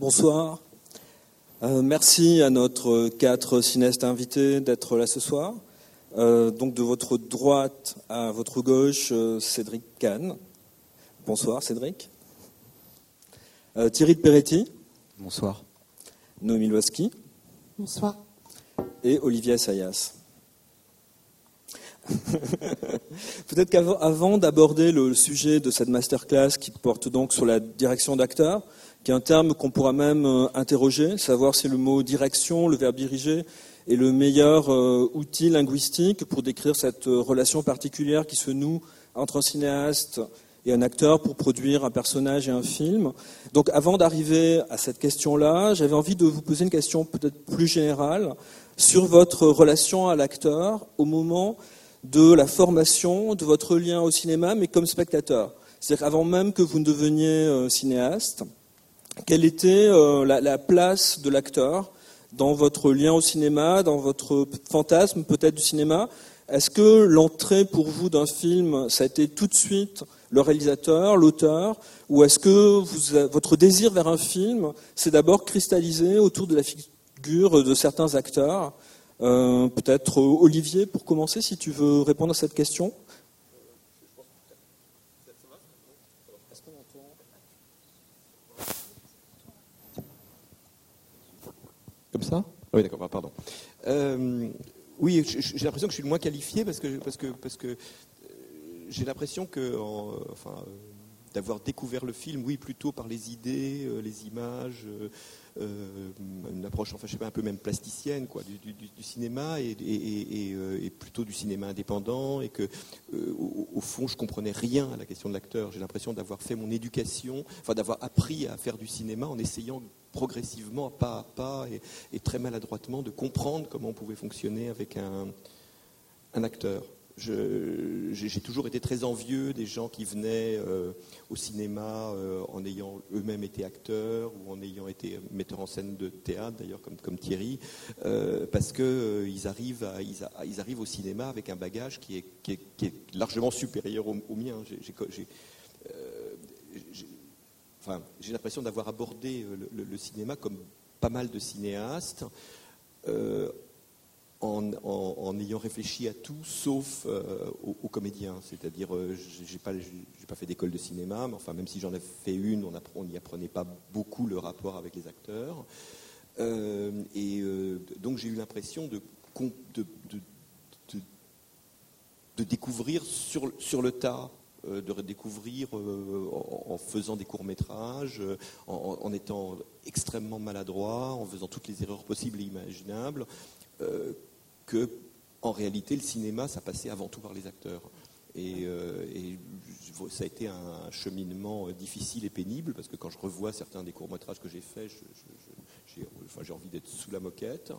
Bonsoir. Euh, merci à notre quatre cinéastes invités d'être là ce soir. Euh, donc de votre droite à votre gauche, euh, Cédric Kahn. Bonsoir Cédric. Thierry de Peretti. Bonsoir. Noémie. Bonsoir. Et Olivier Assayas. Peut-être qu'avant d'aborder le sujet de cette masterclass qui porte donc sur la direction d'acteurs, qui est un terme qu'on pourra même euh, interroger, savoir si le mot direction, le verbe diriger, est le meilleur euh, outil linguistique pour décrire cette euh, relation particulière qui se noue entre un cinéaste et un acteur pour produire un personnage et un film. Donc avant d'arriver à cette question-là, j'avais envie de vous poser une question peut-être plus générale sur votre relation à l'acteur au moment de la formation, de votre lien au cinéma, mais comme spectateur. C'est-à-dire avant même que vous ne deveniez cinéaste, quelle était euh, la, place de l'acteur dans votre lien au cinéma, dans votre fantasme peut-être du cinéma? Est-ce que l'entrée pour vous d'un film, ça a été tout de suite le réalisateur, l'auteur, ou est-ce que votre désir vers un film s'est d'abord cristallisé autour de la figure de certains acteurs? Euh, Peut-être Olivier, pour commencer, si tu veux répondre à cette question. Ça Oui, d'accord, pardon. Euh, oui, j'ai l'impression que je suis le moins qualifié parce que, parce que, parce que euh, j'ai l'impression que, enfin, euh, d'avoir découvert le film, oui, plutôt par les idées, les images, une approche, enfin, je sais pas, un peu même plasticienne, quoi, du, cinéma et, et, plutôt du cinéma indépendant, et que, au, fond, je comprenais rien à la question de l'acteur. J'ai l'impression d'avoir fait mon éducation, enfin, d'avoir appris à faire du cinéma en essayant progressivement, pas à pas et, très maladroitement, de comprendre comment on pouvait fonctionner avec un, acteur. J'ai toujours été très envieux des gens qui venaient euh, au cinéma euh, en ayant eux-mêmes été acteurs ou en ayant été metteurs en scène de théâtre, d'ailleurs comme, Thierry, euh, parce qu'ils arrivent, ils, arrivent au cinéma avec un bagage qui est, largement supérieur au, mien. J'ai l'impression d'avoir abordé le, cinéma comme pas mal de cinéastes, euh, en, ayant réfléchi à tout sauf euh, aux, comédiens. C'est-à-dire, j'ai pas, pas fait d'école de cinéma, mais enfin, même si j'en ai fait une, on n'y apprenait pas beaucoup le rapport avec les acteurs. et donc, j'ai eu l'impression de, de, de, découvrir sur, sur le tas euh, de redécouvrir euh, en, faisant des courts-métrages, euh, en, étant extrêmement maladroit, en faisant toutes les erreurs possibles et imaginables, que en réalité le cinéma, ça passait avant tout par les acteurs. Et, ça a été un cheminement difficile et pénible, parce que quand je revois certains des courts-métrages que j'ai faits, j'ai envie d'être sous la moquette.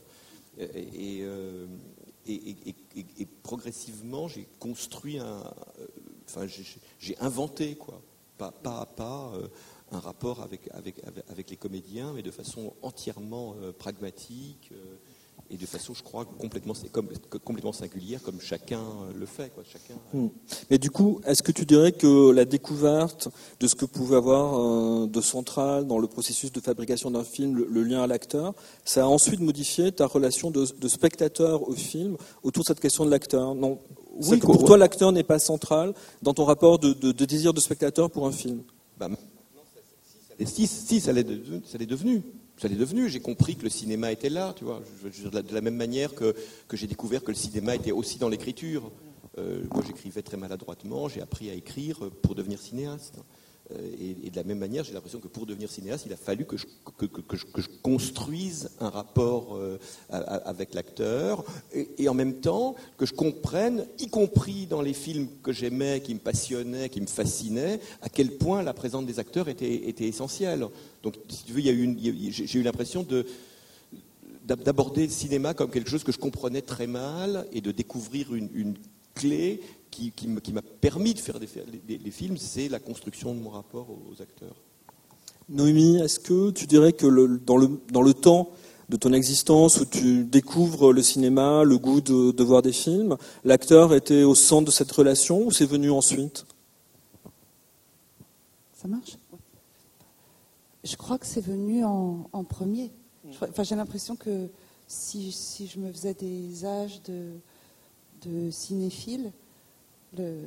Et, et progressivement, j'ai construit un, enfin, j'ai inventé, quoi, pas, à pas, euh, un rapport avec, les comédiens, mais de façon entièrement euh, pragmatique euh, et de façon, je crois, complètement, comme, complètement singulière, comme chacun le fait. Quoi, chacun... Hmm. Mais du coup, est-ce que tu dirais que la découverte de ce que pouvait avoir de central dans le processus de fabrication d'un film, le, lien à l'acteur, ça a ensuite modifié ta relation de, de spectateur au film autour de cette question de l'acteur? Non, oui, pour toi, l'acteur n'est pas central dans ton rapport de, désir de spectateur pour un film. Bah, si, ça l'est devenu. Ça l'est devenu. J'ai compris que le cinéma était là, tu vois. de la même manière que, j'ai découvert que le cinéma était aussi dans l'écriture. Euh, moi, j'écrivais très maladroitement. J'ai appris à écrire pour devenir cinéaste. Euh, et, de la même manière, j'ai l'impression que pour devenir cinéaste, il a fallu que je, construise un rapport euh, avec l'acteur et, en même temps que je comprenne, y compris dans les films que j'aimais, qui me passionnaient, qui me fascinaient, à quel point la présence des acteurs était, essentielle. Donc, si tu veux, j'ai eu l'impression d'aborder le cinéma comme quelque chose que je comprenais très mal et de découvrir une clé qui, m'a permis de faire des, films, c'est la construction de mon rapport aux, acteurs. Noémie, est-ce que tu dirais que dans, le, temps de ton existence où tu découvres le cinéma, le goût de, voir des films, l'acteur était au centre de cette relation ou c'est venu ensuite? Ça marche? Je crois que c'est venu en, premier. Enfin, j'ai l'impression que si, si, je me faisais des âges de, de cinéphile, le,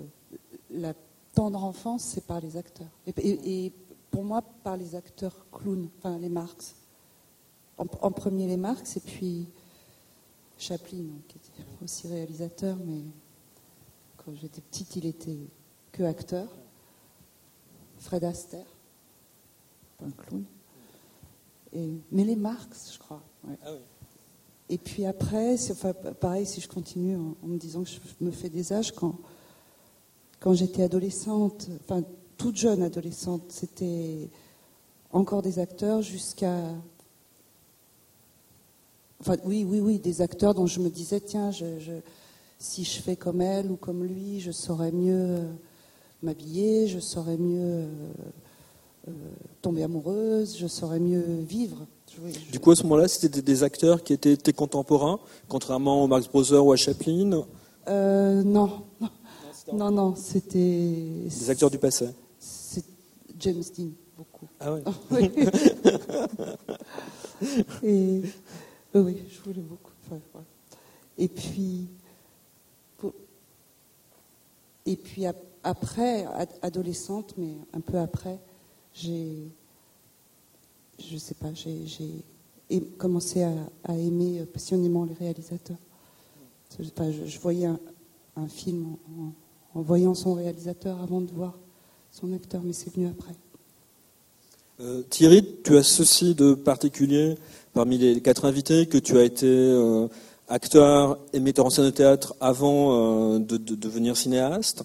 la tendre enfance, c'est par les acteurs. Et, pour moi, par les acteurs clowns, enfin les Marx. En, premier les Marx, et puis Chaplin, qui était aussi réalisateur, mais quand j'étais petite, il était que acteur. Fred Astaire, un clown. Et, mais les Marx, je crois. Ah et puis après, enfin, pareil, si je continue en, me disant que je me fais des âges, quand, quand j'étais adolescente, enfin toute jeune adolescente, c'était encore des acteurs jusqu'à. Enfin, oui, oui, oui, des acteurs dont je me disais, tiens, je, si je fais comme elle ou comme lui, je saurais mieux m'habiller, je saurais mieux euh, euh, tomber amoureuse, je saurais mieux vivre. Du coup, à ce moment-là, c'était des acteurs qui étaient tes contemporains, contrairement au Max Brothers ou à Chaplin? Euh, Non. Non, non, c'était. Des acteurs du passé C'est James Dean, beaucoup. Ah oui Et, oui, je voulais beaucoup. Et puis. Et puis après, adolescente, mais un peu après, j'ai je sais pas, j'ai commencé à, aimer passionnément les réalisateurs. Je, voyais un, film en, voyant son réalisateur avant de voir son acteur, mais c'est venu après. Euh, Thierry, tu as ceci de particulier parmi les quatre invités que tu as été euh, acteur et metteur en scène de théâtre avant euh, de, devenir cinéaste.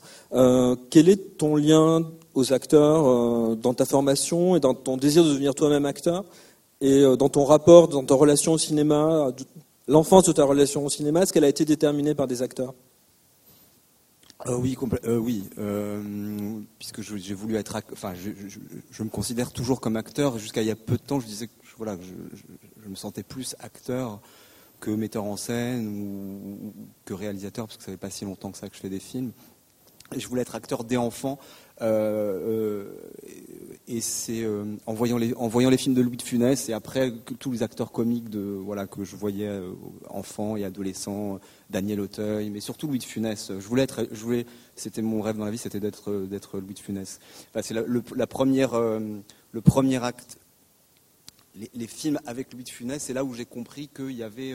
quel est ton lien aux acteurs euh, dans ta formation et dans ton désir de devenir toi-même acteur et euh, dans ton rapport, dans ta relation au cinéma, l'enfance de ta relation au cinéma, est-ce qu'elle a été déterminée par des acteurs? Euh, oui, oui, puisque j'ai voulu être, enfin, je, me considère toujours comme acteur. Jusqu'à il y a peu de temps, je disais que voilà, je, me sentais plus acteur que metteur en scène ou, que réalisateur, parce que ça fait pas si longtemps que ça que je fais des films. Et je voulais être acteur dès enfant, euh, euh, et c'est euh, en, voyant les, en voyant les films de Louis de Funès et après tous les acteurs comiques de, voilà, que je voyais enfants et adolescents, Daniel Auteuil, mais surtout Louis de Funès. Je voulais être, je voulais, c'était mon rêve dans la vie, c'était d'être, d'être Louis de Funès. c'est la, le, première, le premier acte. Les, films avec Louis de Funès, c'est là où j'ai compris qu'il y avait,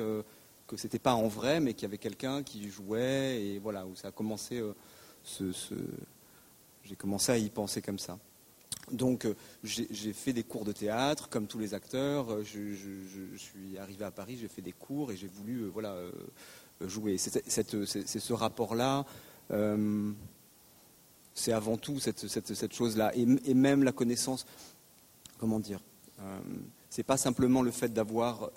que c'était pas en vrai, mais qu'il y avait quelqu'un qui jouait et voilà où ça a commencé ce j'ai commencé à y penser comme ça. Donc euh, j'ai fait des cours de théâtre, comme tous les acteurs. Euh, je, suis arrivé à Paris, j'ai fait des cours et j'ai voulu euh, voilà, jouer. C'est ce rapport-là, c'est avant tout cette, chose-là. Et, même la connaissance, comment dire c'est pas simplement le fait d'avoir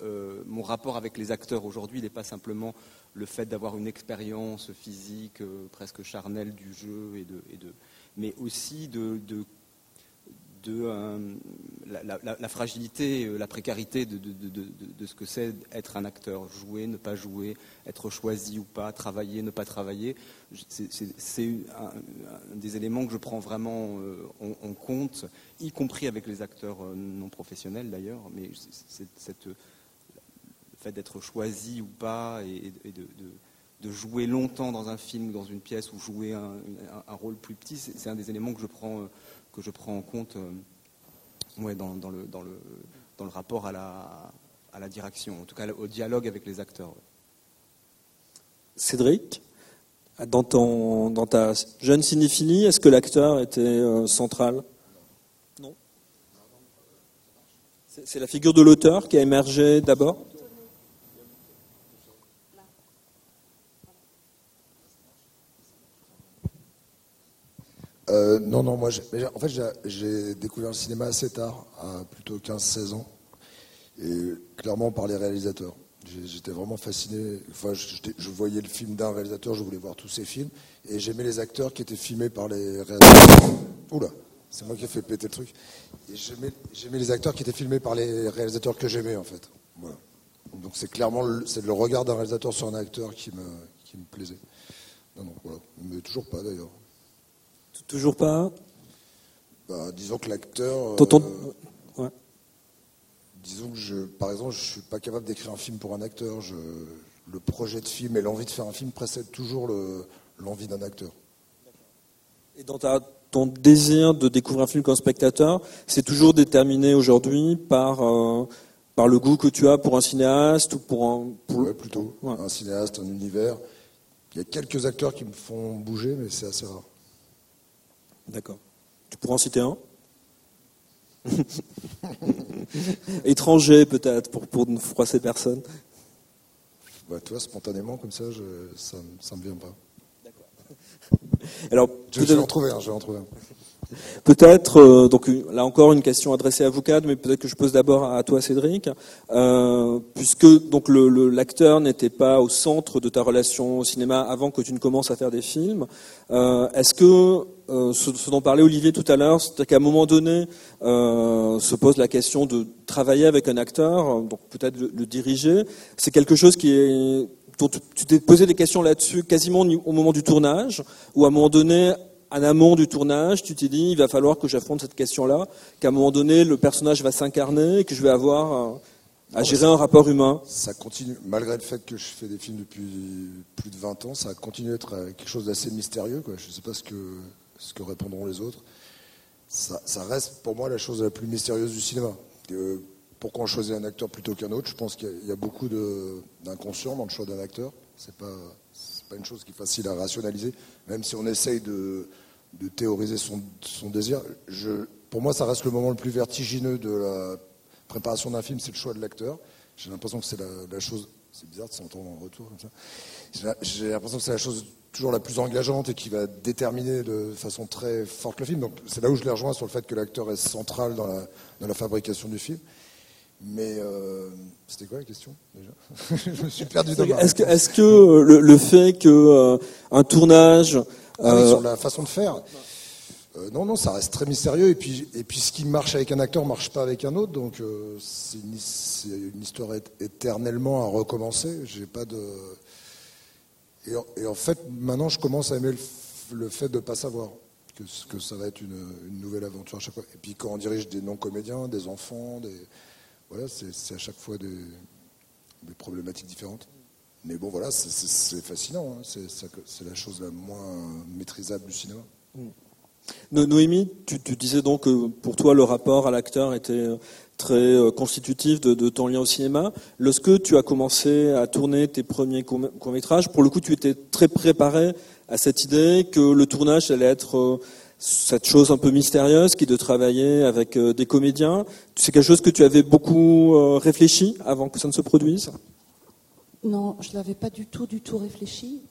mon rapport avec les acteurs aujourd'hui, n'est pas simplement le fait d'avoir une expérience physique presque charnelle du jeu et de, mais aussi de, euh, la, fragilité, euh, la précarité de, ce que c'est être un acteur, jouer, ne pas jouer, être choisi ou pas, travailler, ne pas travailler. C'est un, des éléments que je prends vraiment euh, en, compte, y compris avec les acteurs non professionnels d'ailleurs, mais c'est le fait d'être choisi ou pas et, de de jouer longtemps dans un film dans une pièce ou jouer un, rôle plus petit, c'est un des éléments que je prends, euh, en compte euh, dans, le, dans, le, dans le rapport à la, à la direction, en tout cas au dialogue avec les acteurs. Cédric, dans, ton, dans ta jeune cinéphilie, est-ce que l'acteur était euh, central? Non. C'est la figure de l'auteur qui a émergé d'abord? Euh, non, non, moi, en fait, j'ai découvert le cinéma assez tard, à plutôt 15-16 ans, et clairement par les réalisateurs. J'étais vraiment fasciné. Enfin, je, voyais le film d'un réalisateur, je voulais voir tous ses films, et j'aimais les acteurs qui étaient filmés par les réalisateurs. Oula, c'est moi qui ai fait péter le truc. J'aimais les acteurs qui étaient filmés par les réalisateurs que j'aimais, en fait. Donc c'est clairement le, le regard d'un réalisateur sur un acteur qui me, qui me plaisait. Non, non, voilà. Mais toujours pas d'ailleurs. Toujours pas bah, Disons que l'acteur. Euh, disons que, je, par exemple, je suis pas capable d'écrire un film pour un acteur. Je, le projet de film et l'envie de faire un film précèdent toujours l'envie d'un acteur. Et dans ton désir de découvrir un film comme spectateur, c'est toujours déterminé aujourd'hui par, euh, par le goût que tu as pour un cinéaste ou pour un. Pour... plutôt. Un cinéaste, un univers. Il y a quelques acteurs qui me font bouger, mais c'est assez rare. D'accord. Tu pourrais en citer un Étranger peut-être, pour, pour ne froisser personne. Bah, toi, spontanément, comme ça, je, ça ne me vient pas. Alors, je vais en trouver un, je vais en trouver un. Peut-être, euh, donc là encore une question adressée à vous quatre, mais peut-être que je pose d'abord à toi Cédric, euh, puisque donc l'acteur n'était pas au centre de ta relation au cinéma avant que tu ne commences à faire des films. Euh, est-ce que ce, dont parlait Olivier tout à l'heure, c'est qu'à un moment donné se pose la question de travailler avec un acteur, donc peut-être le diriger, c'est quelque chose qui est tu t'es posé des questions là-dessus quasiment au moment du tournage, ou à un moment donné, en amont du tournage, tu t'es dit, il va falloir que j'affronte cette question-là, qu'à un moment donné, le personnage va s'incarner et que je vais avoir à gérer un rapport humain. Ça continue, malgré le fait que je fais des films depuis plus de 20 ans, ça continue d'être quelque chose d'assez mystérieux. Quoi. Je ne sais pas ce que, ce que répondront les autres. Ça, reste pour moi la chose la plus mystérieuse du cinéma pourquoi on choisit un acteur plutôt qu'un autre. Je pense qu'il y, a beaucoup d'inconscient dans le choix d'un acteur. C'est pas pas une chose qui est facile à rationaliser, même si on essaye de, théoriser son, désir. pour moi, ça reste le moment le plus vertigineux de la préparation d'un film, c'est le choix de l'acteur. J'ai l'impression que c'est la, chose. C'est bizarre de s'entendre en retour comme ça. J'ai l'impression que c'est la chose toujours la plus engageante et qui va déterminer de façon très forte le film. Donc c'est là où je les rejoins sur le fait que l'acteur est central dans la, dans la fabrication du film. Mais euh, c'était quoi la question déjà Je me suis perdu dans Est-ce que, est que euh, le, fait que euh, un tournage ah sur la façon de faire non, non, ça reste très mystérieux. Et puis, et puis, ce qui marche avec un acteur ne marche pas avec un autre. Donc, c'est une, une, histoire éternellement à recommencer. J'ai pas de. Et en, fait, maintenant, je commence à aimer le, fait de ne pas savoir que, ça va être une, nouvelle aventure à chaque fois. Et puis, quand on dirige des non-comédiens, des enfants, voilà, c'est à chaque fois des, problématiques différentes. Mais bon, voilà, c'est fascinant. Hein. C'est la chose la moins maîtrisable du cinéma. Mm. Noémie, tu, disais donc que pour toi, le rapport à l'acteur était très euh, constitutif de, ton lien au cinéma. Lorsque tu as commencé à tourner tes premiers courts-métrages, pour le coup, tu étais très préparé à cette idée que le tournage allait être euh, cette chose un peu mystérieuse qui est de travailler avec euh, des comédiens. C'est quelque chose que tu avais beaucoup réfléchi avant que ça ne se produise? Non, je ne l'avais pas du tout, du tout réfléchi.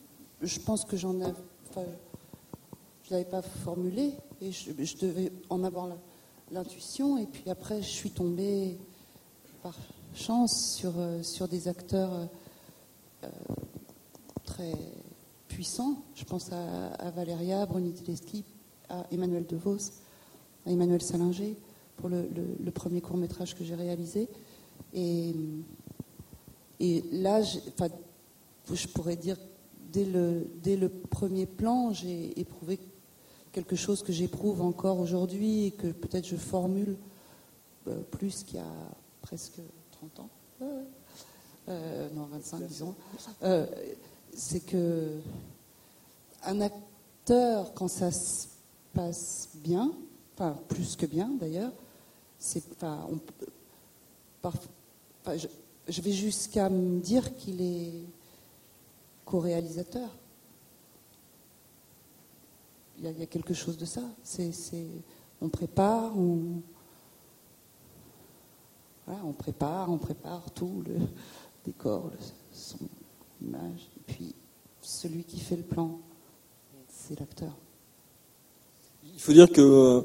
Je pense que j'en avais, je l'avais pas formulé et je, devais en avoir l'intuition. Et puis après, je suis tombée par chance sur, euh, sur des acteurs très puissants. Je pense à, à Valéria Bruni Tedeschi, à Emmanuel DeVos, à Emmanuel Salinger, pour le, premier court métrage que j'ai réalisé. Et, et là, je pourrais dire, dès le, dès le premier plan, j'ai éprouvé quelque chose que j'éprouve encore aujourd'hui et que peut-être je formule euh, plus qu'il y a presque 30 ans. Euh, non, 25, disons. Euh, c'est que un acteur, quand ça se passe bien, enfin plus que bien d'ailleurs. C'est, enfin, je, vais jusqu'à me dire qu'il est co-réalisateur. Il y, a, quelque chose de ça. C'est, on prépare, on, voilà, on prépare, on prépare tout le décor, le son, l'image, et puis celui qui fait le plan, c'est l'acteur. Il faut dire que euh,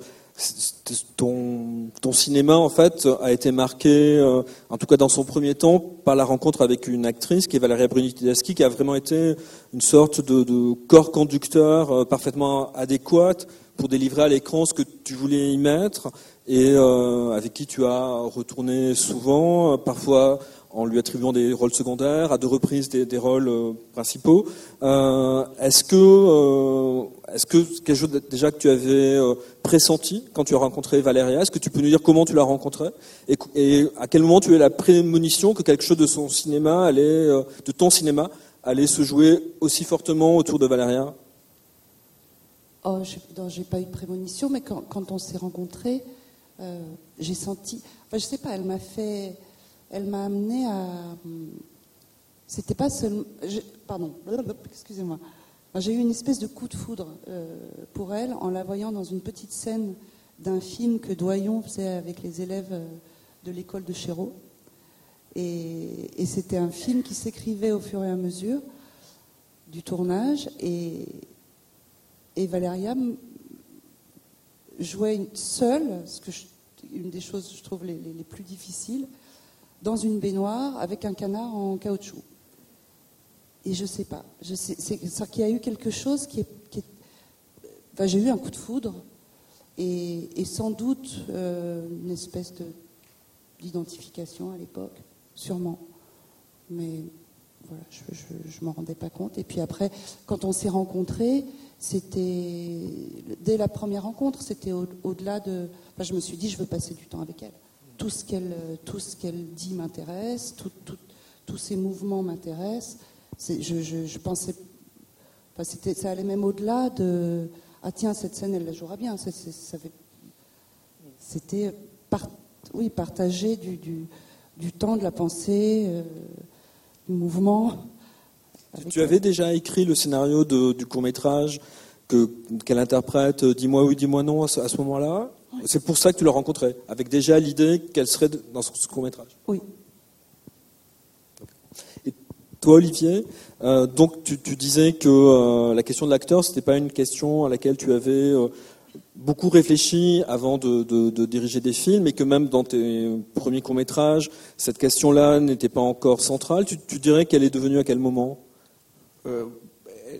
ton, cinéma, en fait, a été marqué, euh, en tout cas dans son premier temps, par la rencontre avec une actrice qui est Valéria Bruni-Tedeschi, qui a vraiment été une sorte de, corps conducteur euh, parfaitement adéquat pour délivrer à l'écran ce que tu voulais y mettre et avec qui tu as retourné souvent, parfois en lui attribuant des rôles secondaires, à deux reprises des, rôles euh, principaux. Euh, est-ce que, euh, est-ce que quelque chose déjà que tu avais pressenti quand tu as rencontré Valéria Est-ce que tu peux nous dire comment tu l'as rencontrée et, à quel moment tu as la prémonition que quelque chose de son cinéma allait, de ton cinéma, allait se jouer aussi fortement autour de Valéria? Oh, j'ai pas eu de prémonition, mais quand, quand on s'est rencontrés, j'ai senti. Enfin, je sais pas, elle m'a fait elle m'a amené à. C'était pas seulement. Pardon, excusez-moi. J'ai eu une espèce de coup de foudre euh, pour elle en la voyant dans une petite scène d'un film que Doyon faisait avec les élèves euh, de l'école de Chéreau. Et, c'était un film qui s'écrivait au fur et à mesure du tournage. Et, Valéria jouait seule, ce que une des choses, je trouve, les plus difficiles, dans une baignoire avec un canard en caoutchouc. Et je sais pas. Je sais, c'est qu'il y a eu quelque chose qui est. j'ai eu un coup de foudre et, sans doute euh, une espèce de, d'identification à l'époque, sûrement. Mais voilà, je ne m'en rendais pas compte. Et puis après, quand on s'est rencontrés, c'était. Dès la première rencontre, c'était au, delà de. Je me suis dit, je veux passer du temps avec elle tout ce qu'elle tout ce qu'elle dit m'intéresse, tous ces mouvements m'intéressent. Je, je, pensais, enfin, c'était, ça allait même au-delà de ah tiens cette scène elle la jouera bien. Ça, c'était oui partager du, du, du, temps, de la pensée, euh, du mouvement. Tu avais déjà écrit le scénario du court métrage que, qu'elle interprète euh, Dis-moi oui, dis-moi non à ce moment-là? C'est pour ça que tu l'as rencontrée, avec déjà l'idée qu'elle serait dans ce court métrage. Oui. Et toi, Olivier, euh, donc tu, disais que euh, la question de l'acteur, c'était pas une question à laquelle tu avais euh, beaucoup réfléchi avant de, diriger des films, et que même dans tes premiers courts métrages, cette question-là n'était pas encore centrale. Tu, tu dirais qu'elle est devenue à quel moment?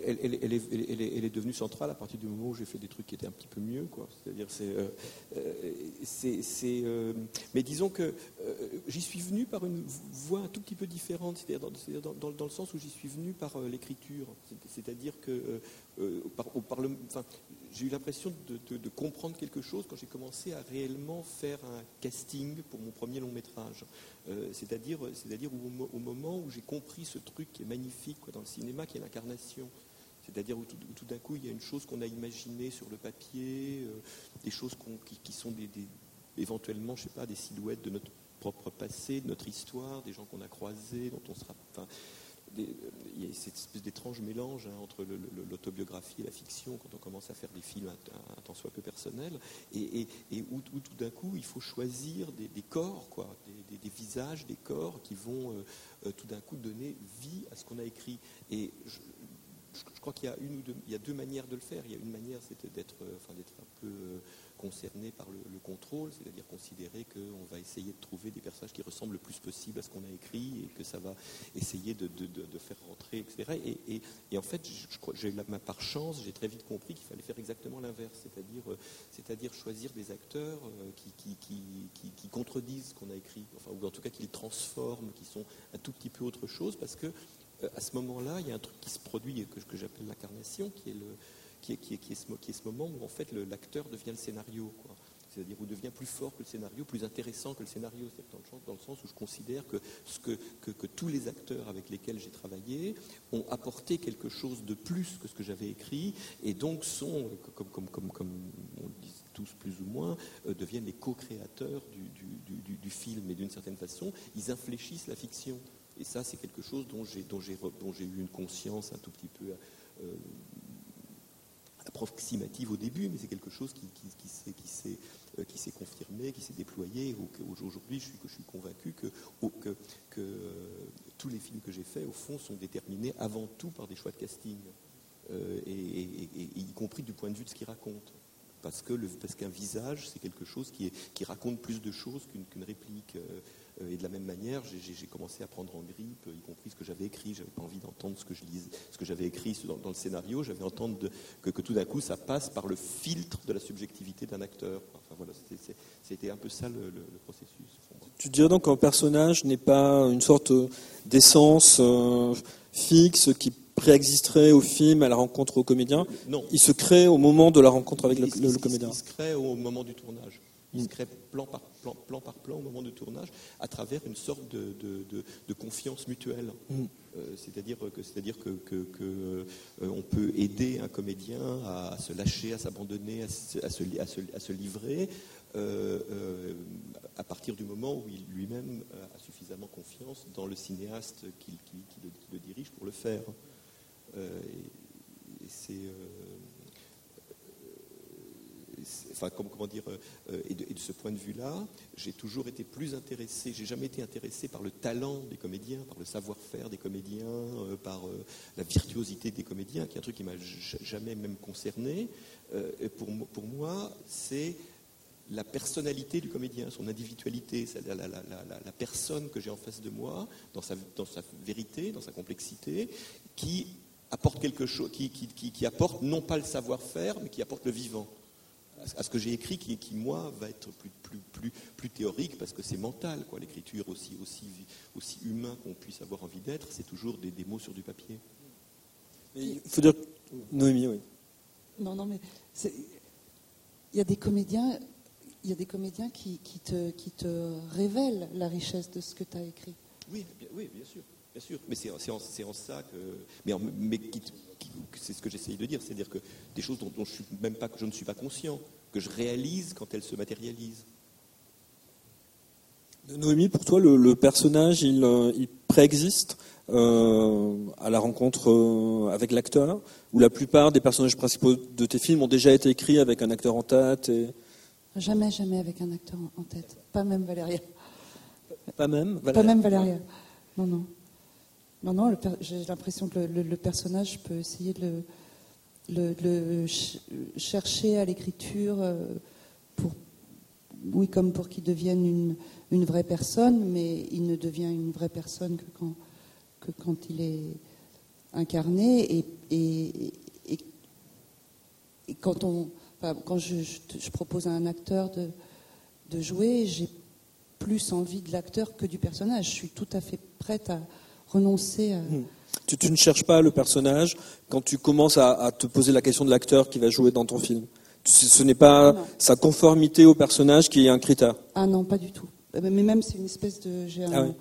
Elle, est, devenue centrale à partir du moment où j'ai fait des trucs qui étaient un petit peu mieux. C'est-à-dire, euh, c'est, euh, mais disons que euh, j'y suis venu par une voie un tout petit peu différente, c'est-à-dire dans, le sens où j'y suis venu par l'écriture. C'est-à-dire que j'ai eu l'impression de, comprendre quelque chose quand j'ai commencé à réellement faire un casting pour mon premier long métrage. c'est-à-dire, c'est-à-dire au, moment où j'ai compris ce truc qui est magnifique dans le cinéma, qui est l'incarnation. C'est-à-dire où tout, d'un coup, il y a une chose qu'on a imaginée sur le papier, euh, des choses qui, sont des, éventuellement, je sais pas, des silhouettes de notre propre passé, de notre histoire, des gens qu'on a croisés, dont on sera. Enfin, il y a cette espèce d'étrange mélange hein, entre l'autobiographie et la fiction quand on commence à faire des films un, tant soit peu personnels, et, où, tout d'un coup il faut choisir des, corps, quoi, des, visages, des corps qui vont euh, euh, tout d'un coup donner vie à ce qu'on a écrit. Et crois qu'il y a une ou deux, manières de le faire. Il y a une manière, c'est d'être, euh, enfin, un peu euh, concerné par le, contrôle, c'est-à-dire considérer qu'on va essayer de trouver des personnages qui ressemblent le plus possible à ce qu'on a écrit et que ça va essayer de, faire rentrer, etc. Et, en fait, je, crois, j'ai par chance, j'ai très vite compris qu'il fallait faire exactement l'inverse, c'est-à-dire, euh, choisir des acteurs qui, contredisent ce qu'on a écrit, enfin, ou en tout cas qui le transforment, qui sont un tout petit peu autre chose, parce que à ce moment-là, il y a un truc qui se produit que, que j'appelle l'incarnation, qui est, le, ce, moment où en fait l'acteur devient le scénario. C'est-à-dire où devient plus fort que le scénario, plus intéressant que le scénario. C'est dans, dans, le sens où je considère que, tous les acteurs avec lesquels j'ai travaillé ont apporté quelque chose de plus que ce que j'avais écrit, et donc sont, comme, on dit tous plus ou moins, euh, deviennent les co-créateurs du, film. Et d'une certaine façon, ils infléchissent la fiction. Et ça, c'est quelque chose dont j'ai, eu une conscience un tout petit peu euh, approximative au début, mais c'est quelque chose qui, euh, s'est confirmé, qui s'est déployé. Aujourd'hui, je suis, convaincu que, euh, tous les films que j'ai faits, au fond, sont déterminés avant tout par des choix de casting, y compris du point de vue de ce qu'ils racontent parce qu'un visage, c'est quelque chose qui, raconte plus de choses qu'une réplique. Euh, et de la même manière, j'ai commencé à prendre en grippe, y compris ce que j'avais écrit. J'avais pas envie d'entendre ce que je lisais, ce que j'avais écrit dans, le scénario. J'avais entendre que, tout d'un coup, ça passe par le filtre de la subjectivité d'un acteur. Enfin voilà, c'était un peu ça le, processus. Tu dirais donc qu'un personnage n'est pas une sorte d'essence euh, fixe qui préexisterait au film, à la rencontre au comédien? Non. Il se crée au moment de la rencontre avec le, Il- le- il- le comédien. Il se crée au moment du tournage. Il se crée plan par plan, plan par plan au moment du tournage, à travers une sorte de, de- de- de confiance mutuelle. Mm. Euh, c'est-à-dire que, c'est-à-dire que, que- que, euh, on peut aider un comédien à, se lâcher, à s'abandonner, à se, à se à se- livrer, euh, à partir du moment où il lui-même a suffisamment confiance dans le cinéaste qui, qui- qui le, qui le dirige pour le faire. Et- c'est- enfin, comment, comment dire, euh, et, de, et de ce point de vue-là, j'ai toujours été plus intéressé, j'ai jamais été intéressé par le talent des comédiens, par le savoir-faire des comédiens, euh, par euh, la virtuosité des comédiens, qui est un truc qui m'a jamais même concerné. Euh, pour, mo- pour moi, c'est la personnalité du comédien, son individualité, la, la- la- la- personne que j'ai en face de moi, dans sa, vérité, dans sa complexité, qui apporte quelque chose, qui apporte non pas le savoir-faire, mais qui apporte le vivant à ce- que j'ai écrit, qui, qui, moi va être plus, plus, plus, plus théorique parce que c'est mental, quoi. L'écriture aussi, aussi, aussi humain qu'on puisse avoir envie d'être, c'est toujours des, des mots sur du papier. Il faut dire, Noémie, oui. Non, non, mais c'est- il y a des comédiens, il y a des comédiens qui, qui te, qui te révèlent la richesse de ce que tu as écrit. Oui, bien, oui, bien sûr, bien sûr. Mais c'est en, ça que, mais, c'est ce que j'essaye de dire, c'est-à-dire que des choses dont, dont je suis même pas, que je ne suis pas conscient, que je réalise quand elles se matérialisent. Noémie, pour toi, le, le personnage, il, euh, il préexiste euh, à la rencontre euh, avec l'acteur, où la plupart des personnages principaux de tes films ont déjà été écrits avec un acteur en tête, et Jamais, jamais avec un acteur en- tête. Pas même Valéria. pas même. Pas Valérie même Valéria. Non, non. Non, non, j'ai l'impression que le, personnage peut essayer de le, chercher à l'écriture euh, pour, oui, comme pour qu'il devienne une, vraie personne, mais il ne devient une vraie personne que quand, il est incarné et, quand je, propose à un acteur de jouer, j'ai plus envie de l'acteur que du personnage. Je suis tout à fait prête à renoncer à. Tu, tu ne cherches pas le personnage quand tu commences à, à te poser la question de l'acteur qui va jouer dans ton film. Ce n'est pas Non. sa conformité au personnage qui est un critère. Ah non, pas du tout. Euh, Mais même c'est une espèce de. J'ai un, Ah oui.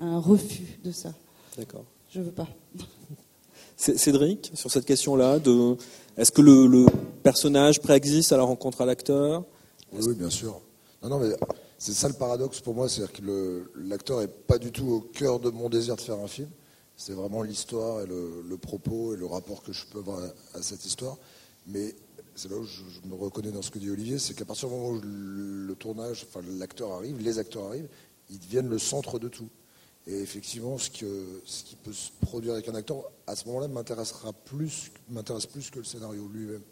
un refus de ça. D'accord. Je veux pas. Cédric, sur cette question-là, de est-ce que le, le personnage préexiste à la rencontre à l'acteur? Oui, oui, bien sûr. Non, non, mais c'est ça le paradoxe pour moi, c'est-à-dire que l'acteur est pas du tout au cœur de mon désir de faire un film. C'est vraiment l'histoire et le, propos et le rapport que je peux avoir à, cette histoire. Mais c'est là où je, me reconnais dans ce que dit Olivier, c'est qu'à partir du moment où le, tournage, enfin l'acteur arrive, les acteurs arrivent, ils deviennent le centre de tout. Et effectivement, ce, qui peut se produire avec un acteur, à ce moment-là, m'intéressera plus, m'intéresse plus que le scénario lui-même.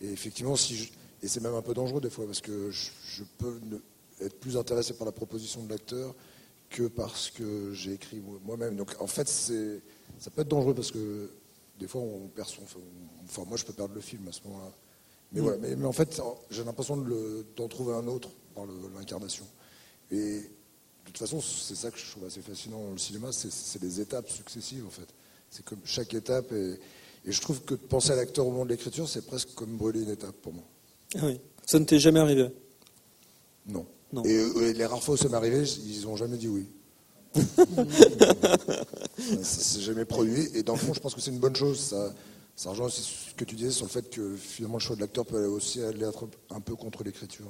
Et effectivement, si et c'est même un peu dangereux des fois, parce que je, je peux ne- être plus intéressé par la proposition de l'acteur que parce que j'ai écrit moi- moi-même. Donc en fait, ça peut être dangereux parce que des fois, on perd son. Enfin, moi, je peux perdre le film à ce moment-là. Mais voilà, mais, mais en fait, j'ai l'impression de d'en trouver un autre par l'incarnation. Et de toute façon, c'est ça que je trouve assez fascinant dans le cinéma, c'est, des étapes successives en fait. C'est comme chaque étape, et, et je trouve que de penser à l'acteur au moment de l'écriture, c'est presque comme brûler une étape pour moi. Ah oui. Ça ne t'est jamais arrivé? Non. Non. Et, euh, et les rares fois où ça m'est arrivé, ils n'ont jamais dit oui. ça s'est jamais produit. Et dans le fond, je pense que c'est une bonne chose. Ça, ça rejoint aussi ce que tu disais sur le fait que finalement le choix de l'acteur peut aussi aller être un peu contre l'écriture.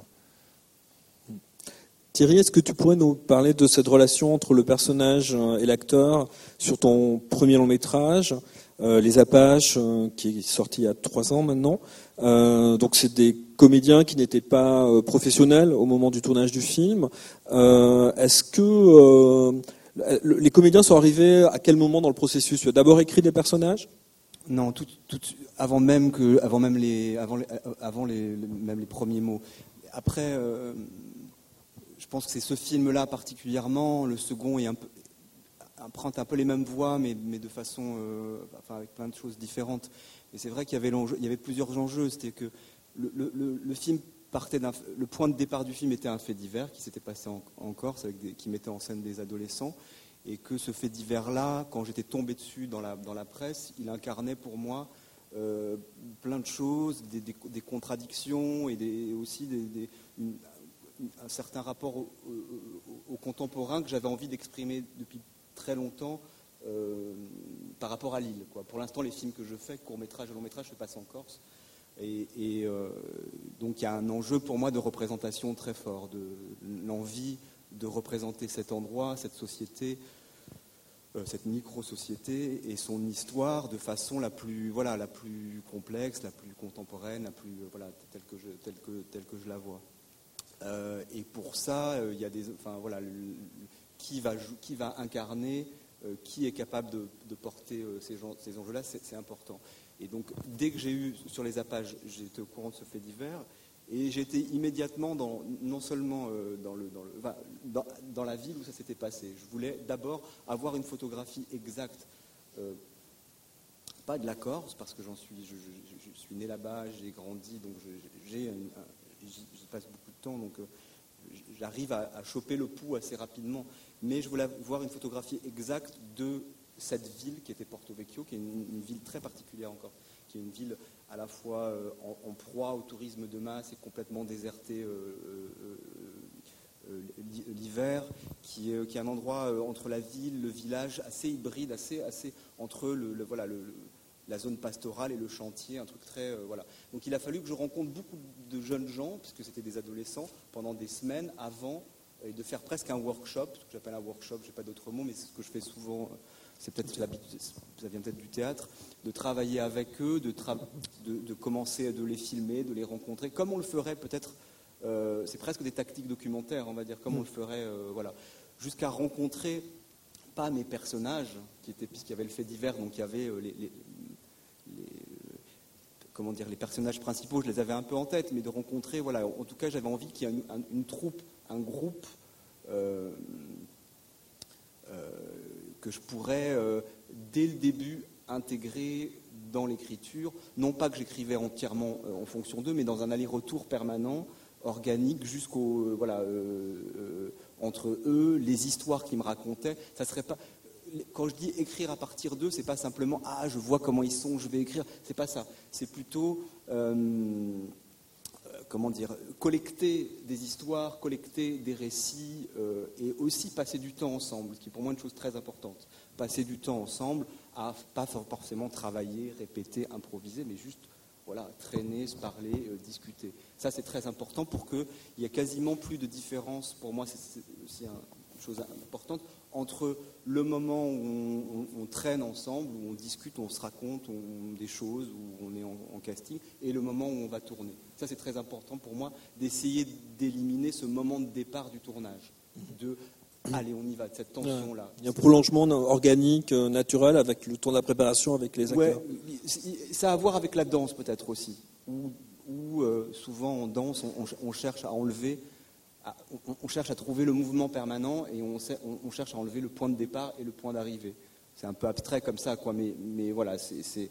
Thierry, est-ce que tu pourrais nous parler de cette relation entre le personnage euh, et l'acteur sur ton premier long métrage, euh, Les Apaches, euh, qui est sorti il y a trois ans maintenant Euh, Donc c'est des comédiens qui n'étaient pas euh, professionnels au moment du tournage du film. Euh, est-ce que euh, le- les comédiens sont arrivés à quel moment dans le processus? Tu as d'abord écrit des personnages? Non, avant même avant même les, avant les, même les premiers mots. Après, je pense que c'est ce film-là particulièrement. Le second est un peu, emprunte un peu les mêmes voies, mais, de façon, avec plein de choses différentes. Et c'est vrai qu'il y y avait plusieurs enjeux. C'était que le, film partait d'un, le point de départ du film était un fait divers qui s'était passé en, Corse, qui mettait en scène des adolescents, et que ce fait divers-là, quand j'étais tombé dessus dans la, dans la presse, il incarnait pour moi euh, plein de choses, des, contradictions et aussi un certain rapport au, contemporain que j'avais envie d'exprimer depuis très longtemps euh, par rapport à Lille. Pour l'instant, les films que je fais, court-métrage et long-métrage, se passent en Corse. Et, euh, donc il y a un enjeu pour moi de représentation très fort, de l'envie de représenter cet endroit, cette société, euh, cette micro-société et son histoire de façon la plus, voilà, la plus complexe, la plus contemporaine, la plus, euh, voilà, telle que je, la vois. Et pour ça, qui va, incarner, qui est capable de, porter ces enjeux-là, c'est important. Et donc, dès que j'ai eu sur les appages, j'étais au courant de ce fait divers, et j'étais immédiatement dans, non seulement euh, dans, la ville où ça s'était passé. Je voulais d'abord avoir une photographie exacte, euh, pas de la Corse, parce que j'en suis, je, suis né là-bas, j'ai grandi, donc j'y passe beaucoup de temps, donc euh, j'arrive à, choper le pouls assez rapidement. Mais je voulais voir une photographie exacte de cette ville qui était Porto Vecchio, qui est une ville très particulière encore, qui est une ville à la fois euh, en, proie au tourisme de masse et complètement déserté euh, euh, l'hiver, qui est, un endroit entre la ville, le village, assez hybride, assez, assez entre la zone pastorale et le chantier, un truc très voilà. Donc il a fallu que je rencontre beaucoup de jeunes gens, puisque c'était des adolescents, pendant des semaines avant, et de faire presque un workshop, ce que j'appelle un workshop, je n'ai pas d'autre mot, mais c'est ce que je fais souvent c'est peut-être ça vient peut-être du théâtre, de travailler avec eux, de, de, commencer de les filmer, de les rencontrer, comme on le ferait peut-être, euh, c'est presque des tactiques documentaires, on va dire, comme on le ferait, euh, voilà, jusqu'à rencontrer pas mes personnages, qui étaient, puisqu'il y avait le fait divers, donc il y avait euh, les, comment dire, les personnages principaux, je les avais un peu en tête, mais de rencontrer, voilà, en tout cas, j'avais envie qu'il y ait une, troupe, un groupe que je pourrais, euh, dès le début, intégrer dans l'écriture. Non pas que j'écrivais entièrement euh, en fonction d'eux, mais dans un aller-retour permanent, organique, jusqu'au. Euh, voilà, entre eux, les histoires qu'ils me racontaient. Ça serait pas. Quand je dis écrire à partir d'eux, c'est pas simplement ah je vois comment ils sont, je vais écrire. C'est pas ça. C'est plutôt comment dire, collecter des histoires, collecter des récits euh, et aussi passer du temps ensemble, ce qui est pour moi une chose très importante. Passer du temps ensemble à pas forcément travailler, répéter, improviser, mais juste voilà, traîner, se parler, euh, discuter. Ça, c'est très important pour qu'il y ait quasiment plus de différence. Pour moi, c'est une chose importante entre le moment où on, traîne ensemble, où on discute, où on se raconte des choses, où on est en, casting, et le moment où on va tourner. Ça, c'est très important pour moi d'essayer d'éliminer ce moment de départ du tournage, de allez, on y va, de cette tension-là. Il y a un prolongement organique, euh, naturel, avec le temps de la préparation, avec les acteurs. ça a à voir avec la danse peut-être aussi, où, euh, souvent en danse, on cherche à enlever on, cherche à trouver le mouvement permanent et on, cherche à enlever le point de départ et le point d'arrivée. C'est un peu abstrait comme ça, quoi, mais, voilà, c'est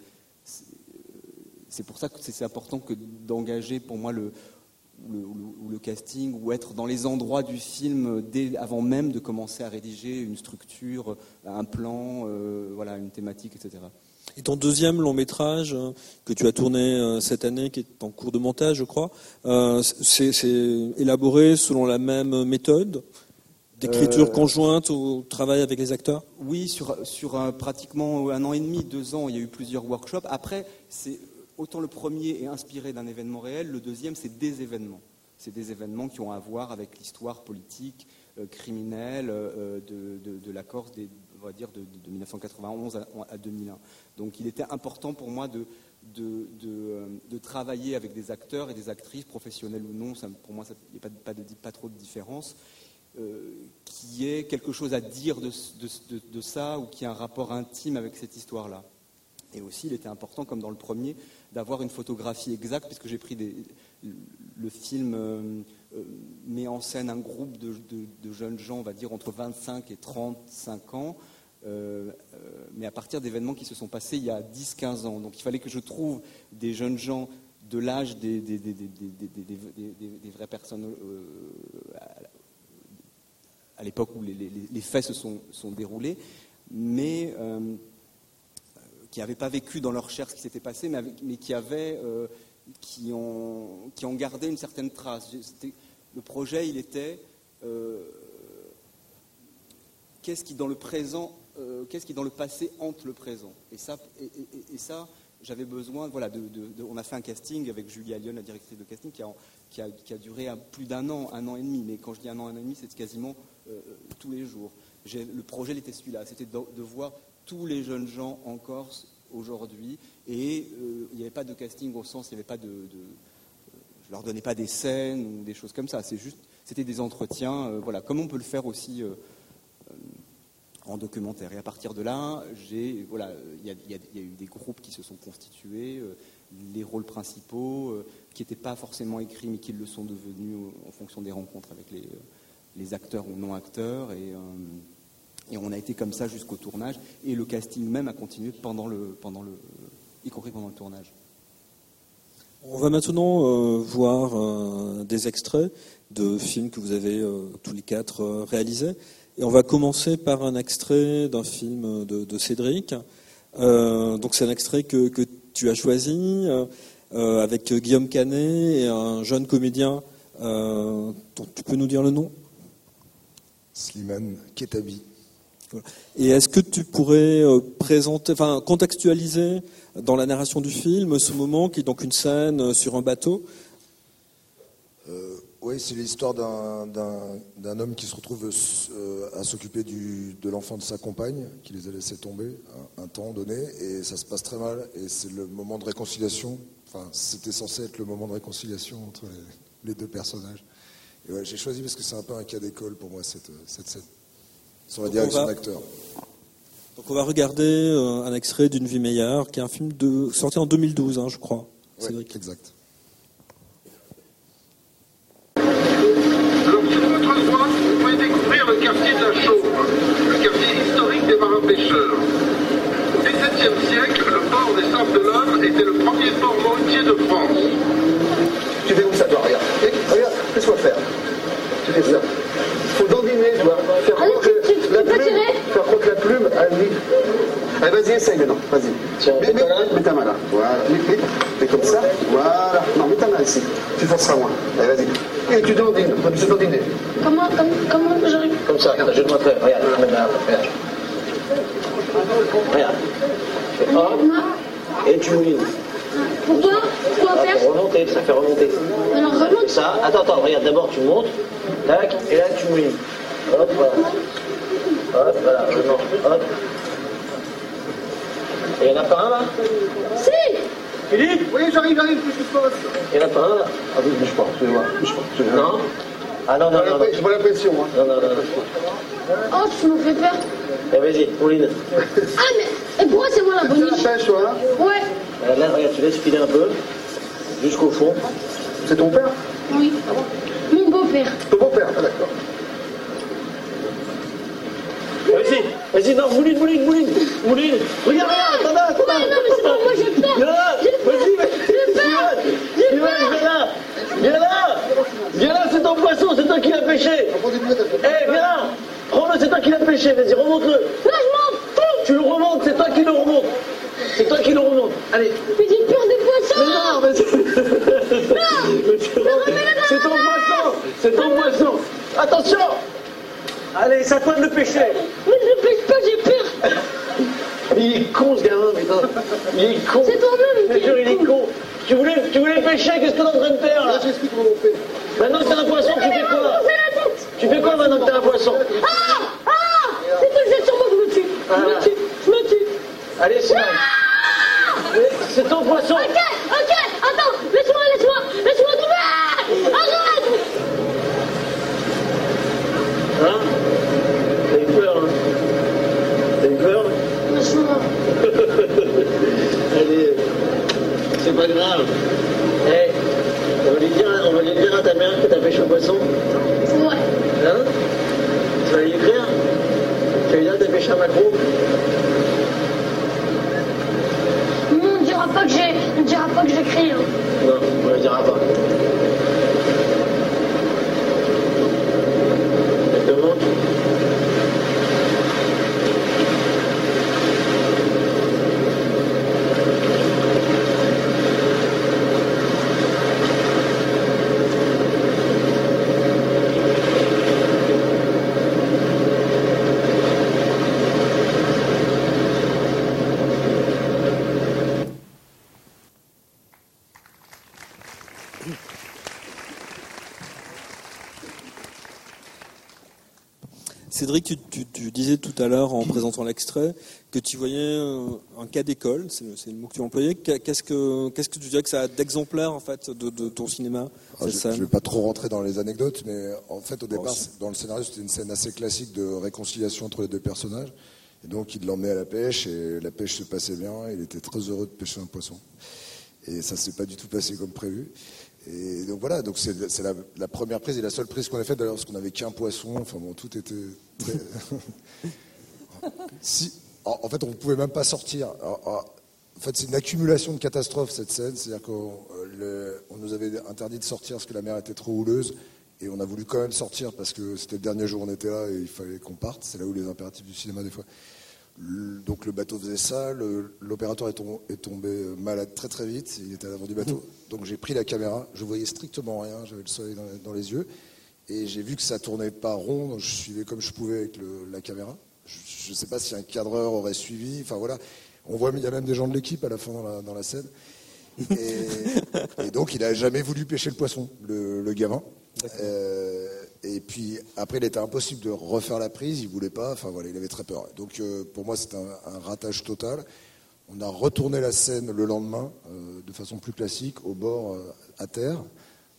pour ça que c'est important que d'engager pour moi le, le, casting ou être dans les endroits du film dès, avant même de commencer à rédiger une structure, un plan, euh, voilà, une thématique, etc. Et ton deuxième long métrage euh, que tu as tourné euh, cette année, qui est en cours de montage, je crois, euh, c'est élaboré selon la même méthode d'écriture conjointe au travail avec les acteurs? Oui, sur, sur pratiquement un an et demi, deux ans, il y a eu plusieurs workshops. Après, c'est autant le premier est inspiré d'un événement réel, le deuxième, c'est des événements. C'est des événements qui ont à voir avec l'histoire politique, criminelle de, de, la Corse des, on va dire, de, 1991 à, 2001. Donc il était important pour moi de, de, travailler avec des acteurs et des actrices, professionnels ou non, pour moi il n'y a pas, trop de différence, euh, qui ait quelque chose à dire de, ça ou qui ait un rapport intime avec cette histoire-là. Et aussi, il était important, comme dans le premier, d'avoir une photographie exacte, puisque j'ai pris des, le film euh, euh, met en scène un groupe de, jeunes gens, on va dire entre 25 et 35 ans, euh, mais à partir d'événements qui se sont passés il y a 10-15 ans. Donc il fallait que je trouve des jeunes gens de l'âge des, des, des, des, vraies personnes euh, à, l'époque où les, les, les, faits se sont, sont déroulés, mais euh, qui n'avaient pas vécu dans leur chair ce qui s'était passé, mais, mais qui avaient, euh, qui, ont, qui ont gardé une certaine trace. Le projet, il était qu'est-ce qui dans le présent, qu'est-ce qui dans le passé hante le présent. Et ça, j'avais besoin, voilà, on a fait un casting avec Julia Lyon, la directrice de casting, qui a, duré plus d'un an, un an et demi. Mais quand je dis un an, un an et demi, c'est quasiment euh, tous les jours. Le projet, était celui-là, c'était de, voir tous les jeunes gens en Corse aujourd'hui. Et euh, il n'y avait pas de casting au sens, il n'y avait pas je leur donnais pas des scènes ou des choses comme ça. C'est juste, c'était des entretiens, euh, voilà, comme on peut le faire aussi en documentaire. Et à partir de là, j'ai voilà, il y, a eu des groupes qui se sont constitués, euh, les rôles principaux euh, qui n'étaient pas forcément écrits, mais qui le sont devenus en fonction des rencontres avec les, acteurs ou non acteurs. Et, euh, et, on a été comme ça jusqu'au tournage. Et le casting même a continué pendant le, pendant le, y compris pendant le tournage. On va maintenant voir des extraits de films que vous avez tous les quatre réalisés. Et on va commencer par un extrait d'un film de, Cédric. Euh, donc c'est un extrait que, tu as choisi euh, avec Guillaume Canet et un jeune comédien. Euh, tu peux nous dire le nom? Slimane Ketabi. Et est-ce que tu pourrais présenter, enfin contextualiser dans la narration du film ce moment qui est donc une scène sur un bateau? Oui, c'est l'histoire d'un homme qui se retrouve euh, à s'occuper de l'enfant de sa compagne, qui les a laissés tomber un, temps donné, et ça se passe très mal, et c'est le moment de réconciliation. Enfin, c'était censé être le moment de réconciliation entre les, deux personnages. Et ouais, j'ai choisi parce que c'est un peu un cas d'école pour moi, cette, cette scène, sur la direction d'acteur. Donc on va regarder euh, un extrait d'une vie meilleure, qui est un film de, sorti en 2012, hein, je crois. Oui, exact. Pêcheurs. Au XVIIe siècle, le port des Sables de l'Homme était le premier port maritime de France. Tu fais où ça, toi Regarde. Regarde, qu'est-ce faire Tu fais ça. Faut dandiner, tu vois. Faire croire que la plume, faire croire que la plume a mis. Allez, vas-y, essaye maintenant. Vas-y. Mets, mets, mets, ta main là. Voilà. Mets, mets, comme ça. Voilà. Non, mets ta main ici. Tu forceras moins. Allez, vas-y. Et tu dandines. Comme tu dandiner. Comment, comme, comment j'arrive Comme ça. Je te montrer. Regarde. Regarde. Regarde. Hop. Et tu moulines. Pourquoi Pourquoi faire Pour remonter, ça fait remonter. Alors remonte. Ça, attends, attends, regarde, d'abord tu montes, tac, et là tu moulines. Hop, voilà. Hop, voilà, remonte, hop. Et il n'y en a pas un là Si Philippe Oui, j'arrive, j'arrive, se passe Il n'y en a pas un là Ah oui, bouge pas, excusez-moi, bouge pas. Non Ah non, non, non. non. J'ai pas l'impression, hein. Non, non, non. non. Oh, tu me fais peur. Eh, vas-y, Pauline. Ah, mais et pourquoi c'est moi la bonne Tu pêche, toi, hein Ouais. Euh, là, regarde, tu laisses filer un peu, jusqu'au fond. C'est ton père Oui. Mon beau-père. Ton beau-père, ah, d'accord. Vas-y, vas-y, non, Mouline, Mouline, Mouline, Mouline. Regarde, regarde, attends là, attends là. Ouais, non, mais c'est pas moi, j'ai peur. Viens là, vas-y, vas-y. Viens là, viens là. Viens là. Viens là, c'est ton poisson, c'est toi qui l'as pêché. Eh, viens là. Prends-le, c'est toi qui l'as pêché, vas-y, remonte-le. Non, je m'en fous. Tu le remontes, c'est toi qui le remonte. C'est toi qui le remonte. Allez. Mais j'ai peur des poissons. Mais non, mais c'est ton poisson. C'est ton poisson. Attention. Allez, c'est à toi de le pêcher. Mais je ne pêche pas, j'ai peur. Il est con ce gamin, putain. Il est con. C'est toi-même, il, il est con. Tu voulais, tu voulais pêcher, qu'est-ce que t'es en train de faire là J'explique comment on fait. Maintenant que t'as un poisson, tu fais quoi Tu fais quoi maintenant que t'as un poisson Ah Ah C'est que je sur moi que je me tue. Je me tue. Je me tue. Allez, c'est C'est ton poisson. Ok, ok. Attends, laisse-moi, laisse-moi. Laisse-moi pas grave. Hey, on va lui dire, on va lui dire à ta mère que t'as pêché au poisson. Ouais. Hein Tu vas lui écrire Tu vas lui dire que t'as pêché un macro Non, on dira pas que j'ai. On dira pas que j'écris. Hein. Non, on ne dira pas. Cédric, tu, tu- tu disais tout à l'heure en présentant l'extrait que tu voyais euh, un cas d'école, c'est le, mot que tu. Qu'est- Qu'est-ce que, qu'est-ce que tu dirais que ça a d'exemplaire en fait de, de ton cinéma cette je ne vais pas trop rentrer dans les anecdotes, mais en fait, au Bon, départ, dans le scénario, c'était une scène assez classique de réconciliation entre les deux personnages. Et donc, il l'emmenait à la pêche, et la pêche se passait bien, il était très heureux de pêcher un poisson. Et ça s'est pas du tout passé comme prévu. Et donc voilà, donc c'est la, première prise et la seule prise qu'on a faite d'ailleurs, parce qu'on n'avait qu'un poisson, enfin bon, tout était très... en, fait, on ne pouvait même pas sortir. En fait, c'est une accumulation de catastrophes cette scène. C'est-à-dire qu'on euh, nous avait interdit de sortir parce que la mer était trop houleuse. Et on a voulu quand même sortir parce que c'était le dernier jour où on était là et il fallait qu'on parte. C'est là où les impératifs du cinéma, des fois. Donc le bateau faisait ça. L'opérateur est, tom- est tombé euh, malade très très vite. Il était à l'avant du bateau. Donc j'ai pris la caméra. Je voyais strictement rien. J'avais le soleil dans, dans les yeux. Et j'ai vu que ça tournait pas rond. Je suivais comme je pouvais avec le- la caméra. Je ne sais pas si un cadreur aurait suivi. Enfin voilà. On voit, il y a même des gens de l'équipe à la fin dans la, dans la scène. Et, et donc, il n'a jamais voulu pêcher le poisson, le, le gamin. Euh, et puis, après, il était impossible de refaire la prise, il voulait pas. Enfin, voilà, il avait très peur. Donc, euh, pour moi, c'est un, un ratage total. On a retourné la scène le lendemain, euh, de façon plus classique, au bord, euh, à terre,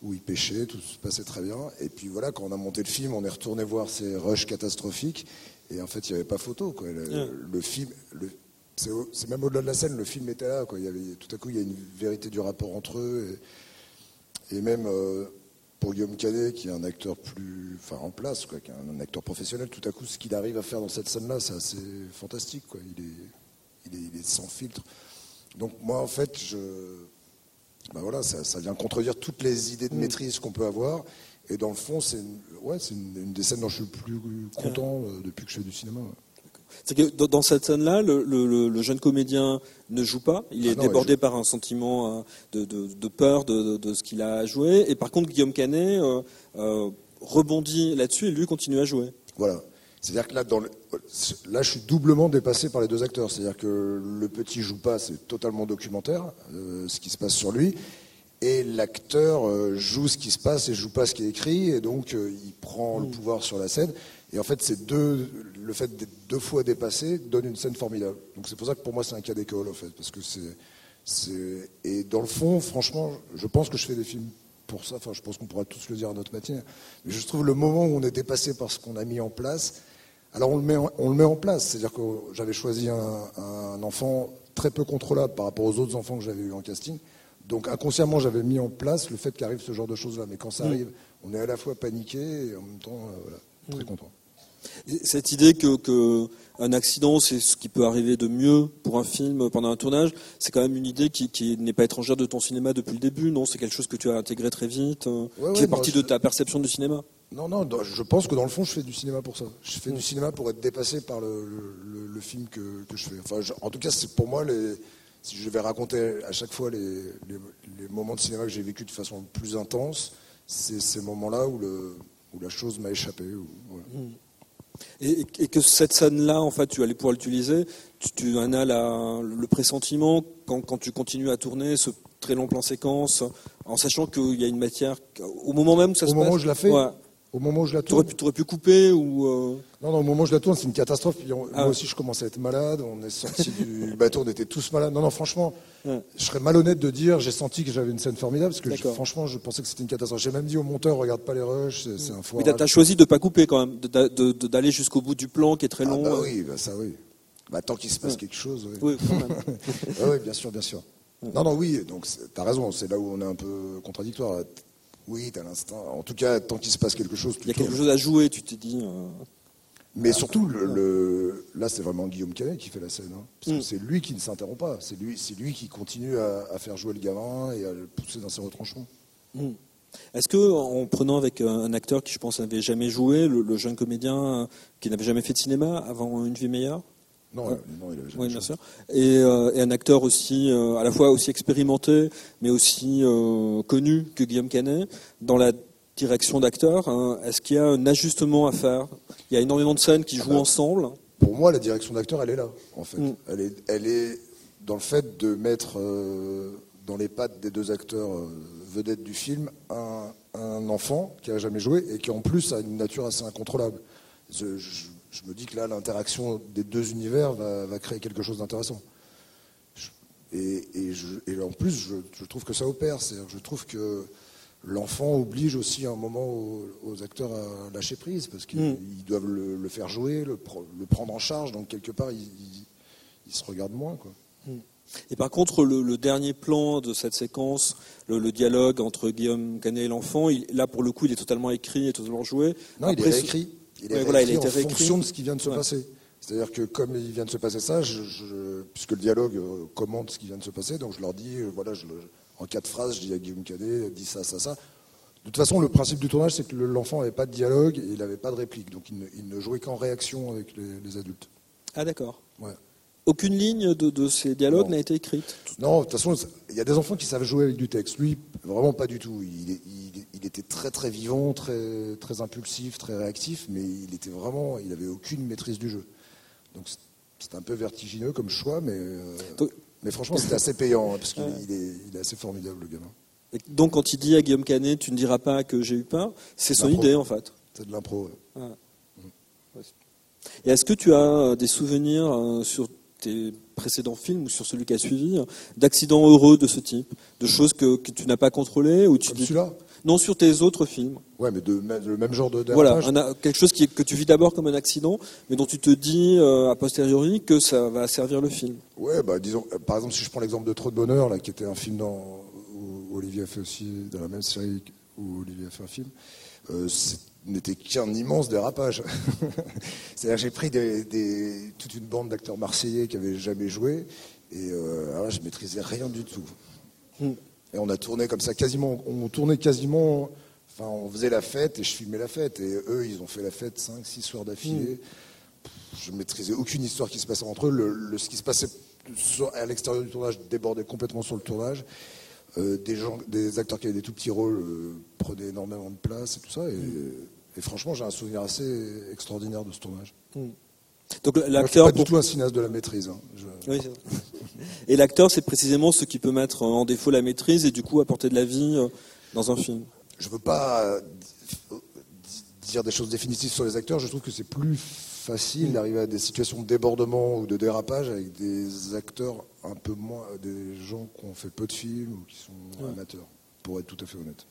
où il pêchait, tout se passait très bien. Et puis voilà, quand on a monté le film, on est retourné voir ces rushs catastrophiques. Et en fait, il n'y avait pas photo. Quoi. Le, Ouais. le film, c'est même au-delà de la scène, le film était là. Quoi. Il y avait, tout à coup, il y a une vérité du rapport entre eux. Et, et même pour Guillaume Canet, qui est un acteur plus, enfin, en place, quoi, qui est un, un acteur professionnel, tout à coup, ce qu'il arrive à faire dans cette scène-là, c'est assez fantastique. Quoi. Il, est, il, est, il est sans filtre. Donc moi, en fait, je, ben voilà, ça, ça vient contredire toutes les idées de maîtrise qu'on peut avoir. Et dans le fond, c'est une, ouais, c'est une, une des scènes dont je suis le plus content euh, depuis que je fais du cinéma. ouais. C'est que dans- cette scène-là, le, le- le- le jeune comédien ne joue pas. Il est Ah non, débordé par un sentiment euh, de, de- de peur de, ce qu'il a à jouer. Et par contre, Guillaume Canet euh, euh, rebondit là-dessus et lui continue à jouer. Voilà. C'est-à-dire que là, dans le- là, je suis doublement dépassé par les deux acteurs. C'est-à-dire que le petit joue pas, c'est totalement documentaire, euh, ce qui se passe sur lui. Et l'acteur joue ce qui se passe et joue pas ce qui est écrit. Et donc, il prend le pouvoir sur la scène. Et en fait, c'est deux, le fait d'être deux fois dépassé donne une scène formidable. Donc, c'est pour ça que pour moi, c'est un cas d'école, en fait. Parce que c'est, c'est, et dans le fond, franchement, je pense que je fais des films pour ça. Enfin, je pense qu'on pourra tous le dire à notre matière. Mais je trouve le moment où on est dépassé par ce qu'on a mis en place, alors on le met en, on le met en place. C'est-à-dire que j'avais choisi un, un enfant très peu contrôlable par rapport aux autres enfants que j'avais eu en casting. Donc inconsciemment, j'avais mis en place le fait qu'arrive ce genre de choses-là. Mais quand ça arrive, on est à la fois paniqué et en même temps, euh, voilà, très content. Et Cette idée que, que un accident, c'est ce qui peut arriver de mieux pour un film pendant un tournage, c'est quand même une idée qui, qui n'est pas étrangère de ton cinéma depuis le début, non? C'est quelque chose que tu as intégré très vite, euh, Ouais, qui ouais, partie je- de ta perception du cinéma? Non, non, je pense que dans le fond, je fais du cinéma pour ça. Je fais du cinéma pour être dépassé par le, le- le film que, que je fais. Enfin, je- en tout cas, c'est pour moi, les, si je vais raconter à chaque fois les, les- les moments de cinéma que j'ai vécu de façon plus intense, c'est ces moments-là où, le, où la chose m'a échappé. où- voilà. Et, et que cette scène-là, en fait, tu allais pouvoir l'utiliser. Tu, tu en as la- le pressentiment quand, quand tu continues à tourner ce très long plan séquence, en sachant qu'il y a une matière au moment même où ça Au se moment passe. où je la fais ouais. Au moment où je la Tu aurais tourne pu, couper ou. euh, Non, non, au moment où je la tourne, c'est une catastrophe. Puis on- Ah moi ouais. aussi, je commence à être malade. On est sorti du bateau, on était tous malades. Non, non, franchement, Ouais. je serais malhonnête de dire j'ai senti que j'avais une scène formidable parce que je- franchement, je pensais que c'était une catastrophe. J'ai même dit au monteur regarde pas les rushs, c'est un Mais foirage. t'as- choisi de ne pas couper quand même, de- de- de- d'aller jusqu'au bout du plan qui est très Ah long. bah euh. oui, bah ça oui. Bah, tant qu'il se passe quelque chose. Oui. Oui, quand même. Ah oui, bien sûr, bien sûr. Non, non, oui, donc t'as raison, c'est là où on est un peu contradictoire. Oui, t'as l'instant. En tout cas, tant qu'il se passe quelque chose, Il y a quelque chose à jouer, tu t'es dit. euh, Mais surtout, le, le- là, c'est vraiment Guillaume Canet qui fait la scène. hein. parce Mm. que c'est lui qui ne s'interrompt pas. C'est lui, c'est lui qui continue à, à faire jouer le gamin et à le pousser dans ses retranchements. hmm. Est-ce que, en prenant avec un un acteur qui, je pense, n'avait jamais joué, le, le jeune comédien euh, qui n'avait jamais fait de cinéma avant Une vie meilleure Non, Ouais. non, il avait jamais Oui, bien sûr. Et, euh, et un acteur aussi, euh, à la fois aussi expérimenté, mais aussi euh, connu que Guillaume Canet, dans la direction d'acteur. hein, Est-ce qu'il y a un ajustement à faire? Il y a énormément de scènes qui jouent bah, ensemble. Pour moi, la direction d'acteur, elle est là, en fait. Mm. Elle, est, elle est dans le fait de mettre dans les pattes des deux acteurs vedettes du film un, un enfant qui a jamais joué et qui en plus a une nature assez incontrôlable. je, je- je me dis que là, l'interaction des deux univers va, va créer quelque chose d'intéressant. Et, et je- et en plus, je, je trouve que ça opère. Je trouve que l'enfant oblige aussi à un moment aux, aux acteurs à lâcher prise, parce qu'ils Mm. doivent le, le faire jouer, le, prendre en charge. Donc, quelque part, ils, ils- ils se regardent moins. Quoi. Et par contre, le, le dernier plan de cette séquence, le, le dialogue entre Guillaume Canet et l'enfant, il- là pour le coup, il est totalement écrit et totalement joué. Non, il est réécrit. Il est Ouais, voilà, il a été en réécrit. fonction de ce qui vient de se Ouais. passer. C'est-à-dire que comme il vient de se passer ça, je- je- puisque le dialogue euh, commande ce qui vient de se passer, donc je leur dis, euh, voilà, je en quatre phrases, je dis à Guillaume Canet, dis ça, ça, ça. De toute façon, le principe du tournage, c'est que le- l'enfant n'avait pas de dialogue et il n'avait pas de réplique, donc il ne, il ne jouait qu'en réaction avec les, les adultes. Ah d'accord. Ouais. Aucune ligne de, de ces dialogues n'a été écrite. Non, de toute façon, il y a des enfants qui savent jouer avec du texte. Lui, vraiment pas du tout. Il, était très très vivant, très très impulsif, très réactif, mais il était vraiment, il avait aucune maîtrise du jeu. Donc c'est- un peu vertigineux comme choix, mais euh, Donc- mais franchement c'était assez payant hein, parce qu'il Ouais. il est, il est assez formidable le gamin. Et donc quand il dit à Guillaume Canet, tu ne diras pas que j'ai eu peur, c'est son idée en fait. C'est de l'impro. ouais. Et est-ce que tu as euh, des souvenirs euh, sur tes précédents films ou sur celui qui a suivi d'accidents heureux de ce type, de choses que, que tu n'as pas contrôlées ou tu Comme dis- celui-là. Non, sur tes autres films. Ouais, mais de, même- le même genre de Voilà, un quelque chose qui que tu vis d'abord comme un accident, mais dont tu te dis euh, a posteriori que ça va servir le film. Ouais, bah disons, euh, par exemple, si je prends l'exemple de Trop de bonheur, là, qui était un film dans, où Olivier a fait aussi, dans la même série où Olivier a fait un film, euh, n'était qu'un immense dérapage. C'est-à-dire, j'ai pris des, des- toute une bande d'acteurs marseillais qui avaient jamais joué, et euh, alors là, je maîtrisais rien du tout. Hmm. Et on a tourné comme ça, quasiment, on tournait quasiment, enfin, on faisait la fête et je filmais la fête, et eux, ils ont fait la fête 5, 6 soirs d'affilée je maîtrisais aucune histoire qui se passait entre eux. Le, le- ce qui se passait à l'extérieur du tournage débordait complètement sur le tournage. Euh, des, gens, des acteurs qui avaient des tout petits rôles euh, prenaient énormément de place et tout ça. Et, et franchement, j'ai un souvenir assez extraordinaire de ce tournage. Donc je suis l'acteur, pas du tout un cinéaste de la maîtrise. hein. Je- Oui, c'est vrai. et l'acteur, c'est précisément ce qui peut mettre en défaut la maîtrise et du coup apporter de la vie euh, dans un film. je veux pas di- dire des choses définitives sur les acteurs. Je trouve que c'est plus facile d'arriver à des situations de débordement ou de dérapage avec des acteurs un peu moins, des gens qui ont fait peu de films ou qui sont amateurs, pour être tout à fait honnête.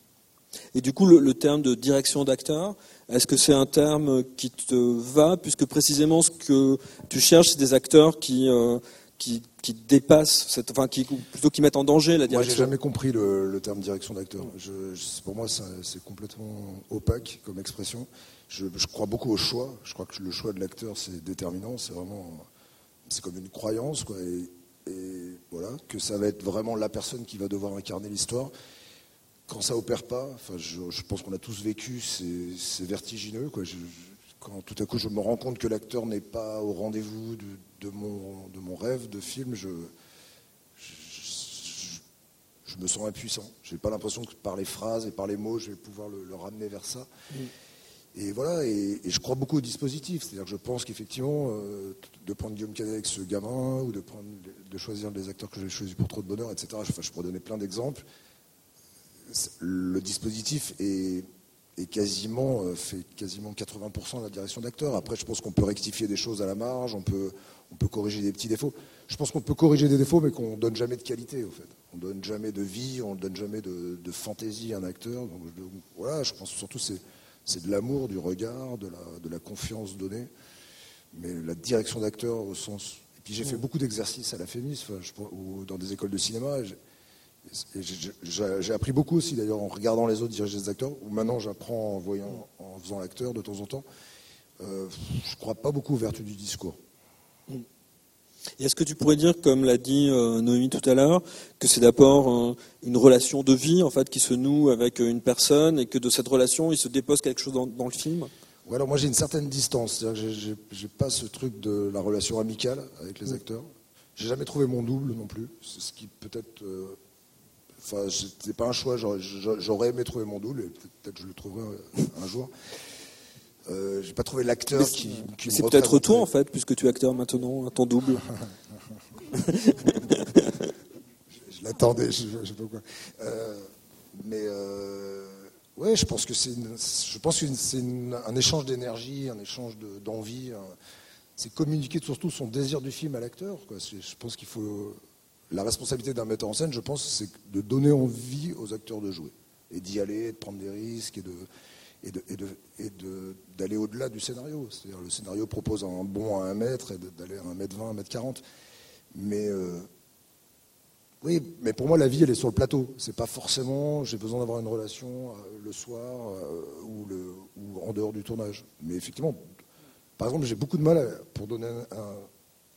Et du coup, le, le terme de direction d'acteur, est-ce que c'est un terme qui te va, puisque précisément ce que tu cherches, c'est des acteurs qui, euh, qui, qui dépassent, cette, enfin, qui, plutôt qui mettent en danger la Moi, j'ai direction jamais compris le, le terme direction d'acteur. Je- je- pour moi, c'est complètement opaque comme expression. Je, crois beaucoup au choix. Je crois que le choix de l'acteur, c'est déterminant. C'est vraiment, c'est comme une croyance, quoi. Et, voilà, que ça va être vraiment la personne qui va devoir incarner l'histoire. Quand ça opère pas, enfin, je, pense qu'on a tous vécu, c'est vertigineux, quoi. Quand tout à coup je me rends compte que l'acteur n'est pas au rendez-vous de, mon, de mon rêve de film, je, je, me sens impuissant. Je n'ai pas l'impression que par les phrases et par les mots, je vais pouvoir le, le ramener vers ça. Et voilà, et, je crois beaucoup au dispositif. C'est-à-dire que je pense qu'effectivement, euh, de prendre Guillaume Canet avec ce gamin, ou de, prendre, de choisir les acteurs que j'ai choisis pour trop de bonheur, etc. Enfin, je pourrais donner plein d'exemples. Le dispositif est, quasiment, euh, fait quasiment 80% de la direction d'acteur. Après, je pense qu'on peut rectifier des choses à la marge, on peut, on peut corriger des petits défauts. Je pense qu'on peut corriger des défauts, mais qu'on donne jamais de qualité, au fait. On donne jamais de vie, on donne jamais de, fantaisie à un acteur. Donc, je- voilà, je pense surtout c'est, c'est de l'amour, du regard, de la, de la confiance donnée. Mais la direction d'acteur au sens. Et puis j'ai fait beaucoup d'exercices à la FEMIS, enfin, je- ou dans des écoles de cinéma. j'ai- appris beaucoup aussi d'ailleurs en regardant les autres diriger des acteurs, ou maintenant j'apprends en voyant, en faisant l'acteur de temps en temps. Euh, je crois pas beaucoup aux vertus du discours. Est-ce que tu pourrais dire, comme l'a dit euh, Noémie tout à l'heure, que c'est d'abord euh, une relation de vie en fait qui se noue avec euh, une personne et que de cette relation il se dépose quelque chose dans, dans le film? Ouais, alors moi j'ai une certaine distance, c'est-à-dire que j'ai- j'ai- pas ce truc de la relation amicale avec les acteurs. J'ai jamais trouvé mon double non plus, c'est ce qui peut-être, euh, enfin c'était pas un choix, j'aurais- j'aurais aimé trouver mon double et peut-être je le trouverai euh, un jour. Euh, j'ai pas trouvé l'acteur qui, qui C'est peut-être toi en fait, puisque tu es acteur maintenant, ton double. Je l'attendais, je, je sais pas quoi. Euh, mais euh, Ouais, je pense que c'est je pense que c'est un échange d'énergie, un échange de- d'envie. c'est communiquer surtout son désir du film à l'acteur. Je pense qu'il faut la responsabilité d'un metteur en scène, je pense, c'est de donner envie aux acteurs de jouer et d'y aller, de prendre des risques et de et et de- et de- d'aller au-delà du scénario. C'est-à-dire le scénario propose un bond à un mètre et d'aller à un mètre 20, un mètre 40. Mais euh, oui, mais pour moi, la vie, elle est sur le plateau. C'est pas forcément, j'ai besoin d'avoir une relation euh, le soir euh, ou, en dehors du tournage. Mais effectivement, par exemple, j'ai beaucoup de mal, pour donner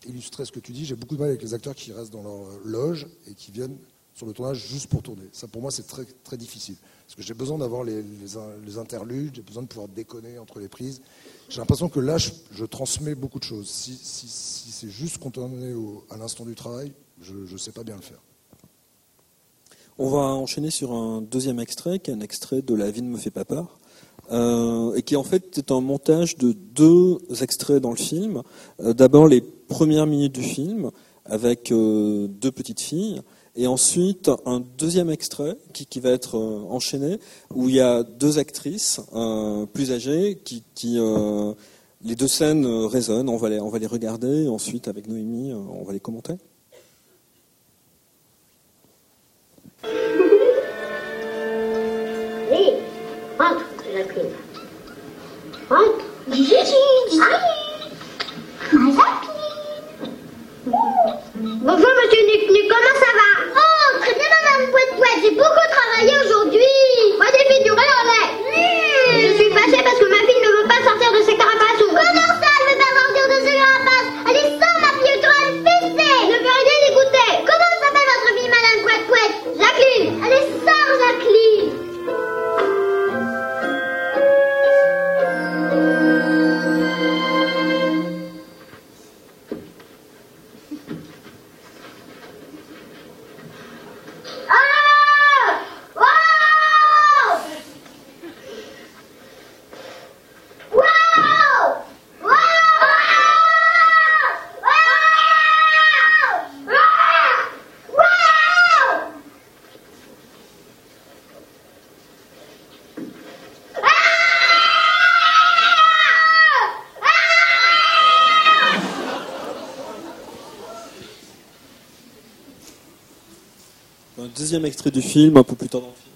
illustrer ce que tu dis, j'ai beaucoup de mal avec les acteurs qui restent dans leur loge et qui viennent sur le tournage juste pour tourner. Ça, pour moi, c'est très, très difficile. Parce que j'ai besoin d'avoir les, les in- les interludes, j'ai besoin de pouvoir déconner entre les prises. J'ai l'impression que là, je, transmets beaucoup de choses. Si, si- si c'est juste cantonné à l'instant du travail, je ne sais pas bien le faire. On va enchaîner sur un deuxième extrait, qui est un extrait de La vie ne me fait pas peur, euh, et qui en fait est un montage de deux extraits dans le film. Euh, D'abord les premières minutes du film, avec euh, deux petites filles, et ensuite un deuxième extrait qui, qui va être euh, enchaîné, où il y a deux actrices euh, plus âgées qui... qui, euh, les deux scènes euh, résonnent, on va les, on va les regarder, et ensuite avec Noémie, euh, on va les commenter. Oui, rentre, Jacqueline. Rentre. Gigi, Gigi. Ma Jacqueline. Bonjour, monsieur Nick, comment ça va? Oh, très bien, madame Pouette Pouette. J'ai beaucoup travaillé aujourd'hui. Moi, des figurés en lait. Je suis fâchée parce que ma fille ne veut pas sortir de ses carapaces. Deuxième extrait du film, un peu plus tard dans le film.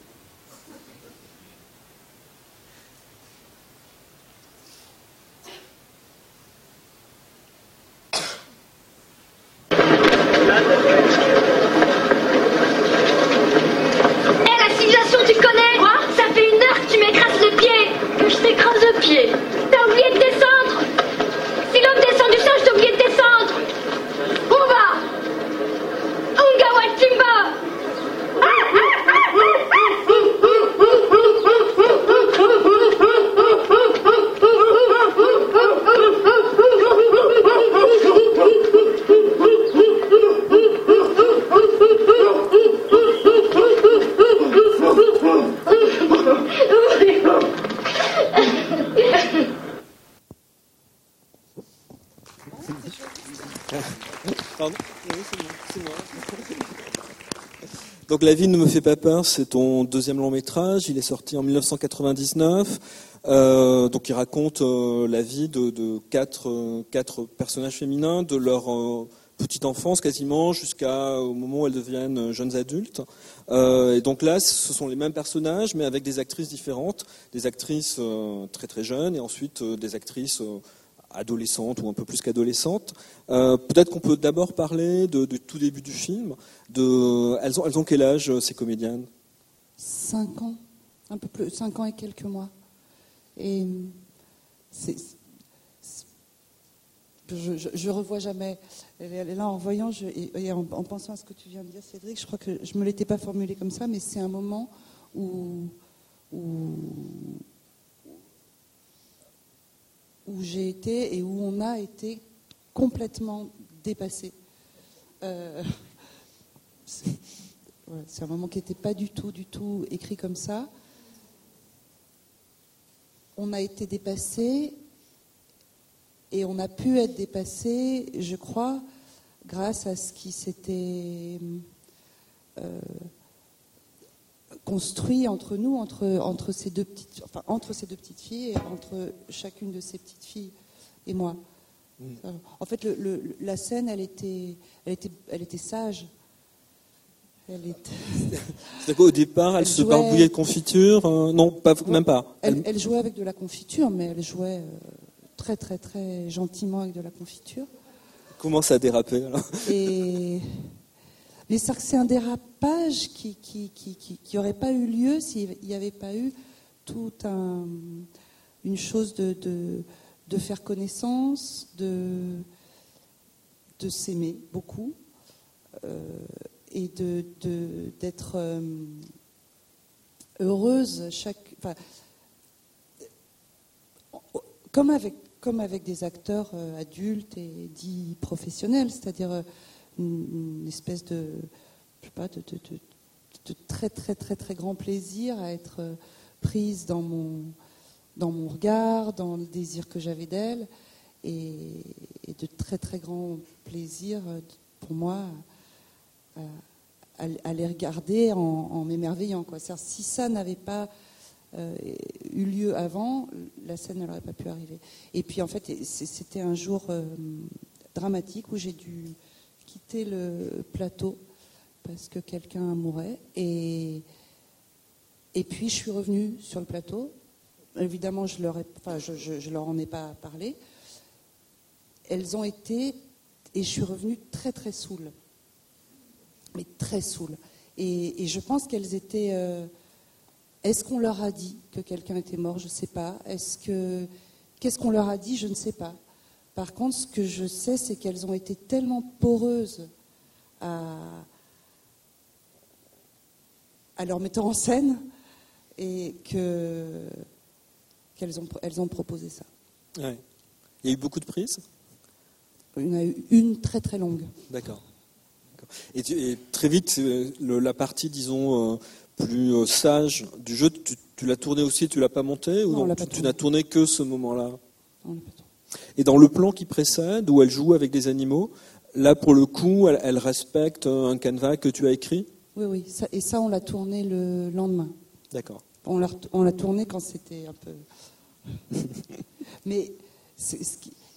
Eh, la civilisation, tu connais Quoi Ça fait une heure que tu m'écrases le pied Que je t'écrase le pied T'as oublié de descendre Si l'homme descend du singe, t'as oublié de descendre On va Unga Watimba Pardon Oui, c'est moi, c'est moi. Donc La vie ne me fait pas peur, c'est ton deuxième long métrage. Il est sorti en 1999. Euh, donc il raconte euh, la vie de, quatre, euh, quatre personnages féminins de leur petite enfance quasiment jusqu'au moment où elles deviennent jeunes adultes. Et donc là, ce sont les mêmes personnages, mais avec des actrices différentes, des actrices très très jeunes et ensuite des actrices euh, adolescentes ou un peu plus qu'adolescentes. Euh, Peut-être qu'on peut, d'abord parler de- tout début du film. Elles, ont, quel âge euh, ces comédiennes? Cinq ans, un peu plus, cinq ans et quelques mois. Et c'est- je, revois jamais. Là en voyant je- en, en pensant à ce que tu viens de dire, Cédric, je crois que je me l'étais pas formulé comme ça, mais c'est un moment où, où j'ai été et où on a été complètement dépassé. Euh, c'est un moment qui n'était pas du tout, du tout écrit comme ça. On a été dépassé et on a pu être dépassé, je crois, grâce à ce qui s'était euh, construit entre nous, entre, entre, ces deux petites, enfin, entre ces deux petites filles et entre chacune de ces petites filles et moi. Euh, En fait, le- le- la scène, elle était, elle était, elle était sage. Elle était, C'est qu'au départ, elle, Elle se jouait- barbouillait de confiture euh, Non, pas, même pas. elle, jouait avec de la confiture, mais elle jouait euh, très, très, très gentiment avec de la confiture. commence à déraper. alors? Et mais c'est un dérapage qui qui, qui, qui, pas eu lieu s'il n'y avait pas eu tout un une chose de, faire connaissance, de, s'aimer beaucoup euh, et d'être euh, heureuse chaque. comme avec, comme avec des acteurs euh, adultes et dits professionnels, c'est-à-dire une, espèce de, je sais pas, de, de- très très très très grand plaisir à être euh, prise dans mon, dans mon regard, dans le désir que j'avais d'elle, et, de très très grand plaisir euh, pour moi à, les regarder en, en m'émerveillant. Si ça n'avait pas euh, eu lieu avant, la scène n'aurait pas pu arriver. Et puis en fait, c'était un jour dramatique où j'ai dû quitter le plateau parce que quelqu'un mourait. Et, et puis je suis revenue sur le plateau. Évidemment, je leur, enfin, je- je leur en ai pas parlé. Elles ont été, et je suis revenue très très saoule. Mais très saoule. Et, et je pense qu'elles étaient. euh, est-ce qu'on leur a dit que quelqu'un était mort? Je ne sais pas. Est-ce que qu'est-ce qu'on leur a dit? Je ne sais pas. Par contre, ce que je sais, c'est qu'elles ont été tellement poreuses à, à leur metteur en scène et que qu'elles ont elles ont proposé ça. Ouais. Il y a eu beaucoup de prises? Il y en a eu une très très longue. D'accord. Et, très vite, euh, le- la partie, disons, euh, plus euh, sage du jeu, tu, tu l'as tournée aussi, tu l'as pas montée ou Non, tu, n'as tourné que ce moment-là? On l'a pas tournée. Et dans le plan qui précède, où elle joue avec des animaux, là, pour le coup, elle, elle respecte un canevas que tu as écrit Oui, oui. Ça- et ça, on l'a tourné le lendemain. D'accord. On l'a, tourné quand c'était un peu. Mais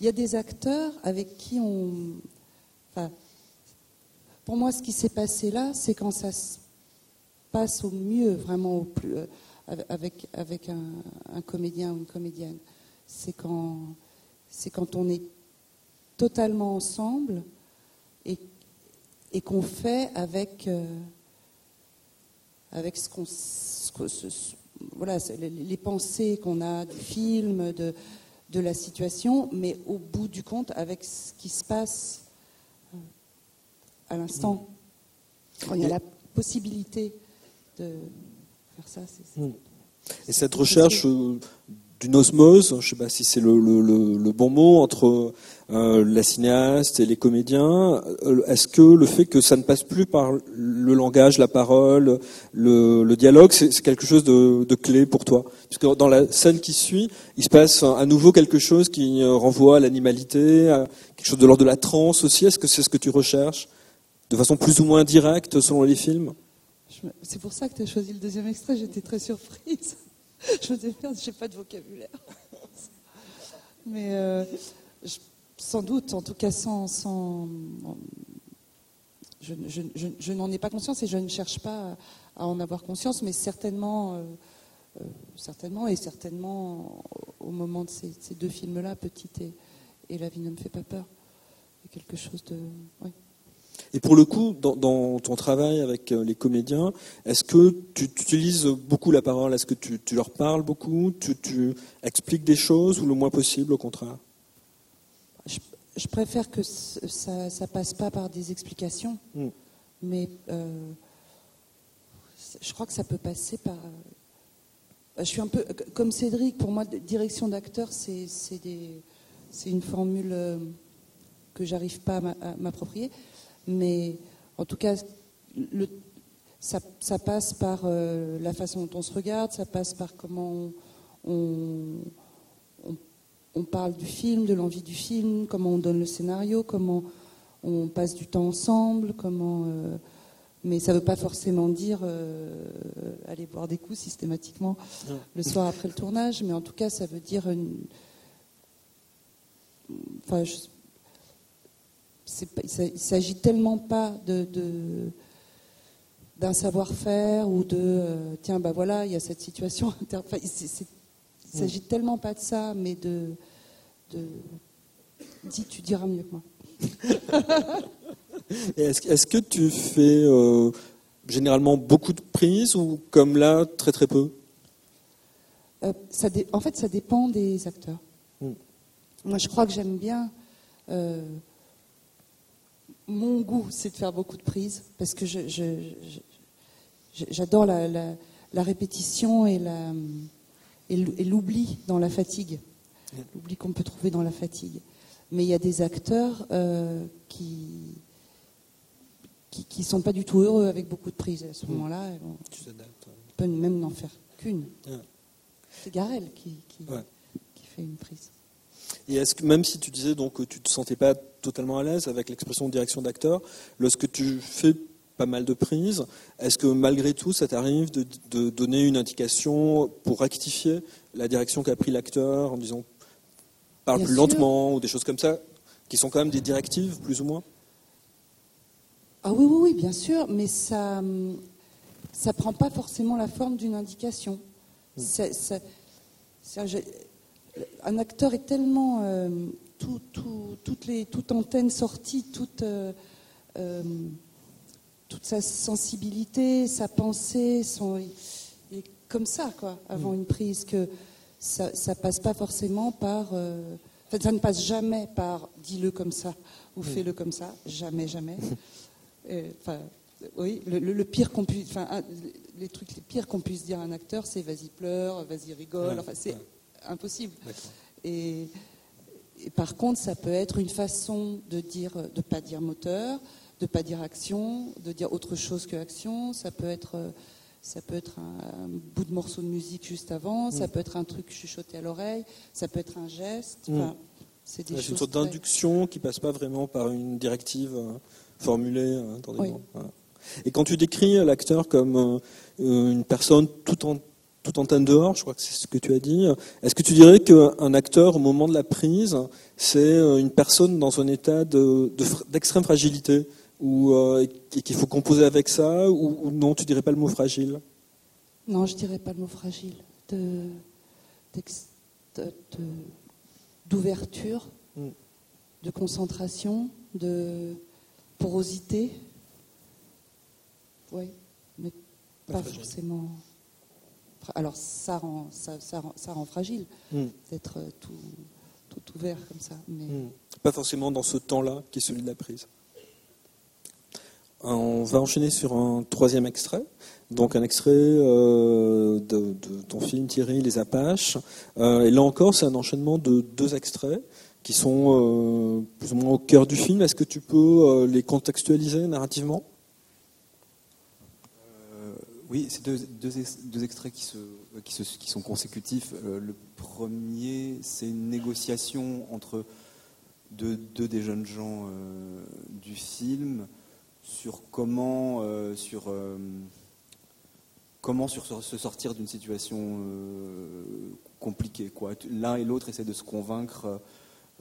il y a des acteurs avec qui on. Enfin, pour moi, ce qui s'est passé là, c'est quand ça se passe au mieux, vraiment au plus, euh, avec, avec un, un comédien ou une comédienne. C'est quand, c'est quand on est totalement ensemble et, et qu'on fait avec. euh, avec ce qu'on, voilà, les, les pensées qu'on a du film, de, de la situation, mais au bout du compte, avec ce qui se passe euh, à l'instant. Quand il y a la possibilité de faire ça, c'est, c'est- Mm. Et cette recherche euh, d'une osmose, je sais pas si c'est le, bon mot, entre euh, la cinéaste et les comédiens, euh, est-ce que le fait que ça ne passe plus par le langage, la parole, le, dialogue, c'est quelque chose de, clé pour toi? Puisque dans la scène qui suit, il se passe à nouveau quelque chose qui euh, renvoie à l'animalité, à quelque chose de l'ordre de la transe aussi. Est-ce que c'est ce que tu recherches de façon plus ou moins directe selon les films? C'est pour ça que tu as choisi le deuxième extrait, j'étais très surprise. je merde, j'ai pas de vocabulaire. Mais euh, sans doute, en tout cas sans. sans- je, n'en ai pas conscience et je ne cherche pas à en avoir conscience, mais certainement, euh, euh, certainement et certainement au moment de ces, ces deux films-là, Petite et, et La vie ne me fait pas peur, il y a quelque chose de. oui. Et pour le coup, dans, dans ton travail avec euh, les comédiens, est-ce que tu, tu utilises beaucoup la parole? Est-ce que tu, tu leur parles beaucoup? Tu, tu expliques des choses ou le moins possible au contraire? Je, je préfère que ça, ça passe pas par des explications, Mm. mais euh, je crois que ça peut passer par. euh, Je suis un peu comme Cédric. Pour moi, direction d'acteur, c'est une formule que j'arrive pas à m'approprier, mais en tout cas, le, ça, ça passe par euh, la façon dont on se regarde, ça passe par comment on, on, on parle du film, de l'envie du film, comment on donne le scénario, comment on passe du temps ensemble, comment, euh, Mais ça ne veut pas forcément dire euh, aller boire des coups systématiquement le soir après le tournage, mais en tout cas, ça veut dire une. Enfin, je- il il s'agit tellement pas de. d'un savoir-faire ou de euh, tiens bah voilà il y a cette situation inter- enfin, c'est- il s'agit tellement pas de ça mais de, de dis tu diras mieux que moi est-ce que tu fais euh, généralement beaucoup de prises ou comme là, très très peu? Euh, ça dé- en fait, ça dépend des acteurs. Mm. Moi, je crois que j'aime bien. Mon goût, c'est de faire beaucoup de prises parce que je- je- je- je- j'adore la, la- la répétition et la- et l'oubli dans la fatigue. L'oubli qu'on peut trouver dans la fatigue. Mais il y a des acteurs euh, qui qui qui sont pas du tout heureux avec beaucoup de prises. À ce moment-là, Tu t'adaptes. on peut même n'en faire qu'une. Ouais. C'est Garel qui, qui, Ouais. qui fait une prise. Et est-ce que même si tu disais donc que tu te sentais pas totalement à l'aise avec l'expression de direction d'acteur, lorsque tu fais pas mal de prises, est-ce que malgré tout ça t'arrive de, de donner une indication pour rectifier la direction qu'a pris l'acteur en disant parle Bien plus sûr. lentement ou des choses comme ça qui sont quand même des directives plus ou moins? Ah oui, oui, oui, bien sûr, mais ça ça prend pas forcément la forme d'une indication. Ça- ça- ça- j'ai- un acteur est tellement euh, tout, tout- toutes les toute antenne sortie, toute euh, euh, toute sa sensibilité, sa pensée, son, il est comme ça quoi, avant une prise que ça, ça passe pas forcément par euh, ça ne passe jamais par dis-le comme ça ou fais-le comme ça, jamais, jamais. Enfin, oui, le, le- le pire qu'on puisse, enfin, les trucs les pires qu'on puisse dire à un acteur, c'est vas-y pleure, vas-y rigole. Enfin, c'est. Impossible. Et, et par contre, ça peut être une façon de dire, de pas dire moteur, de pas dire action, de dire autre chose que action. Ça peut être, ça peut être un, un bout de morceau de musique juste avant. Ça peut être un truc chuchoté à l'oreille. Ça peut être un geste. Mm. Enfin, c'est des choses. une sorte d'induction qui passe pas vraiment par une directive euh, formulée euh, dans des Oui. mots. Voilà. Et quand tu décris l'acteur comme euh, une personne tout en tout antenne dehors, je crois que c'est ce que tu as dit. Est-ce que tu dirais qu'un acteur, au moment de la prise, c'est euh, une personne dans un état de- de fr- d'extrême fragilité ou euh, et qu'il faut composer avec ça ou, ou non, tu dirais pas le mot fragile? Non, je dirais pas le mot fragile. De- d'ouverture, Mm. de concentration, de porosité. Oui, mais Pas forcément. Alors ça rend, ça, ça rend, ça rend fragile Mm. d'être euh, tout, tout ouvert comme ça. Mais Hmm. Pas forcément dans ce temps-là qui est celui de la prise. On va enchaîner sur un troisième extrait. Donc un extrait euh, de, de ton film Thierry, Les Apaches. Euh, et là encore, c'est un enchaînement de deux extraits qui sont euh, plus ou moins au cœur du film. Est-ce que tu peux euh, les contextualiser narrativement? Euh, oui, c'est deux, deux ex- deux extraits qui, se, qui, sont consécutifs. Euh, le premier, c'est une négociation entre deux, des jeunes gens euh, du film sur comment, euh, sur, comment sur, se sortir d'une situation compliquée. L'un et l'autre essaient de se convaincre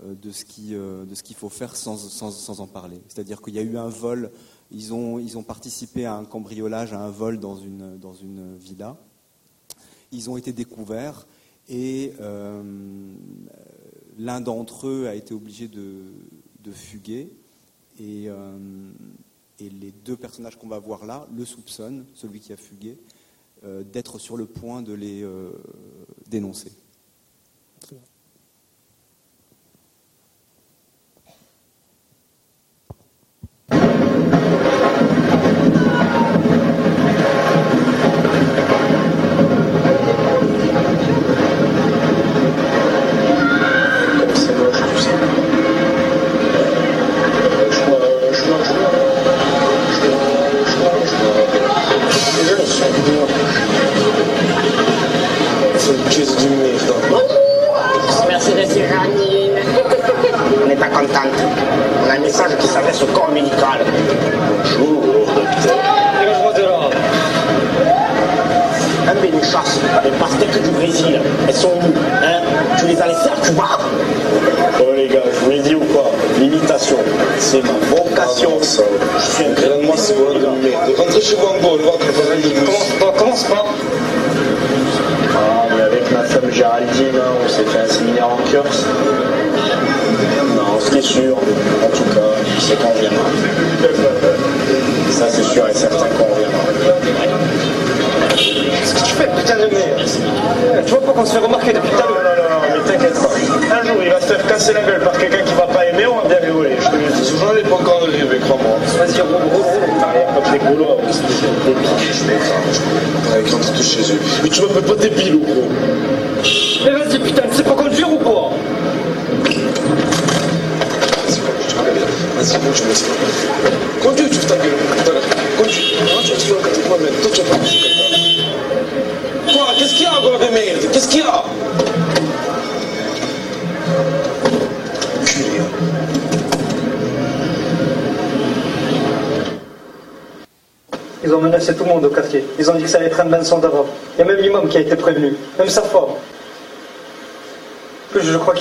de ce qu'il faut faire sans en parler. C'est-à-dire qu'il y a eu un vol, ils ont, ils ont participé à un cambriolage, à un vol dans une, dans une villa. Ils ont été découverts et euh, l'un d'entre eux a été obligé de, de fuguer. Et, euh, et les deux personnages qu'on va voir là le soupçonnent, celui qui a fugué, euh, d'être sur le point de les dénoncer.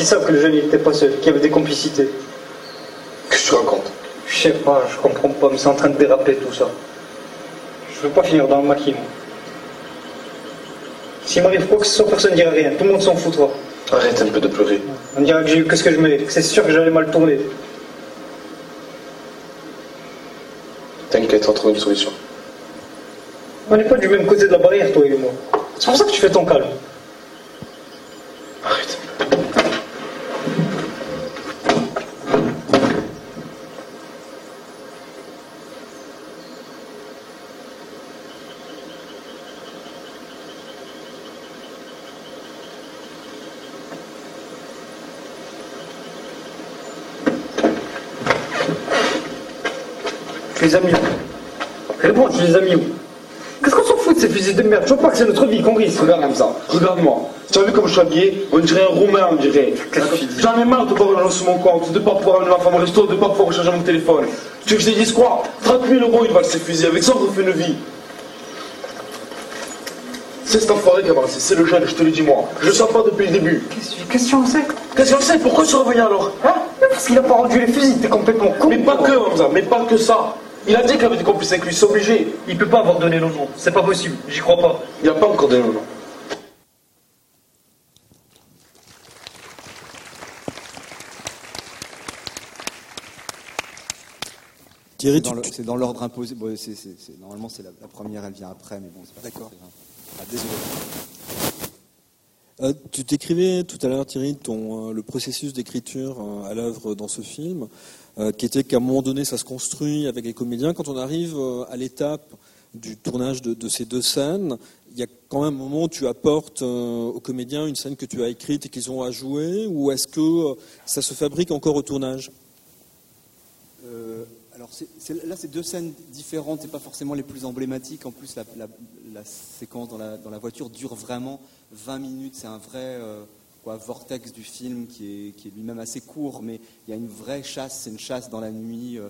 Qu'ils savent que le jeune n'était pas seul, qu'il y avait des complicités. Qu'est-ce que tu racontes? Je sais pas, je comprends pas, mais c'est en train de déraper tout ça. Je veux pas finir dans le maquis, moi. S'il m'arrive quoi que ce soit, personne ne dira rien. Tout le monde s'en foutra. Arrête un peu de pleurer. On dira que j'ai eu que ce que je mets, que c'est sûr que j'allais mal tourner. T'inquiète, on trouve une solution. On n'est pas du même côté de la barrière, toi et moi. C'est pour ça que tu fais ton calme. Arrête. Tu les as mis où Réponds, tu les as mis où Qu'est-ce qu'on s'en fout de ces vois pas que c'est notre vie qu'on risque. Regarde comme ça, regarde-moi. Tu as vu comme je suis habillé On dirait un Roumain, on dirait. J'en ai marre de pas avoir sur mon compte, de pas pouvoir amener ma femme au resto, de pas pouvoir recharger mon téléphone. Tu veux que je te dise quoi 30 000 euros, il va ces fusils. Avec ça, on refait une vie. C'est cet enfoiré qui a balancé, c'est le jeune, je te le dis moi. Je le sens pas depuis le début. Qu'est-ce qu'on sait Qu'est-ce qu'on sait Pourquoi tu reviens alors Hein Parce qu'il a pas rendu les fusils, t'es complètement con. Mais pas que, Hamza, mais pas que ça. Il a dit qu'il avait des complices avec lui, c'est obligé. Il peut pas avoir donné le nom, c'est pas possible, j'y crois pas. Il a pas encore donné le nom. Thierry, C'est dans l'ordre imposé. Normalement, c'est la, la première, elle vient après, mais bon, c'est pas D'accord. Ah, désolé. Euh, tu décrivais tout à l'heure, Thierry, ton, euh, le processus d'écriture euh, à l'œuvre dans ce film, euh, qui était qu'à un moment donné, ça se construit avec les comédiens. Quand on arrive euh, à l'étape du tournage de, ces deux scènes, il y a quand même un moment où tu apportes euh, aux comédiens une scène que tu as écrite et qu'ils ont à jouer, ou est-ce que ça se fabrique encore au tournage? Alors là, c'est deux scènes différentes, c'est pas forcément les plus emblématiques. En plus, la, séquence dans la, dans la voiture dure vraiment 20 minutes. C'est un vrai quoi, vortex du film qui est, qui est lui-même assez court, mais il y a une vraie chasse. C'est une chasse dans la nuit, euh,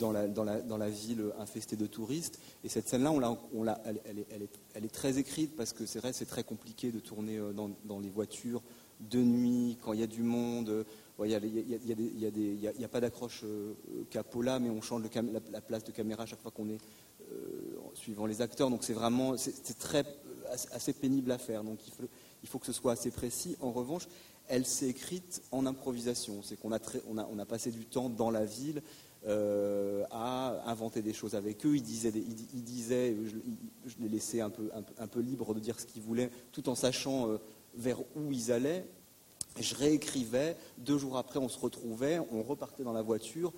dans, la, dans, la, dans la ville infestée de touristes. Et cette scène-là, on on elle, elle est, elle est- elle est très écrite parce que c'est vrai, c'est très compliqué de tourner euh, dans, dans les voitures de nuit, quand il y a du monde. Il n'y a, a- a pas d'accroche euh, capot là, mais on change la, la place de caméra chaque fois qu'on est euh, suivant les acteurs. Donc c'est vraiment c'est très assez pénible à faire. Donc il faut, il faut que ce soit assez précis. En revanche, elle s'est écrite en improvisation. C'est qu'on a, on a, on a passé du temps dans la ville euh, à inventer des choses avec eux. Ils disaient, je, les laissais un peu, un, libres de dire ce qu'ils voulaient, tout en sachant euh, vers où ils allaient. Je réécrivais, deux jours après on se retrouvait, on repartait dans la voiture,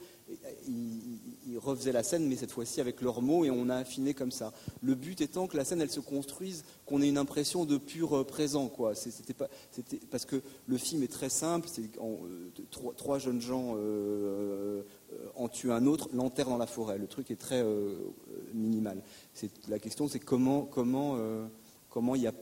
ils, refaisaient la scène, mais cette fois-ci avec leurs mots, et on a affiné comme ça. Le but étant que la scène, elle se construise, qu'on ait une impression de pur euh, présent, quoi. C'était pas, c'était parce que le film est très simple, c'est euh, trois, jeunes gens euh, euh, en tuent un autre, l'enterrent dans la forêt. Le truc est très minimal. C'est la question, c'est comment, comment, comment il y a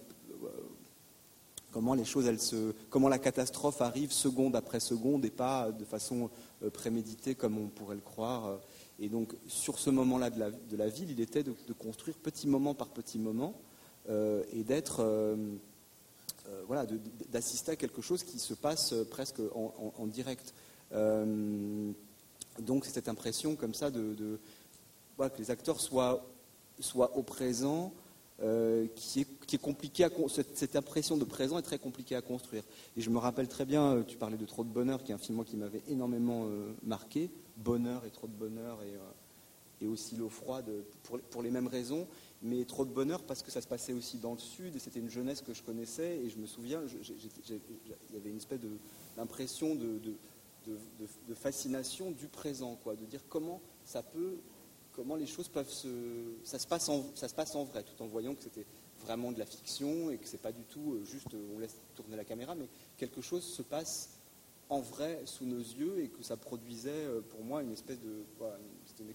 comment les choses, elles se, comment la catastrophe arrive seconde après seconde et pas de façon euh, préméditée comme on pourrait le croire. Et donc sur ce moment-là de la, de la ville, il était de, construire petit moment par petit moment euh, et d'être euh, euh, voilà, d'assister à quelque chose qui se passe euh, presque en, direct. Euh, donc c'est cette impression comme ça de, de- voilà, que les acteurs soient, soient au présent, euh, qui, est, compliqué à cette, impression de présent est très compliquée à construire. Et je me rappelle très bien, euh, tu parlais de Trop de bonheur, qui est un film qui m'avait énormément euh, marqué, Bonheur et Trop de bonheur et, et aussi L'eau froide pour, pour les mêmes raisons, mais Trop de bonheur parce que ça se passait aussi dans le sud et c'était une jeunesse que je connaissais et je me souviens, il y avait une espèce de- de- de fascination du présent, quoi, de dire comment ça peut, comment les choses peuvent se, ça se passe en, ça se passe en vrai, tout en voyant que c'était vraiment de la fiction et que c'est pas du tout euh, juste euh, on laisse tourner la caméra, mais quelque chose se passe en vrai sous nos yeux et que ça produisait euh, pour moi une espèce de, voilà, une-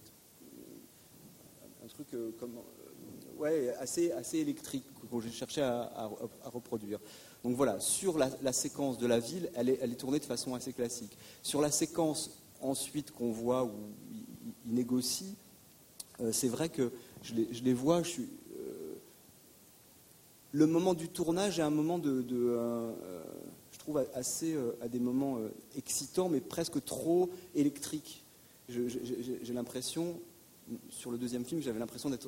un truc comme, ouais, assez, assez électrique que j'ai cherché à, reproduire. Donc voilà, sur la, séquence de la ville, elle est, elle est tournée de façon assez classique. Sur la séquence ensuite qu'on voit où il, il négocie, c'est vrai que je les, vois, euh, le moment du tournage est un moment de, euh, euh, je trouve assez euh, à des moments euh, excitants, mais presque trop électriques. J'ai l'impression, sur le deuxième film, j'avais l'impression de,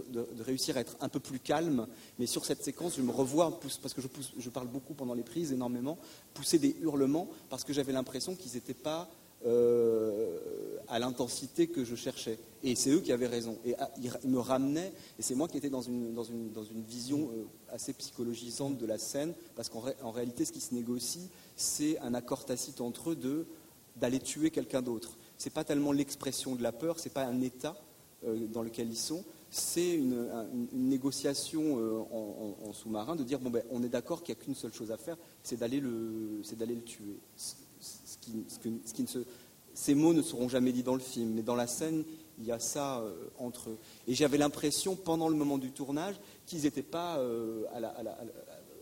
réussir à être un peu plus calme, mais sur cette séquence, je me revois, parce que je parle beaucoup pendant les prises, énormément, pousser des hurlements, parce que j'avais l'impression qu'ils n'étaient pas euh, à l'intensité que je cherchais. Et c'est eux qui avaient raison. Et ah, ils, me ramenaient, et c'est moi qui étais dans une, dans une, dans une vision euh, assez psychologisante de la scène, parce qu'en ré- réalité, ce qui se négocie, c'est un accord tacite entre eux d'aller tuer quelqu'un d'autre. C'est pas tellement l'expression de la peur, c'est pas un état euh, dans lequel ils sont, c'est une, un- une- une négociation en sous-marin de dire bon ben on est d'accord qu'il n'y a qu'une seule chose à faire, c'est d'aller le, c'est d'aller le tuer. Qui, ce que- ce qui ne se, ces mots ne seront jamais dits dans le film, mais dans la scène il y a ça euh, entre eux. Et j'avais l'impression pendant le moment du tournage qu'ils n'étaient pas euh, à la- à la- à la-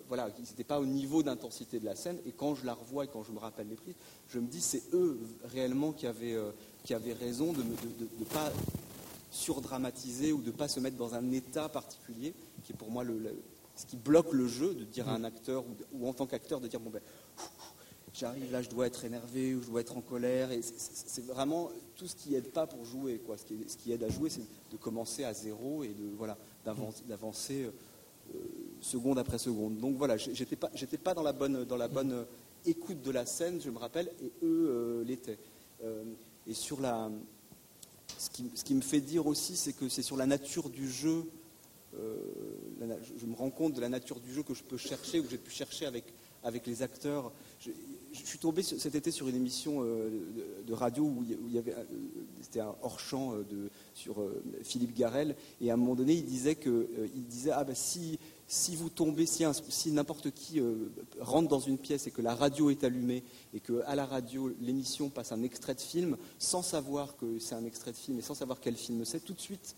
voilà, qu'ils n'étaient pas au niveau d'intensité de la scène. Et quand je la revois et quand je me rappelle les prises, je me dis c'est eux réellement qui avaient, euh, qui avaient raison de ne pas surdramatiser ou de ne pas se mettre dans un état particulier, qui est pour moi le, le- ce qui bloque le jeu, de dire à un acteur ou, de- ou en tant qu'acteur de dire bon ben j'arrive là, je dois être énervé ou je dois être en colère. Et c'est- vraiment tout ce qui aide pas pour jouer. Quoi. Ce, qui, ce qui aide à jouer, c'est de commencer à zéro et de voilà d'avancer, d'avancer, euh, seconde après seconde. Donc voilà, j'étais pas, j'étais pas dans la bonne, dans la bonne euh, écoute de la scène, je me rappelle, et eux euh, l'étaient. Euh, et sur la, ce qui, ce qui me fait dire aussi, c'est que c'est sur la nature du jeu. euh, la je, je me rends compte de la nature du jeu que je peux chercher, ou que j'ai pu chercher avec, avec les acteurs. Je, je suis tombé ce- cet été sur une émission euh, de, radio où il y- avait, euh, c'était un hors-champ euh, de- sur Philippe Garel, et à un moment donné, il disait que, il disait ah ben si si vous tombez, si, n'importe qui rentre dans une pièce et que la radio est allumée et que à la radio l'émission passe un extrait de film, sans savoir que c'est un extrait de film et sans savoir quel film c'est, tout de suite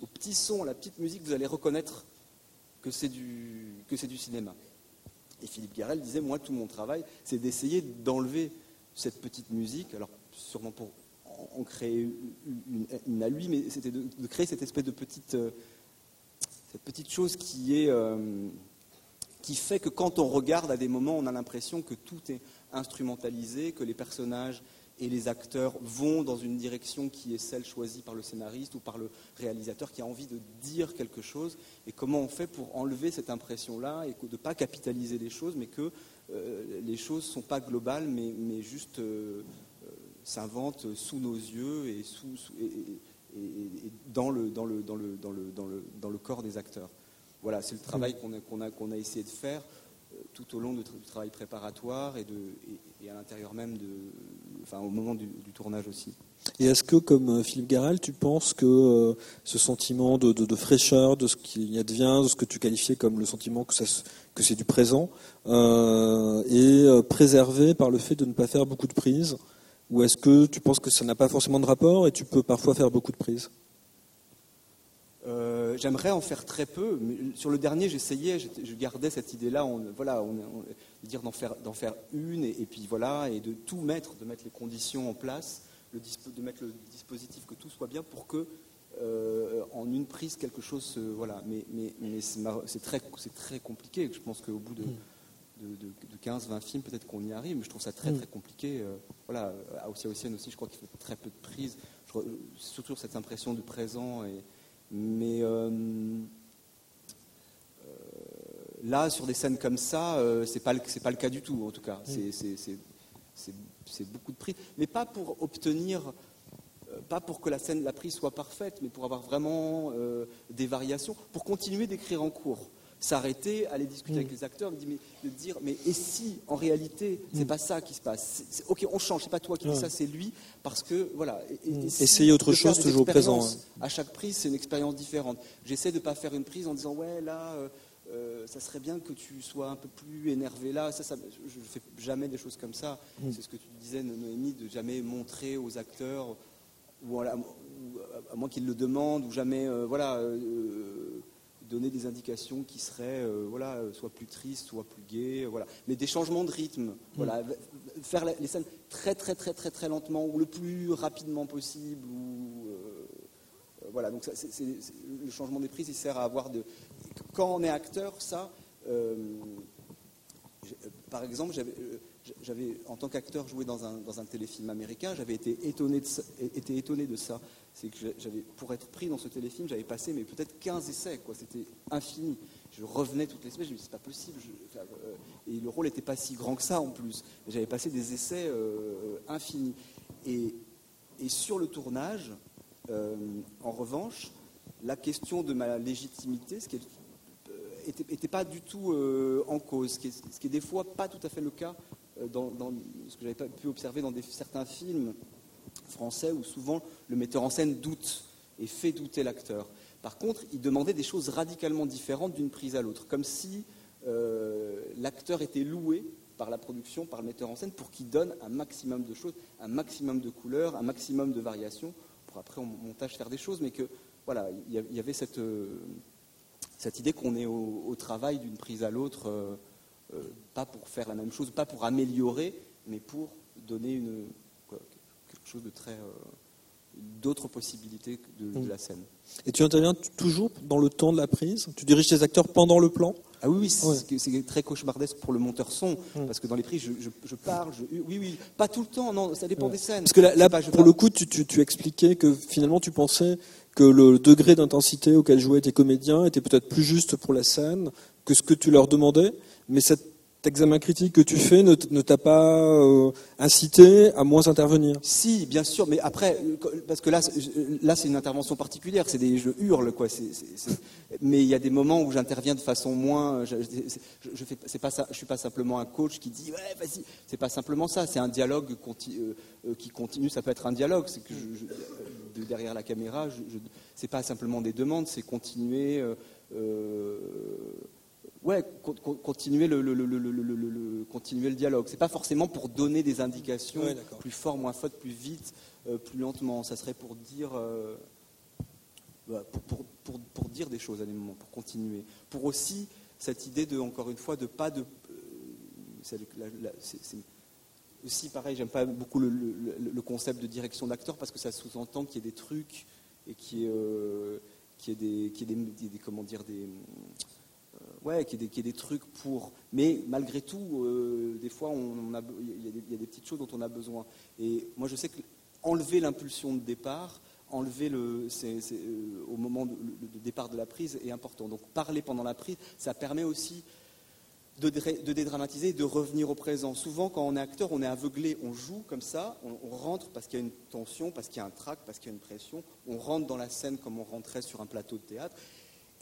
au petit son, à la petite musique, vous allez reconnaître que c'est du, que c'est du cinéma. Et Philippe Garel disait, moi, tout mon travail, c'est d'essayer d'enlever cette petite musique, alors sûrement pour en, créer une, à lui, mais c'était de, créer cette espèce de petite, euh, chose qui euh, qui fait que quand on regarde à des moments, on a l'impression que tout est instrumentalisé, que les personnages et les acteurs vont dans une direction qui est celle choisie par le scénariste ou par le réalisateur qui a envie de dire quelque chose. Et comment on fait pour enlever cette impression-là et de ne pas capitaliser les choses, mais que euh, les choses ne sont pas globales, mais, mais juste euh, euh, s'inventent sous nos yeux et, sous, sous- et- et- et- et dans, le, dans, le, dans, le, dans, le, dans, le, dans le corps des acteurs. Voilà, c'est le travail qu'on a, qu'on a, essayé de faire tout au long du travail préparatoire et, à l'intérieur même, de, enfin au moment du, tournage aussi. Et est-ce que, comme euh, Philippe Garel, tu penses que euh, ce sentiment de, fraîcheur, de ce qui advient, de ce que tu qualifiais comme le sentiment que, c'est du présent, euh, est préservé par le fait de ne pas faire beaucoup de prises? Ou est-ce que tu penses que ça n'a pas forcément de rapport et tu peux parfois faire beaucoup de prises? Euh, J'aimerais en faire très peu. Sur le dernier, j'essayais, je gardais cette idée-là, voilà, de dire d'en faire, une, et, puis voilà, et de tout mettre, de mettre les conditions en place, de mettre le dispositif, que tout soit bien pour que, euh, en une prise, quelque chose, se- voilà. Mais, mais, mais c'est très, compliqué. Je pense qu'au bout de, de, de, 15-20 films, peut-être qu'on y arrive, mais je trouve ça très très compliqué. Euh, voilà, à Ocean aussi, je crois qu'il fait très peu de prises. Surtout cette impression du présent. Et, mais euh, euh, là, sur des scènes comme ça, euh, c'est pas le- c'est pas le cas du tout, en tout cas. C'est- c'est- beaucoup de prises, mais pas pour obtenir pas pour que la scène, la prise soit parfaite, mais pour avoir vraiment euh, des variations, pour continuer d'écrire en cours. S'arrêter, aller discuter Mm. avec les acteurs, de dire, mais, de dire, mais et si, en réalité, c'est pas ça qui se passe? Ok, on change, c'est pas toi qui dis Mm. Ouais. ça, c'est lui, parce que, voilà. et- et- Mm. et si Essayer autre chose, toujours présent, expériences À chaque prise, c'est une expérience différente. J'essaie de pas faire une prise en disant, ouais, là, euh, euh, ça serait bien que tu sois un peu plus énervé là. Ça, ça- je ne fais jamais des choses comme ça. Mm. C'est ce que tu disais, Noémie, de jamais montrer aux acteurs, ou, à, ou à- à moins qu'ils le demandent, ou jamais euh, voilà, euh, donner des indications qui seraient euh, voilà, euh, soit plus tristes, soit plus gaies. Voilà. Mais des changements de rythme. Voilà. Faire les scènes très, très, très, très, très lentement, ou le plus rapidement possible. Ou, euh, euh, voilà, donc ça, c'est- c'est- c'est- le changement des prises, il sert à avoir de. Quand on est acteur, ça. euh, euh, par exemple, j'avais, euh, j'avais, en tant qu'acteur joué dans un, dans un téléfilm américain, j'avais été étonné de ça. Été étonné de ça. C'est que j'avais, pour être pris dans ce téléfilm, j'avais passé mais peut-être 15 essais, quoi. C'était infini. Je revenais toutes les semaines, je me disais, c'est pas possible. euh, et le rôle n'était pas si grand que ça en plus. J'avais passé des essais euh, infinis. Et, sur le tournage, euh, en revanche, la question de ma légitimité, ce qui n'était pas du tout en cause, ce qui, est, des fois pas tout à fait le cas dans, ce que j'avais pu observer dans certains films français où souvent le metteur en scène doute et fait douter l'acteur. Par contre, il demandait des choses radicalement différentes d'une prise à l'autre, comme si euh, l'acteur était loué par la production, par le metteur en scène, pour qu'il donne un maximum de choses, un maximum de couleurs, un maximum de variations, pour après au montage faire des choses, mais que voilà, il y avait cette, euh, cette idée qu'on est au, travail d'une prise à l'autre, euh, pas pour faire la même chose, pas pour améliorer, mais pour donner une, quelque chose de très euh, d'autres possibilités de, de la scène. Et tu interviens toujours dans le temps de la prise? Tu diriges tes acteurs pendant le plan? Ah oui, oui, c'est Ouais. très cauchemardesque pour le monteur son, parce que dans les prises, je, je- je parle, je, oui, oui, pas tout le temps, non, ça dépend des scènes. Parce que là, là, pas- pour parle- le coup, tu, tu- tu expliquais que finalement, tu pensais que le degré d'intensité auquel jouaient tes comédiens était peut-être plus juste pour la scène que ce que tu leur demandais, mais examen critique que tu fais ne, t'a pas euh, incité à moins intervenir? Si, bien sûr, mais après, parce que là, là, c'est une intervention particulière, c'est des, je hurle, quoi. mais il y a des moments où j'interviens de façon moins, je, je, je fais, pas ça, je suis pas simplement un coach qui dit, ouais, vas-y. C'est pas simplement ça, c'est un dialogue euh, euh, qui continue. Ça peut être un dialogue, c'est que derrière la caméra, je, c'est pas simplement des demandes, c'est continuer. Ouais, con- con- continuer le, le- le- le- continuer le dialogue. C'est pas forcément pour donner des indications Ouais, plus fort, moins fort, plus vite, euh, plus lentement. Ça serait pour dire, euh, bah, pour, pour- pour- pour dire des choses à des moments, pour continuer. Pour aussi cette idée de, encore une fois, de pas de. euh, la- aussi pareil. J'aime pas beaucoup le, concept de direction d'acteur parce que ça sous-entend qu'il y ait des trucs et qu'il y ait, euh, qu'il y ait des, des- des- des- comment dire des ouais, qu'il y, ait des- trucs pour. Mais malgré tout, euh, des fois, on, a, il, y a des, petites choses dont on a besoin. Et moi, je sais que enlever l'impulsion de départ, enlever le, euh, au moment de, départ de la prise est important. Donc parler pendant la prise, ça permet aussi de, dé- de dédramatiser et de revenir au présent. Souvent, quand on est acteur, on est aveuglé, on joue comme ça, on rentre parce qu'il y a une tension, parce qu'il y a un trac, parce qu'il y a une pression, on rentre dans la scène comme on rentrait sur un plateau de théâtre,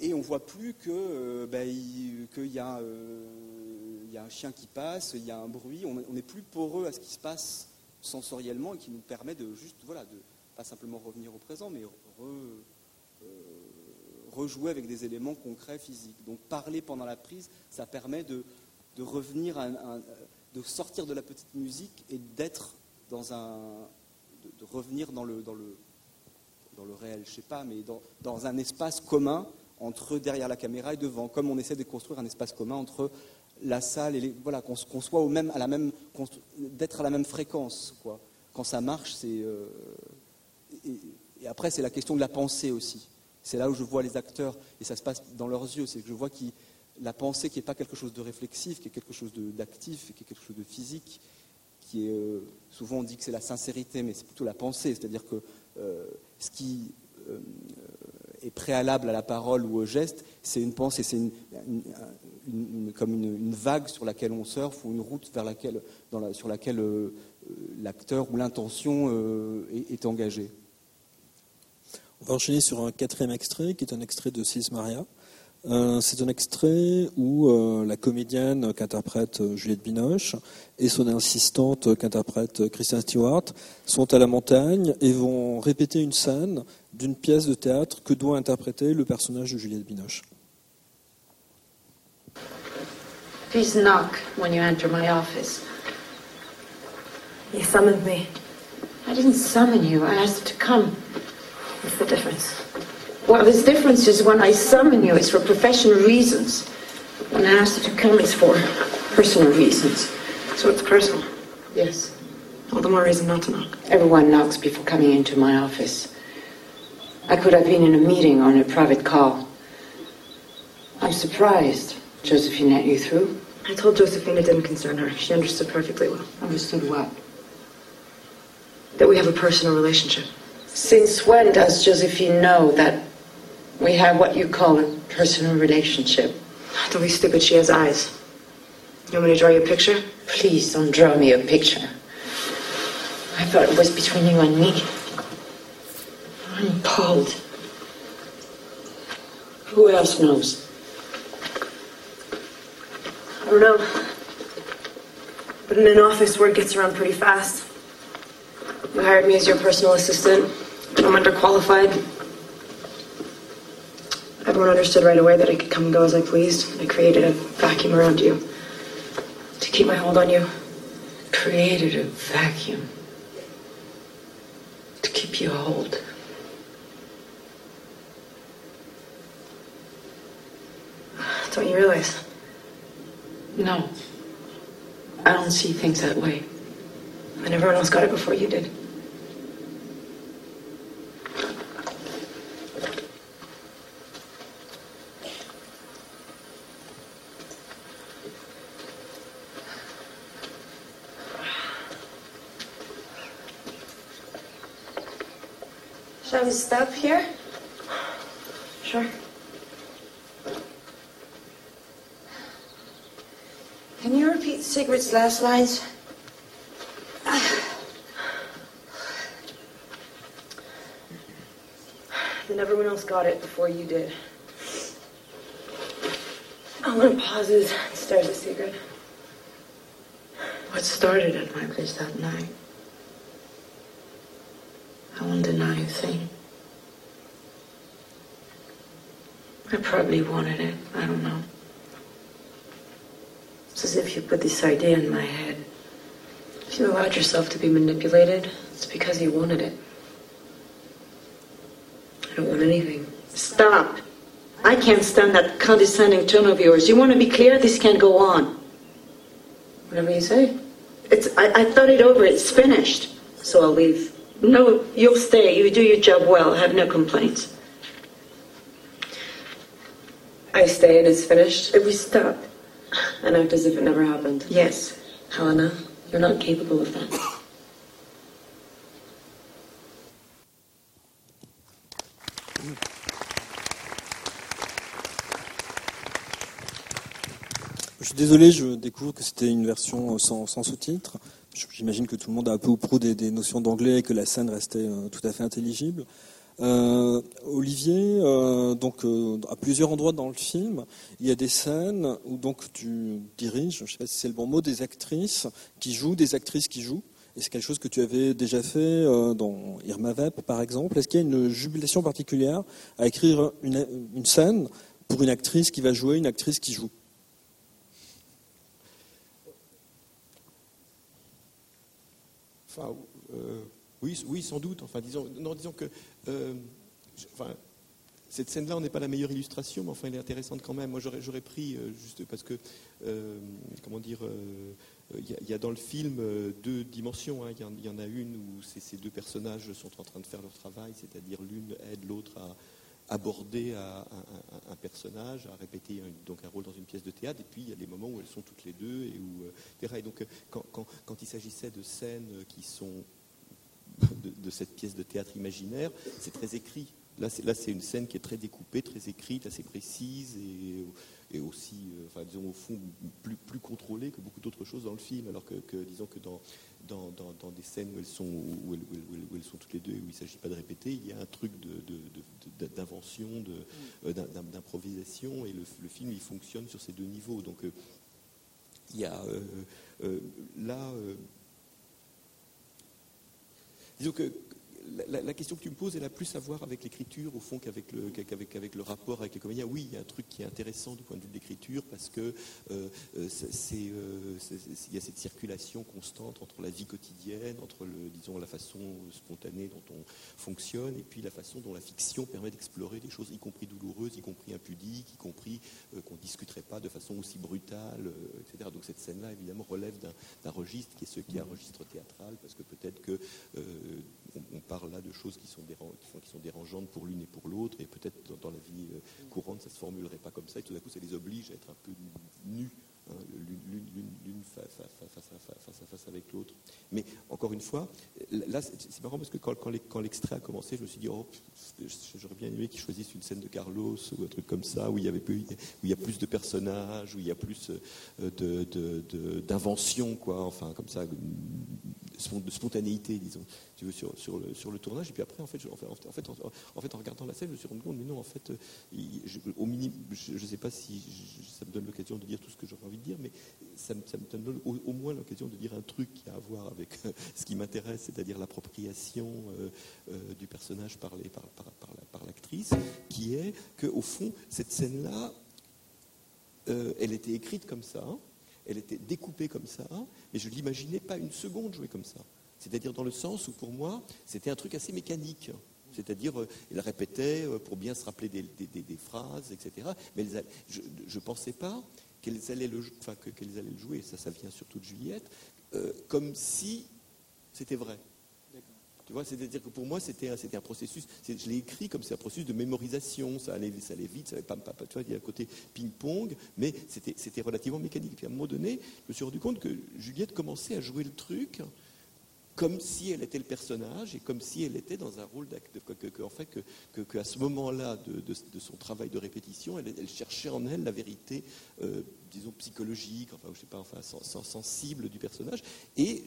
et on voit plus que euh, il- qu'il y, a, euh, y a un chien qui passe, il y a un bruit, on n'est plus poreux à ce qui se passe sensoriellement et qui nous permet de juste, voilà, de pas simplement revenir au présent, mais euh, rejouer avec des éléments concrets, physiques. Donc parler pendant la prise, ça permet de, revenir, à de sortir de la petite musique et d'être dans un, de, de revenir dans le, dans le, dans le réel, je sais pas, mais dans, dans un espace commun entre derrière la caméra et devant, comme on essaie de construire un espace commun entre la salle et les, voilà, qu'on, soit au même, à la même, d'être à la même fréquence, quoi. Quand ça marche, c'est euh, et, après c'est la question de la pensée aussi. C'est là où je vois les acteurs et ça se passe dans leurs yeux, c'est que je vois qu'ils la pensée qui n'est pas quelque chose de réflexif, qui est quelque chose d'actif, qui est quelque chose de physique, qui est euh, souvent on dit que c'est la sincérité, mais c'est plutôt la pensée, c'est-à-dire que euh, ce qui est préalable à la parole ou au geste, c'est une pensée, c'est une, comme une, vague sur laquelle on surfe ou une route vers laquelle, sur laquelle euh, euh, l'acteur ou l'intention euh, est, est engagé. On va enchaîner sur un quatrième extrait, qui est un extrait de Sis Maria. Euh, c'est un extrait où euh, la comédienne qu'interprète euh, Juliette Binoche et son assistante qu'interprète Christian Stewart sont à la montagne et vont répéter une scène d'une pièce de théâtre que doit interpréter le personnage de Juliette Binoche. Please knock when you enter my office. You summoned me. I didn't summon you. I asked to come. What's the difference? Well, this difference is when I summon you, it's for professional reasons. When I ask you to come, it's for personal reasons. So it's personal. Yes. All the more reason not to knock. Everyone knocks before coming into my office. I could have been in a meeting or on a private call. I'm surprised Josephine let you through. I told Josephine it didn't concern her. She understood perfectly well. Understood what? That we have a personal relationship. Since when does Josephine know that we have what you call a personal relationship? Don't be stupid. She has eyes. You want me to draw you a picture? Please don't draw me a picture. I thought it was between you and me. I'm appalled. Who else knows? I don't know. But in an office, word gets around pretty fast. You hired me as your personal assistant. I'm underqualified. Everyone understood right away that I could come and go as I pleased. I created a vacuum around you to keep my hold on you. Created a vacuum to keep you hold. Don't you realize? No. I don't see things that way. And everyone else got it before you did. Stop here? Sure. Can you repeat Sigrid's last lines? Then everyone else got it before you did. Alan pauses and stares at Sigrid. What started at my place that night? I won't deny a thing. I probably wanted it. I don't know. It's as if you put this idea in my head. If you allowed yourself to be manipulated, it's because you wanted it. I don't want anything. Stop. I can't stand that condescending tone of yours. You want to be clear? This can't go on. Whatever you say. It's, I, I thought it over. It's finished. So I'll leave. No, you'll stay. You do your job well. I have no complaints. I stay and it's finished If we stop. and act as if it never happened. Yes. Helena, you're not capable of that. Je suis désolé, je découvre que c'était une version euh, sans, sans sous-titres. J'imagine que tout le monde a un peu ou prou des, des notions d'anglais et que la scène restait euh, tout à fait intelligible. Euh, Olivier, euh, donc euh, à plusieurs endroits dans le film, il y a des scènes où donc tu diriges, je ne sais pas si c'est le bon mot, des actrices qui jouent, des actrices qui jouent. Et c'est quelque chose que tu avais déjà fait dans Irma Vep, par exemple? Est-ce qu'il y a une jubilation particulière à écrire une, scène pour une actrice qui va jouer, une actrice qui joue? Enfin, oui, oui, sans doute. Enfin, disons, non, disons que euh, enfin, cette scène-là, on n'est pas la meilleure illustration, mais enfin, elle est intéressante quand même. Moi, j'aurais, pris euh, juste parce que, euh, comment dire, il y, a- dans le film deux dimensions. hein. Il y, en- a une où ces, deux personnages sont en train de faire leur travail, c'est-à-dire l'une aide l'autre à, aborder un, personnage, à répéter un, donc un rôle dans une pièce de théâtre, et puis il y a des moments où elles sont toutes les deux, et où, donc quand, quand- quand il s'agissait de scènes qui sont de, de cette pièce de théâtre imaginaire, c'est très écrit. Là, c'est, là, c'est une scène qui est très découpée, très écrite, assez précise et, et aussi, euh, enfin, disons, au fond, plus, plus contrôlée que beaucoup d'autres choses dans le film. Alors que, que, disons que dans, dans, dans- dans des scènes où elles, sont, où, elles, où elles- où elles sont toutes les deux et où il ne s'agit pas de répéter, il y a un truc d'invention, de, euh, d'im- d'im- d'improvisation, et le, le film, il fonctionne sur ces deux niveaux. Donc, euh, il y a euh, là. Euh, Disons que la, question que tu me poses, elle a plus à voir avec l'écriture, au fond, qu'avec le, avec le rapport avec les comédiens. Oui, il y a un truc qui est intéressant du point de vue de l'écriture, parce que euh, euh, euh, il y a cette circulation constante entre la vie quotidienne, entre le, disons, la façon spontanée dont on fonctionne, et puis la façon dont la fiction permet d'explorer des choses, y compris douloureuses, y compris impudiques, y compris qu'on ne discuterait pas de façon aussi brutale, etc. Donc cette scène-là, évidemment, relève d'un, registre qui est ce qui est un registre théâtral, parce que peut-être que on, parle là de choses qui sont, dérangeantes pour l'une et pour l'autre, et peut-être dans, la vie euh, courante, ça ne se formulerait pas comme ça, et tout d'un coup, ça les oblige à être un peu nus, hein, l'une, l'une- l'une- l'une fa- fa- fa- face, face face avec l'autre. Mais encore une fois, là, c'est, marrant parce que quand, quand l'extrait a commencé, je me suis dit, oh, j'aurais bien aimé qu'ils choisissent une scène de Carlos ou un truc comme ça, où il y, avait plus, où il y a plus de personnages, où il y a plus euh, de, de- de- d'invention, quoi, enfin, comme ça, de spontanéité, disons, sur, le, sur le tournage. Et puis après, en fait, je- en en fait, en, fait, en regardant la scène, je me suis rendu compte, mais non, en fait, euh, au minimum, je ne sais pas si ça me donne l'occasion de dire tout ce que j'aurais envie de dire, mais ça me, donne au, moins l'occasion de dire un truc qui a à voir avec euh, ce qui m'intéresse, c'est-à-dire l'appropriation euh, du personnage par, par, par, par la- par l'actrice, qui est qu'au fond, cette scène-là, elle était écrite comme ça, elle était découpée comme ça, mais je ne l'imaginais pas une seconde jouer comme ça. C'est-à-dire dans le sens où pour moi, c'était un truc assez mécanique. C'est-à-dire, euh, elle répétait euh, pour bien se rappeler des, des- des- des phrases, etc. Mais je ne pensais pas qu'elles allaient, le, enfin, que- qu'elles allaient le jouer, ça, ça vient surtout de Juliette, euh, comme si c'était vrai. Tu vois, c'est-à-dire que pour moi, c'était un, processus, je l'ai écrit comme c'est un processus de mémorisation, ça allait, ça allait vite, ça allait pam, pam, pam, tu vois, il y a un côté ping-pong, mais c'était, c'était relativement mécanique. Puis à un moment donné, je me suis rendu compte que Juliette commençait à jouer le truc comme si elle était le personnage et comme si elle était dans un rôle que, que- que- en fait, que, à ce moment-là de, son travail de répétition, elle, cherchait en elle la vérité, euh, disons, psychologique, enfin, je sais pas, enfin, sen- sen- sensible du personnage. Et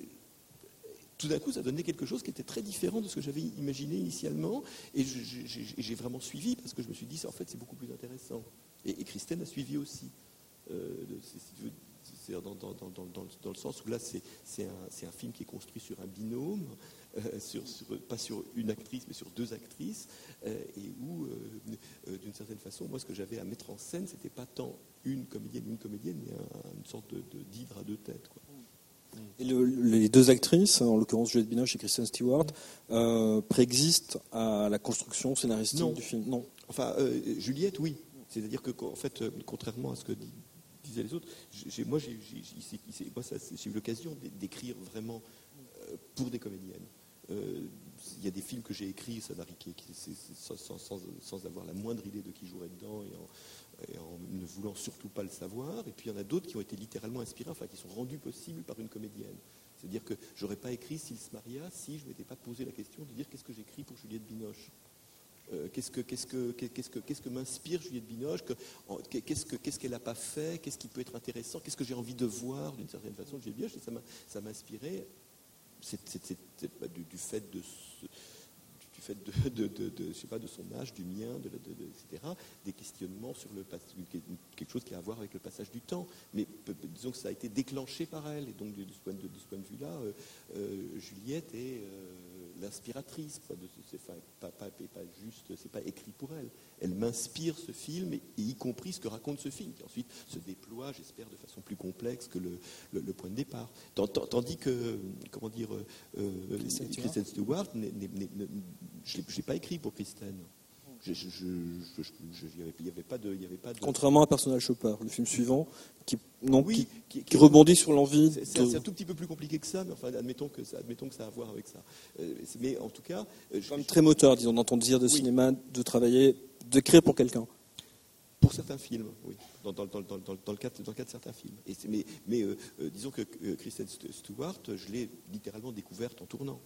tout d'un coup, ça donnait quelque chose qui était très différent de ce que j'avais imaginé initialement. Et j'ai vraiment suivi parce que je me suis dit, en fait, c'est beaucoup plus intéressant. Et, et Christine a suivi aussi. Euh, si tu veux, c'est dans, dans- dans- dans- dans le- sens où là, c'est un, film qui est construit sur un binôme, euh, sur, sur- pas sur une actrice, mais sur deux actrices, euh, et où, euh, d'une certaine façon, moi, ce que j'avais à mettre en scène, c'était pas tant une comédienne, une comédienne, mais un- une sorte de, de- d'hydre à deux têtes. Quoi. Et le- les deux actrices, en l'occurrence Juliette Binoche et Kristen Stewart, préexistent à la construction scénaristique Non. du film? Non. Enfin, Juliette, oui. C'est-à-dire que, en fait, contrairement à ce que di- disaient les autres, moi, j'ai eu l'occasion d'é- d'écrire vraiment euh, pour des comédiennes. Euh, Il y a des films que j'ai écrits, ça n'a sans, sans- avoir la moindre idée de qui jouerait dedans et en, ne voulant surtout pas le savoir. Et puis il y en a d'autres qui ont été littéralement inspirés, enfin qui sont rendus possibles par une comédienne. C'est-à-dire que j'aurais pas écrit S'il se maria si je m'étais pas posé la question de dire qu'est-ce que j'écris pour Juliette Binoche. Euh, qu'est-ce que, m'inspire Juliette Binoche Qu'est-ce que, qu'est-ce qu'elle n'a pas fait Qu'est-ce qui peut être intéressant Qu'est-ce que j'ai envie de voir d'une certaine façon Juliette Binoche Et ça m'a, inspiré c'est, pas du, fait de ce- du fait de, son âge, du mien, etc., des questionnements sur quelque chose qui a à voir avec le passage du temps. Mais disons que ça a été déclenché par elle. Et donc, de, ce point de, vue-là, euh, euh, Juliette est l'inspiratrice. pas, pas, pas, pas juste, c'est pas écrit pour elle. Elle m'inspire ce film, et, et y compris ce que raconte ce film, qui ensuite se déploie, j'espère, de façon plus complexe que le, le- le point de départ. Tandis que, comment dire, euh, euh, Kristen Stewart. Je ne l'ai pas écrit pour Kristen. Je- je- je- je- je- Il n'y avait, il y avait pas de... il y avait pas de- Contrairement à Personnage Chopper, le film suivant, qui, non, Oui, qui, qui- qui rebondit sur l'envie C'est de... un, tout petit peu plus compliqué que ça, mais enfin, admettons que ça, admettons que ça a à voir avec ça. Euh, mais en tout cas, euh, je- très moteur, disons, dans ton désir de Oui. cinéma, de travailler d'écrire pour quelqu'un. Pour certains films, oui, dans, dans- dans- dans- le, cadre, dans le cas de certains films. Et mais mais, euh, euh, disons que Kristen St- Stewart, je l'ai littéralement découverte en tournant.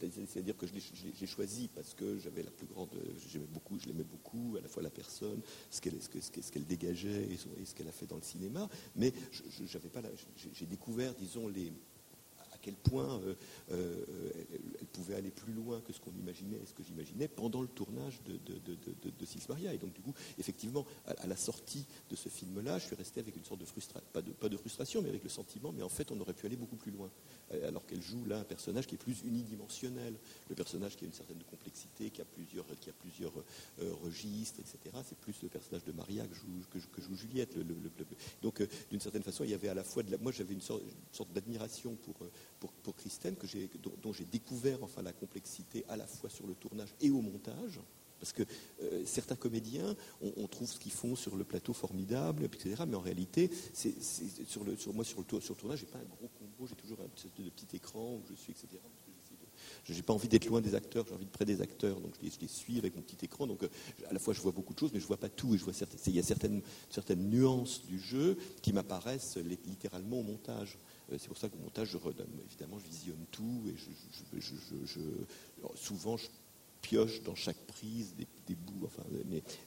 C'est-à-dire- que je l'ai- choisi parce que j'avais la plus grande, j'aimais beaucoup, je l'aimais beaucoup, à la fois la personne, ce qu'elle dégageait et, ce qu'elle a fait dans le cinéma. Mais j'ai découvert, disons, les, à quel point euh, euh, elle, pouvait aller plus loin que ce qu'on imaginait et ce que j'imaginais pendant le tournage de, Six Maria. Et donc, du coup, effectivement, à, la sortie de ce film-là, je suis resté avec une sorte de frustration, pas de frustration, mais avec le sentiment, mais en fait, on aurait pu aller beaucoup plus loin. Euh, Alors qu'elle joue là un personnage qui est plus unidimensionnel, le personnage qui a une certaine complexité, qui a plusieurs, qui euh, registres, etc. C'est plus le personnage de Maria que joue, joue Juliette. donc, euh, d'une certaine façon, il y avait à la fois de la, moi, j'avais une sorte, d'admiration pour, pour, Christine, dont, j'ai découvert enfin la complexité à la fois sur le tournage et au montage. Parce que certains comédiens, on, trouve ce qu'ils font sur le plateau formidable, etc. Mais en réalité, sur, moi, sur le, sur le tournage, j'ai pas un gros j'ai toujours un petit, de petit écran où je suis, etc. Je n'ai pas envie d'être loin des acteurs, j'ai envie de près des acteurs, donc je les, suis avec mon petit écran. Donc euh, à la fois je vois beaucoup de choses, mais je vois pas tout. Et il y a certaines, nuances du jeu qui m'apparaissent li- littéralement au montage. Euh, C'est pour ça qu'au montage, évidemment, je visionne tout et souvent je pioche dans chaque prise des, bouts. Enfin,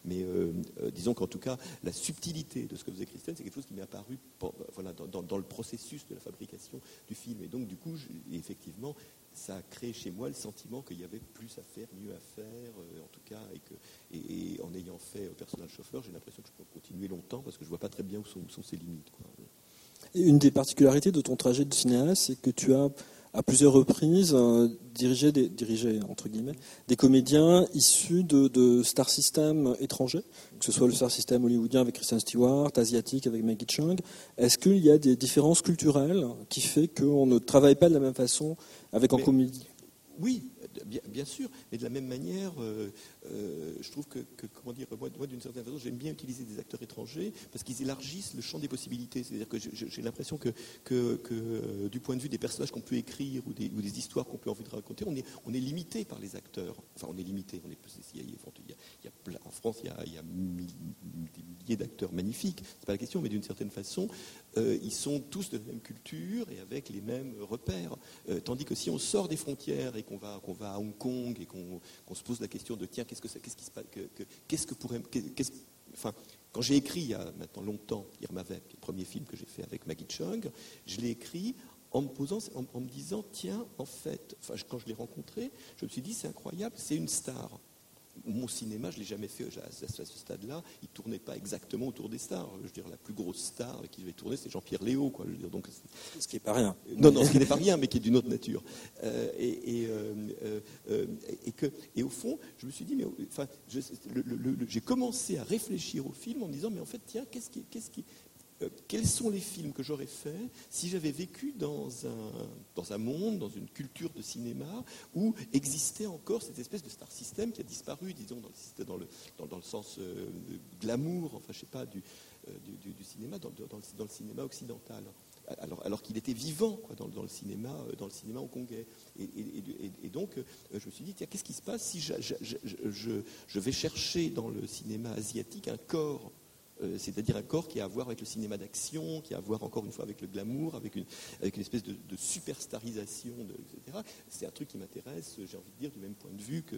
mais euh, euh, disons qu'en tout cas, la subtilité de ce que faisait Christine, c'est quelque chose qui m'est apparu pour- voilà, dans, le processus de la fabrication du film. Et donc, du coup, effectivement, ça a créé chez moi le sentiment qu'il y avait plus à faire, mieux à faire, euh, en tout cas, et en ayant fait euh, personnel chauffeur, j'ai l'impression que je peux continuer longtemps parce que je vois pas très bien où sont, ses limites. une des particularités de ton trajet de cinéaste, c'est que tu as à plusieurs reprises euh, dirigé, des, dirigé entre guillemets, des comédiens issus de, de star system étrangers, que ce soit le star system hollywoodien avec Kristen Stewart, asiatique avec Maggie Chung. Est-ce qu'il y a des différences culturelles qui fait qu'on ne travaille pas de la même façon avec en Mais- comédie? Oui, bien, sûr, mais de la même manière, euh, euh, je trouve que, comment dire, moi, d'une certaine façon, j'aime bien utiliser des acteurs étrangers parce qu'ils élargissent le champ des possibilités. C'est-à-dire que j'ai l'impression que, que, que, euh, du point de vue des personnages qu'on peut écrire ou des, ou des histoires qu'on peut envie de raconter, on est, on est limité par les acteurs. Enfin, on est limité. On est, en France, il y a, il y a des milliers d'acteurs magnifiques. C'est pas la question, mais d'une certaine façon, ils sont tous de la même culture et avec les mêmes repères. Tandis que si on sort des frontières et qu'on va, va à Hong Kong et qu'on se pose la question de tiens, qu'est-ce que ça- qu'est-ce qui se passe, que- que- qu'est-ce que pourrait, enfin, quand j'ai écrit il y a maintenant longtemps Irma Vep, qui est le premier film que j'ai fait avec Maggie Chung, je l'ai écrit en me posant, me disant tiens, en fait, quand je l'ai rencontré, je me suis dit c'est incroyable, c'est une star mon cinéma, je ne l'ai jamais fait à ce, à ce stade-là. Il ne tournait pas exactement autour des stars. Je veux dire, la plus grosse star qui je vais tourner, c'est Jean-Pierre Léo. Quoi. Je veux dire, donc, Ce qui n'est pas rien. Non, non, ce qui n'est pas rien, mais qui est d'une autre nature. Euh, et, et, euh, euh, euh, et que, et au fond, je me suis dit, mais enfin, j'ai commencé à réfléchir au film en me disant, mais en fait, tiens, qu'est-ce qui, qu'est-ce qui, euh, quels sont les films que j'aurais faits si j'avais vécu dans un, dans un monde, dans une culture de cinéma où existait encore cette espèce de star system qui a disparu, disons, dans le, dans le, dans, le sens euh, glamour, enfin, je sais pas, du, euh, du, cinéma, dans, le, cinéma occidental. Alors, alors qu'il était vivant quoi, dans, le cinéma, euh, dans le cinéma hongkongais. Et, et- donc, je me suis dit, tiens, qu'est-ce qui se passe si je- je vais chercher dans le cinéma asiatique un corps euh, c'est-à-dire un corps qui a à voir avec le cinéma d'action, qui a à voir encore une fois avec le glamour, avec une, espèce de, superstarisation, etc. C'est un truc qui m'intéresse, j'ai envie de dire, du même point de vue que,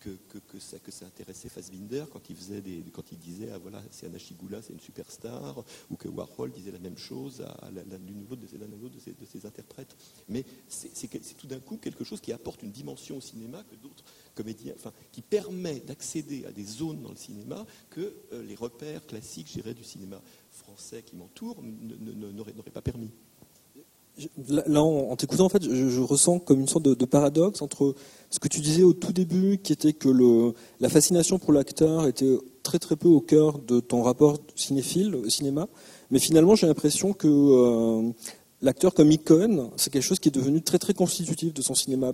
que, ça, que ça intéressait Fassbinder quand il, faisait des, quand il disait ah, voilà, c'est un Ashigula, c'est une superstar, ou que Warhol disait la même chose à, la- l'une ou l'autre de, ses- interprètes. Mais c'est tout d'un coup quelque chose qui apporte une dimension au cinéma que d'autres comédiens, enfin, qui permet d'accéder à des zones dans le cinéma que euh, les repères classiques, je du cinéma français qui m'entoure n'auraient pas permis. Là, en, t'écoutant, en fait, je, ressens comme une sorte de, paradoxe entre ce que tu disais au tout début, qui était que la fascination pour l'acteur était très très peu au cœur de ton rapport cinéphile au cinéma, mais finalement, j'ai l'impression que euh, l'acteur comme icône, c'est quelque chose qui est devenu très très constitutif de son cinéma.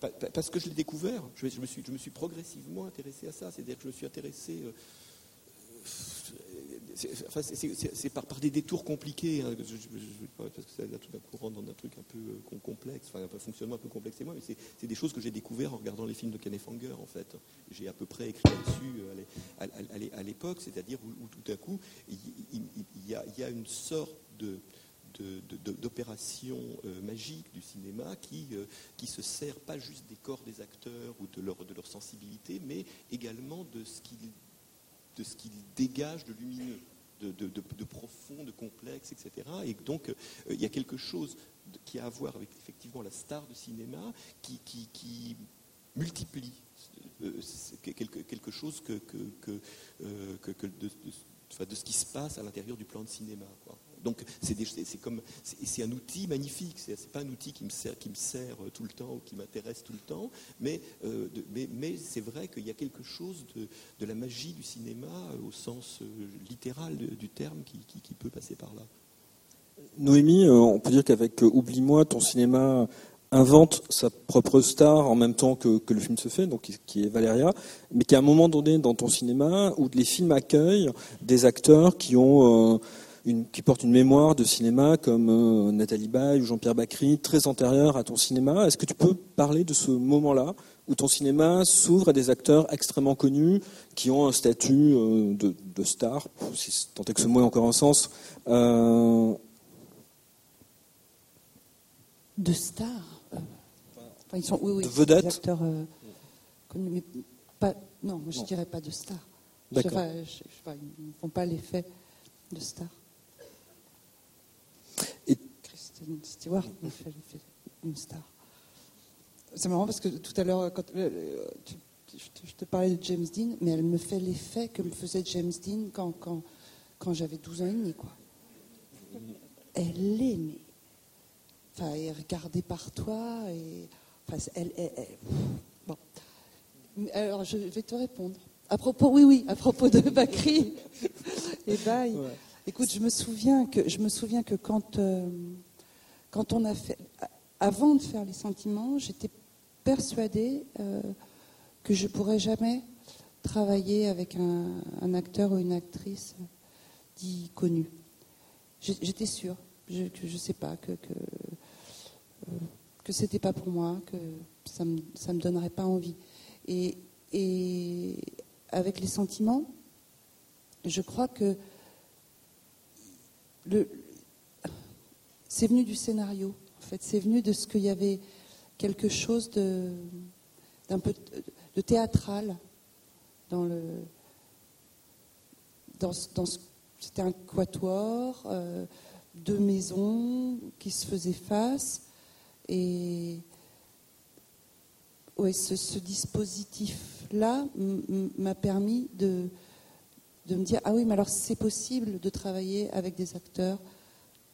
Pa- pa- Parce que je l'ai découvert, je, me suis, je me suis progressivement intéressé à ça. C'est-à-dire que je me suis intéressé. C'est par, des détours compliqués, hein, parce que ça là tout d'un coup rentre dans un truc un peu euh, com- complexe, enfin un fonctionnement un peu complexe et moi, mais c'est des choses que j'ai découvert en regardant les films de Kenneth Anger en fait. J'ai à peu près écrit là-dessus euh, à l'é- à l'é- à l'époque, c'est-à-dire où, tout à coup il, y, a, une sorte d'opération euh, magique du cinéma qui, se sert pas juste des corps des acteurs ou de leur sensibilité, mais également de ce qu'ils de ce qu'il dégage de lumineux, de, profond, de complexe, etc. Et donc, euh, il y a quelque chose qui a à voir avec effectivement la star de cinéma qui, multiplie euh, quelque, chose que, euh, de, ce qui se passe à l'intérieur du plan de cinéma. Donc c'est un outil magnifique. C'est pas un outil qui me sert euh, tout le temps ou qui m'intéresse tout le temps, mais euh, c'est vrai qu'il y a quelque chose de, la magie du cinéma euh, au sens littéral du terme qui, peut passer par là. Noémie, on peut dire qu'avec Oublie-moi, ton cinéma invente sa propre star en même temps que, le film se fait, donc qui- est Valéria, mais qu'à un moment donné dans ton cinéma, où les films accueillent des acteurs qui ont une, qui portent une mémoire de cinéma comme euh, Nathalie Baye ou Jean-Pierre Bacry, très antérieure à ton cinéma. Est-ce que tu peux parler de ce moment-là où ton cinéma s'ouvre à des acteurs extrêmement connus qui ont un statut euh, de, de star, si tant est que ce mot ait encore un sens, euh, De enfin, ils sont, oui, oui, De. Des acteurs connus, mais pas. Non, je Non. dirais pas de D'accord. je- je pas, ils ne font pas l'effet de stars. Et- Stewart me fait l'effet d'une star. C'est marrant parce que tout à l'heure, quand euh, tu- je, te, parlais de James Dean, mais elle me fait l'effet que me faisait James Dean quand, quand, quand j'avais 12 ans et demi. Quoi. Elle est, mais enfin, elle est regardée par toi. Et, enfin, c'est- elle, elle- elle- bon. Alors, je vais te répondre. À propos, oui, oui, à propos de Bakri et Baye. Ouais. Écoute, je me souviens que, je me souviens que quand, euh, quand on a fait. Avant de faire les sentiments, j'étais persuadée euh, que je pourrais jamais travailler avec un, acteur ou une actrice dit connu. J'étais sûre, je, que je sais pas, que que, euh, que c'était pas pour moi, que ça me ça me donnerait pas envie. Et, et avec les sentiments, je crois que le, c'est venu du scénario. En fait, c'est venu de ce qu'il y avait quelque chose de théâtral dans le c'était un quatuor, euh, deux maisons qui se faisaient face et ouais, ce, dispositif-là m'a permis de, de me dire ah oui, mais alors c'est possible de travailler avec des acteurs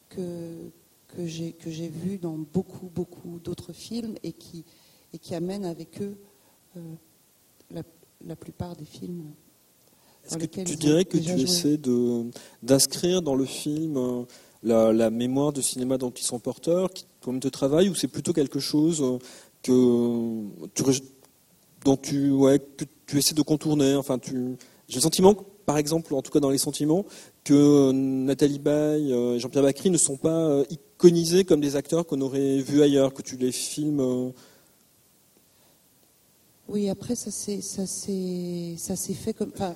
que, que j'ai que j'ai vus dans beaucoup beaucoup d'autres films et qui et qui amènent avec eux euh, la, la plupart des films. Est-ce que tu dirais que tu joué. essaies de, d'inscrire dans le film euh, la, la mémoire de cinéma dont ils sont porteurs, qui comme te travaille, ou c'est plutôt quelque chose euh, que tu, dont tu, ouais, que tu essaies de contourner? Enfin, tu, j'ai le sentiment, que, par exemple, en tout cas dans les sentiments, que Nathalie Baye et Jean-Pierre Bacry ne sont pas comme des acteurs qu'on aurait vus ailleurs, que tu les filmes. euh, Oui, après ça s'est fait comme ça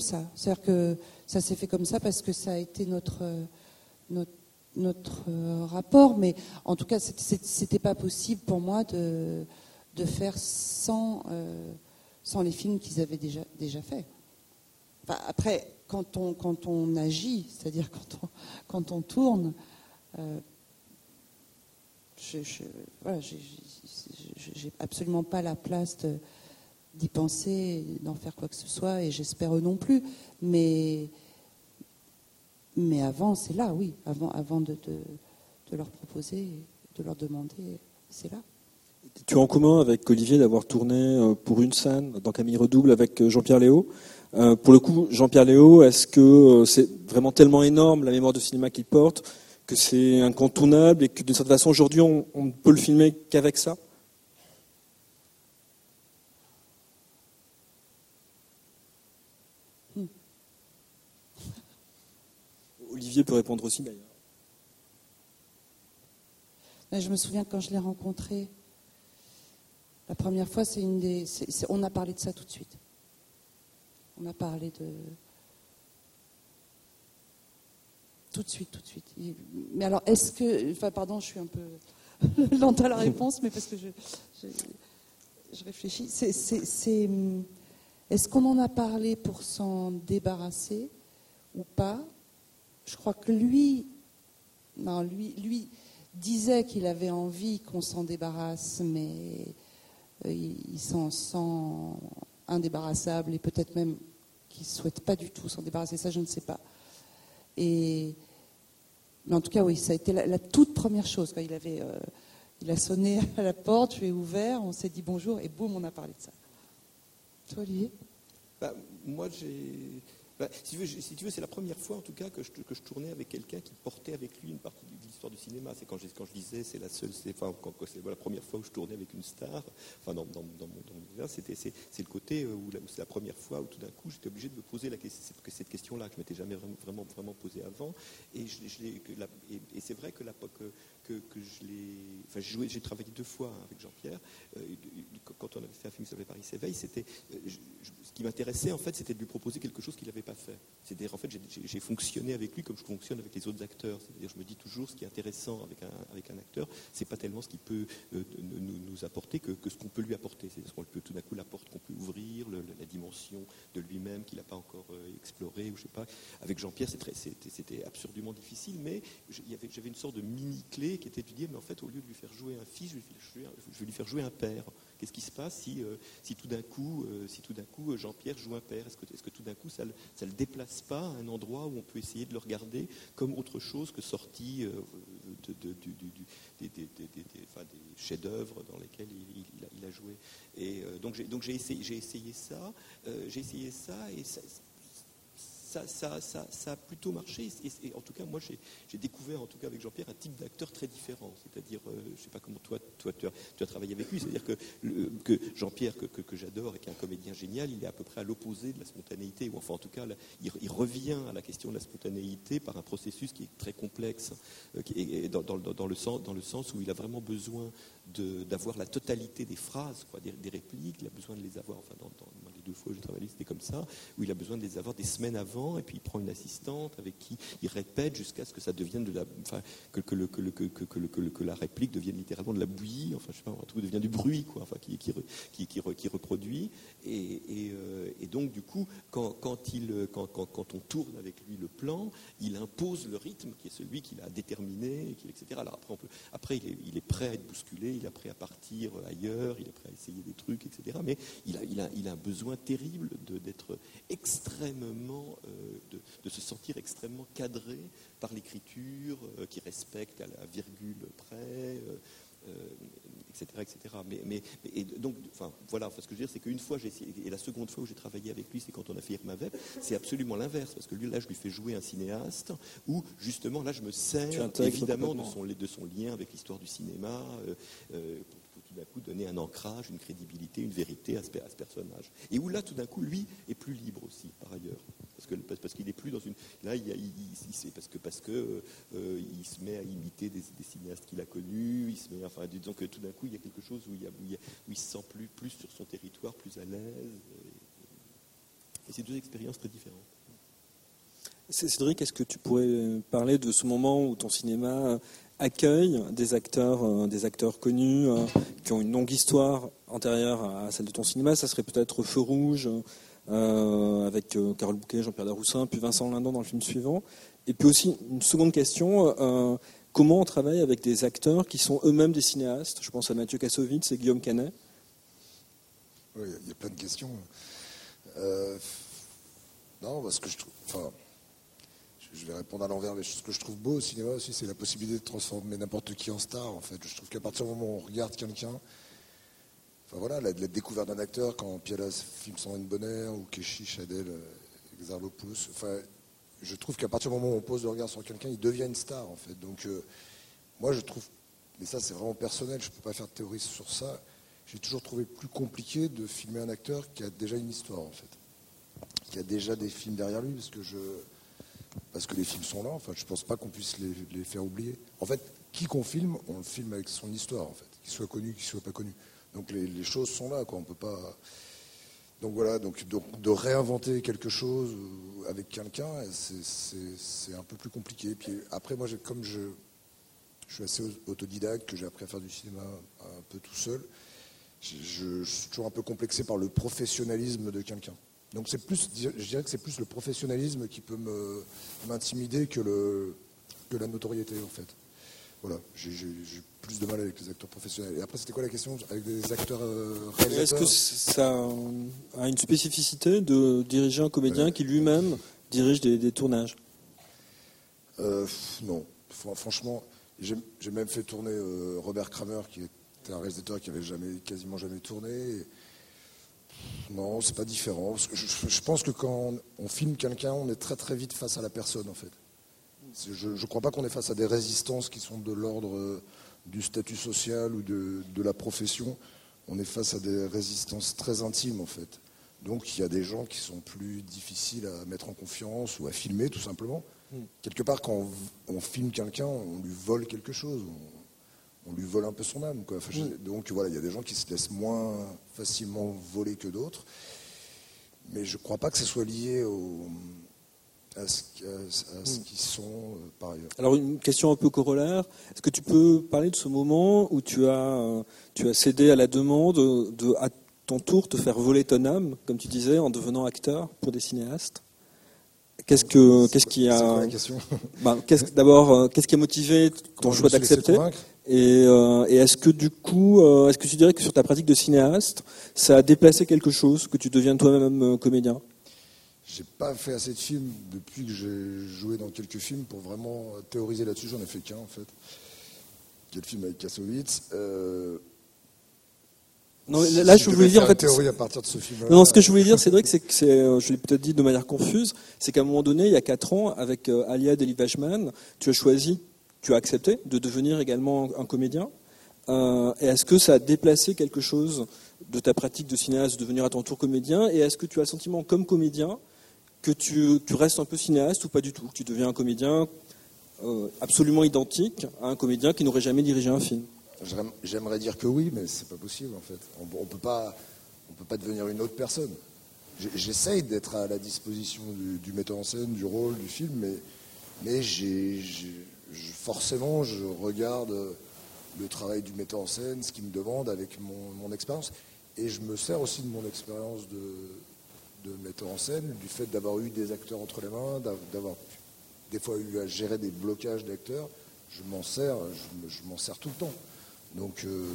ça. C'est-à-dire que ça s'est fait comme ça parce que ça a été notre euh, euh, rapport, mais en tout cas c'était- pas possible pour moi de faire sans les films qu'ils avaient déjà déjà fait. Enfin, après quand on agit, c'est-à-dire quand on tourne. Euh, je, absolument pas la place d'y penser, d'en faire quoi que ce soit, et j'espère eux non plus. Mais, mais avant, c'est là, oui, avant, avant de, de, de leur proposer, de leur demander, c'est là. Tu as en commun avec Olivier d'avoir tourné euh, pour une scène dans Camille Redouble avec euh, Jean-Pierre Léo? Pour le coup, Jean-Pierre Léo, est-ce que c'est vraiment tellement énorme la mémoire de cinéma qu'il porte que c'est incontournable et que de cette façon aujourd'hui on, on ne peut le filmer qu'avec ça Olivier peut répondre aussi d'ailleurs. Je me souviens quand je l'ai rencontré, la première fois, c'est une des, on a parlé de ça tout de suite. On a parlé de tout de suite, tout de suite. Mais alors, est-ce que, enfin, pardon, je suis un peu lente à la réponse, mais parce que je, je, réfléchis. C'est, est-ce qu'on en a parlé pour s'en débarrasser ou pas? Je crois que lui, non, lui, lui disait qu'il avait envie qu'on s'en débarrasse, mais euh, il, s'en sent indébarrassable et peut-être même qu'il ne souhaite pas du tout s'en débarrasser. Ça, je ne sais pas. Et, mais en tout cas, oui, ça a été la, toute première chose. Quand il, avait, euh, il a sonné à la porte, je lui ai ouvert, on s'est dit bonjour et boum, on a parlé de ça. Toi, Olivier? Bah, Moi, j'ai. Bah, si, tu veux, c'est la première fois en tout cas que je, que je tournais avec quelqu'un qui portait avec lui une partie de l'histoire du cinéma. C'est quand, quand, je disais, c'est la seule, c'est la première fois où je tournais avec une star. Enfin, dans, dans, dans mon univers, c'est, le côté euh, où, c'est la première fois où tout d'un coup j'étais obligé de me poser cette, cette question-là que je m'étais jamais vraiment, vraiment, vraiment posée avant. Et, je, et, c'est vrai que, la, que, que, que je l'ai, enfin, j'ai, travaillé deux fois avec Jean-Pierre. Euh, quand on avait fait un film qui s'appelait Paris s'éveille, c'était euh, ce qui m'intéressait en fait, c'était de lui proposer quelque chose qu'il avait pas fait. C'est-à-dire, en fait, j'ai fonctionné avec lui comme je fonctionne avec les autres acteurs. C'est-à-dire, je me dis toujours, ce qui est intéressant avec un, avec un acteur, c'est pas tellement ce qu'il peut euh, nous, apporter que, ce qu'on peut lui apporter. C'est-à-dire qu'on peut tout d'un coup la porte qu'on peut ouvrir, la dimension de lui-même qu'il n'a pas encore explorée, ou je sais pas. Avec Jean-Pierre, c'était absurdement difficile, mais j'avais une sorte de mini-clé qui était de dire, mais en fait, au lieu de lui faire jouer un fils, je vais lui faire jouer un père. Qu'est-ce qui se passe si, euh, si tout d'un coup, euh, si tout d'un coup euh, Jean-Pierre joue un père? Est-ce que, tout d'un coup ça ne le, déplace pas à un endroit où on peut essayer de le regarder comme autre chose que sorti de, des, chefs-d'œuvre dans lesquels il, a, joué Et donc j'ai essayé, essayé, ça, j'ai essayé ça et ça, ça, ça, a plutôt marché. Et, en tout cas, moi, j'ai découvert, en tout cas avec Jean-Pierre, un type d'acteur très différent. C'est-à-dire, euh, je ne sais pas comment toi, toi tu, as, travaillé avec lui, c'est-à-dire que, que Jean-Pierre, que, j'adore et qui est un comédien génial, il est à peu près à l'opposé de la spontanéité, ou enfin, en tout cas, il, revient à la question de la spontanéité par un processus qui est très complexe, dans, le sens, dans où il a vraiment besoin d'avoir la totalité des phrases, quoi, des, répliques, il a besoin de les avoir, enfin, dans, les deux fois j'ai travaillé, c'était comme ça, où il a besoin de les avoir des semaines avant, et puis il prend une assistante avec qui il répète jusqu'à ce que ça devienne de la, enfin, que, la réplique devienne littéralement de la bouillie, enfin, je sais pas, un truc devient du bruit, quoi, enfin, qui, qui, qui, reproduit, et, euh, et, donc, du coup, quand, quand, il, quand, quand, on tourne avec lui le plan, il impose le rythme qui est celui qu'il a déterminé, etc. Alors après, on peut, après il, est, il est prêt à être bousculé, il est prêt à partir ailleurs, il est prêt à essayer des trucs, etc. Mais il a, il a, il a un besoin terrible d'être extrêmement, euh, de, se sentir extrêmement cadré par l'écriture, euh, qui respecte à la virgule près. Euh, etc., etc. Mais, mais, et donc, enfin, voilà, ce que je veux dire, c'est qu'une fois, j'ai essayé, et la seconde fois où j'ai travaillé avec lui, c'est quand on a fait Irma Web, c'est absolument l'inverse, parce que lui, là, je lui fais jouer un cinéaste, où, justement, là, je me sers, évidemment, de son, de son, lien avec l'histoire du cinéma, euh, d'un coup donner un ancrage, une crédibilité, une vérité à ce, à ce personnage. Et où, là, tout d'un coup, lui est plus libre aussi, par ailleurs parce que parce qu'il n'est plus dans une là il, il, parce que parce que euh, il se met à imiter des, cinéastes qu'il a connus il se met enfin disons que tout d'un coup il y a quelque chose où il, où il, se sent plus plus sur son territoire plus à l'aise et, c'est deux expériences très différentes Cédric, est-ce que tu pourrais parler de ce moment où ton cinéma accueille des acteurs, euh, des acteurs connus euh, qui ont une longue histoire antérieure à celle de ton cinéma Ça serait peut-être Feu Rouge, euh, avec Carole Bouquet, Jean-Pierre Daroussin, puis Vincent Lindon dans le film suivant. Et puis aussi, une seconde question, comment on travaille avec des acteurs qui sont eux-mêmes des cinéastes? Je pense à Mathieu Kassovitz et Guillaume Canet. Oui, il y a plein de questions. non, parce que je trouve. Je vais répondre à l'envers, mais ce que je trouve beau au cinéma aussi, c'est la possibilité de transformer n'importe qui en star, en fait. Je trouve qu'à partir du moment où on regarde quelqu'un, Enfin voilà, la, découverte d'un acteur quand Pialas filme son une bonheur ou Keshi, Chadel, Exarlopoulos. Enfin, je trouve qu'à partir du moment où on pose le regard sur quelqu'un, il devient une star en fait. Donc euh, moi je trouve, mais ça c'est vraiment personnel, je ne peux pas faire de théorie sur ça. J'ai toujours trouvé plus compliqué de filmer un acteur qui a déjà une histoire en fait, qui a déjà des films derrière lui, parce que je, parce que les films sont là. Enfin, je pense pas qu'on puisse les, faire oublier. En fait, qui qu'on filme, on le filme avec son histoire, en fait, qu'il soit connu, qu'il soit pas connu. Donc les, choses sont là, quoi. On peut pas. Donc voilà, donc, de réinventer quelque chose euh, avec quelqu'un, c'est- un peu plus compliqué. Puis après, moi, comme je, suis assez autodidacte, que j'ai appris à faire du cinéma un peu tout seul, je- je suis toujours un peu complexé par le professionnalisme de quelqu'un. Donc c'est plus, je dirais que c'est plus le professionnalisme qui peut me- m'intimider que, le, que la notoriété en fait. Voilà, j'ai plus de mal avec les acteurs professionnels. Et après, c'était quoi la question Avec des acteurs euh, Est-ce réalisateurs que ça a une spécificité de diriger un comédien qui lui-même dirige des, des tournages? Euh, non. Fran- Franchement, j'ai même fait tourner euh, Robert Kramer, qui était un réalisateur qui avait jamais, quasiment jamais tourné. Et, non, c'est pas différent. Parce que Je, pense que quand on filme quelqu'un, on est très très vite face à la personne, en fait. Je ne crois pas qu'on est face à des résistances qui sont de l'ordre euh, du statut social ou de, de la profession. On est face à des résistances très intimes, en fait. Donc il y a des gens qui sont plus difficiles à mettre en confiance ou à filmer, tout simplement. Mm. Quelque part, quand on, on filme quelqu'un, on lui vole quelque chose. On, on lui vole un peu son âme. Quoi. Enfin, je- Mm. Donc voilà, il y a des gens qui se laissent moins facilement voler que d'autres. Mais je ne crois pas que ce soit lié au, à ce, Mm. qu'ils sont euh, par ailleurs. Alors une question un peu corollaire, est-ce que tu peux parler de ce moment où tu as, euh, tu as cédé à la demande de à ton tour te faire voler ton âme, comme tu disais, en devenant acteur pour des cinéastes? Qu'est-ce que qu'est-ce qui a C'est quoi la question? Qu'est-ce- D'abord, qu'est-ce qui a motivé ton Comment choix d'accepter? Et, euh, et est-ce que du coup, euh, est-ce que tu dirais que sur ta pratique de cinéaste, ça a déplacé quelque chose, que tu deviennes toi-même euh, comédien? J'ai pas fait assez de films depuis que j'ai joué dans quelques films pour vraiment théoriser là-dessus. J'en ai fait qu'un en fait. Quel film avec Kassovitz euh, Non, si là, je voulais dire, en fait, théorie à partir de ce film. Non, ce que je voulais dire, Cédric, c'est que c'est, je l'ai peut-être dit de manière confuse, c'est qu'à un moment donné, il y a 4 ans, avec Alia Delivashman, tu as choisi, tu as accepté de devenir également un comédien. Euh, et est-ce que ça a déplacé quelque chose de ta pratique de cinéaste, de devenir à ton tour comédien Et est-ce que tu as le sentiment, comme comédien, que tu, tu restes un peu cinéaste ou pas du tout? Tu deviens un comédien euh, absolument identique à un comédien qui n'aurait jamais dirigé un film? J'aime- J'aimerais dire que oui, mais c'est pas possible en fait. On, on peut pas, on peut pas devenir une autre personne. J'essaye d'être à la disposition du, du metteur en scène, du rôle, du film, mais, mais j'ai- forcément, je regarde le travail du metteur en scène, ce qu'il me demande avec mon, expérience, et je me sers aussi de mon expérience de, de metteur en scène, du fait d'avoir eu des acteurs entre les mains, d'av- d'avoir des fois eu à gérer des blocages d'acteurs. Je m'en sers, je, me- je m'en sers tout le temps. Donc, euh,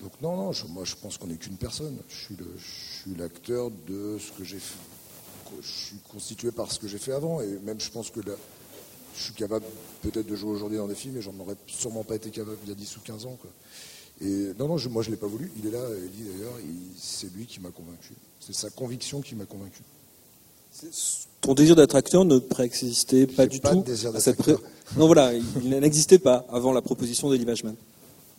donc non, non, je- moi je pense qu'on n'est qu'une personne. Je suis, l'acteur de ce que j'ai fait. Je suis constitué par ce que j'ai fait avant. Et même je pense que là, je suis capable peut-être de jouer aujourd'hui dans des films, et j'en aurais sûrement pas été capable il y a 10 ou 15 ans. Quoi. Et non, non, je- moi je ne l'ai pas voulu. Il est là, Elie d'ailleurs, il- c'est lui qui m'a convaincu. C'est sa conviction qui m'a convaincu. Ton désir d'être acteur ne préexistait pas du pas tout de désir à d'être cette pré- acteur. Non, voilà, il n'existait pas avant la proposition d'Elie Vachman.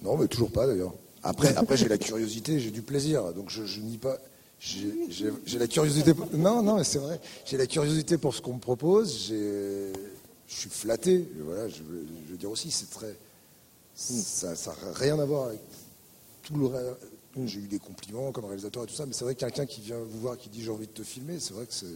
Non, mais toujours pas d'ailleurs. Après, après j'ai la curiosité, j'ai du plaisir. Donc je, je nie pas. J'ai la curiosité. Pour... Non, non, mais c'est vrai. J'ai la curiosité pour ce qu'on me propose. j'ai- Je suis flatté. Voilà, je veux, je veux dire aussi, c'est très. Ça n'a rien à voir avec tout le reste. J'ai eu des compliments comme réalisateur et tout ça, mais c'est vrai que quelqu'un qui vient vous voir, qui dit j'ai envie de te filmer, c'est vrai que c'est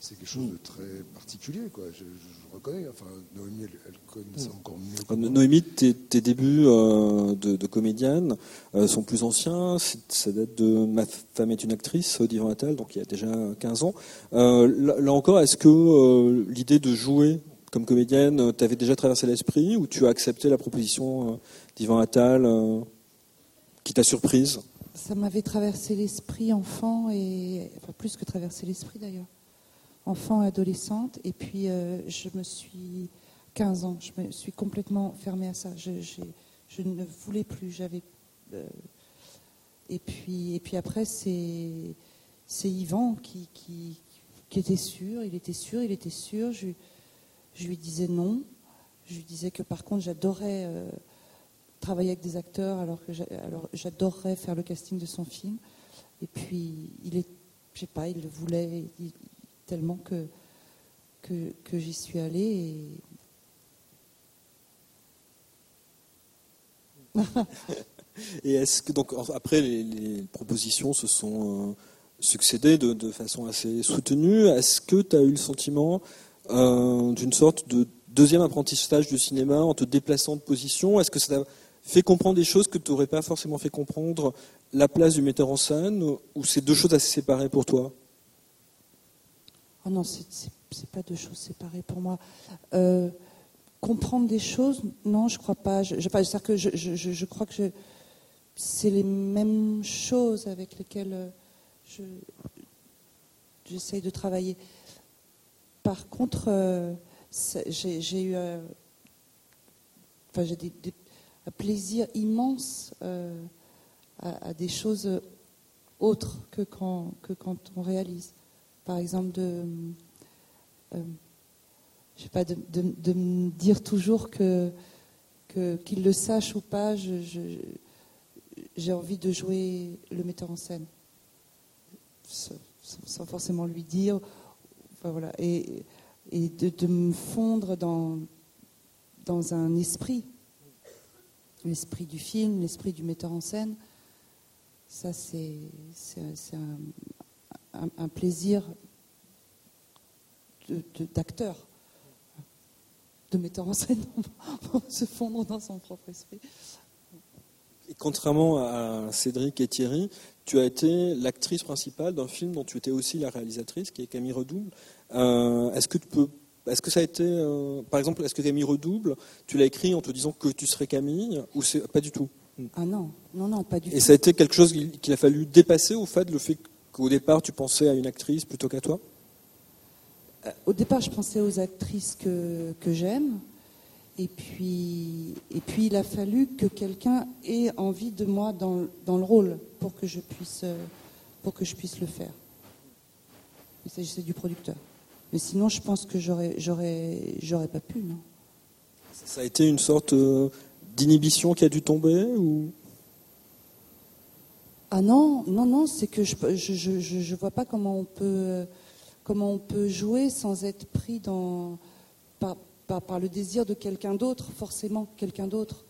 c'est quelque chose de très particulier. Quoi. Je, je- je reconnais. Enfin, Noémie, elle, elle connaît ça encore mieux. moi. Noémie, tes, tes débuts euh, de, de comédienne euh, sont plus anciens. Ça date de Ma femme est une actrice d'Yvan Attal, donc il y a déjà 15 ans. Euh, là, là encore, est-ce que euh, l'idée de jouer comme comédienne euh, t'avait déjà traversé l'esprit ou tu as accepté la proposition euh, d'Yvan Attal euh, qui t'a surprise? Ça m'avait traversé l'esprit enfant et enfin plus que traversé l'esprit d'ailleurs, enfant et adolescente. Et puis je me suis 15 ans, je me suis complètement fermée à ça. Je, ne voulais plus. J'avais et puis et puis après c'est c'est Yvan qui, qui était sûr. Il était sûr. Il était sûr. Je lui disais non. Je lui disais que par contre j'adorais. euh, travailler avec des acteurs alors que j'adorerais faire le casting de son film et puis il est je sais pas il le voulait tellement que que, j'y suis allée. Et... Est-ce que donc après les, les propositions se sont euh, succédées de, de, façon assez soutenue, est-ce que tu as eu le sentiment euh, d'une sorte de deuxième apprentissage du cinéma en te déplaçant de position Est-ce que ça t'a fait comprendre des choses que tu n'aurais pas forcément fait comprendre la place du metteur en scène ou c'est deux choses assez séparées pour toi? Oh non, c'est pas deux choses séparées pour moi. Euh, comprendre des choses, non, je crois pas. Je, je, que je, je, je crois que c'est les mêmes choses avec lesquelles j'essaye de travailler. Par contre, euh, j'ai eu euh, un plaisir immense euh, à, des choses autres que quand, on réalise. Par exemple, de, je sais pas, de, me dire toujours que qu'il le sache ou pas, j'ai envie de jouer le metteur en scène, sans forcément lui dire. Voilà, et, de, me fondre dans, dans un esprit, l'esprit du film, l'esprit du metteur en scène. Ça, c'est un, un, plaisir d'acteur, de, metteur en scène, se fondre dans son propre esprit. Et contrairement à Cédric et Thierry, tu as été l'actrice principale d'un film dont tu étais aussi la réalisatrice, qui est Camille Redouble. Euh, est-ce que tu peux, est-ce que ça a été, euh, par exemple, est-ce que Camille Redouble, tu l'as écrit en te disant que tu serais Camille, ou c'est pas du tout? Ah non, non, non, pas du Et tout. Et ça a été quelque chose qu'il a fallu dépasser au fait, le fait qu'au départ tu pensais à une actrice plutôt qu'à toi? Euh, Au départ, je pensais aux actrices que, que j'aime. Et puis, et puis, il a fallu que quelqu'un ait envie de moi dans, dans, le rôle pour que je puisse, pour que je puisse le faire. Il s'agissait du producteur. Mais sinon, je pense que j'aurais, j'aurais, j'aurais pas pu, non. Ça a été une sorte euh, d'inhibition qui a dû tomber ou? Ah non, non, non, c'est que je, je, je, je, vois pas comment on peut, comment on peut jouer sans être pris dans par, par, par le désir de quelqu'un d'autre, forcément quelqu'un d'autre.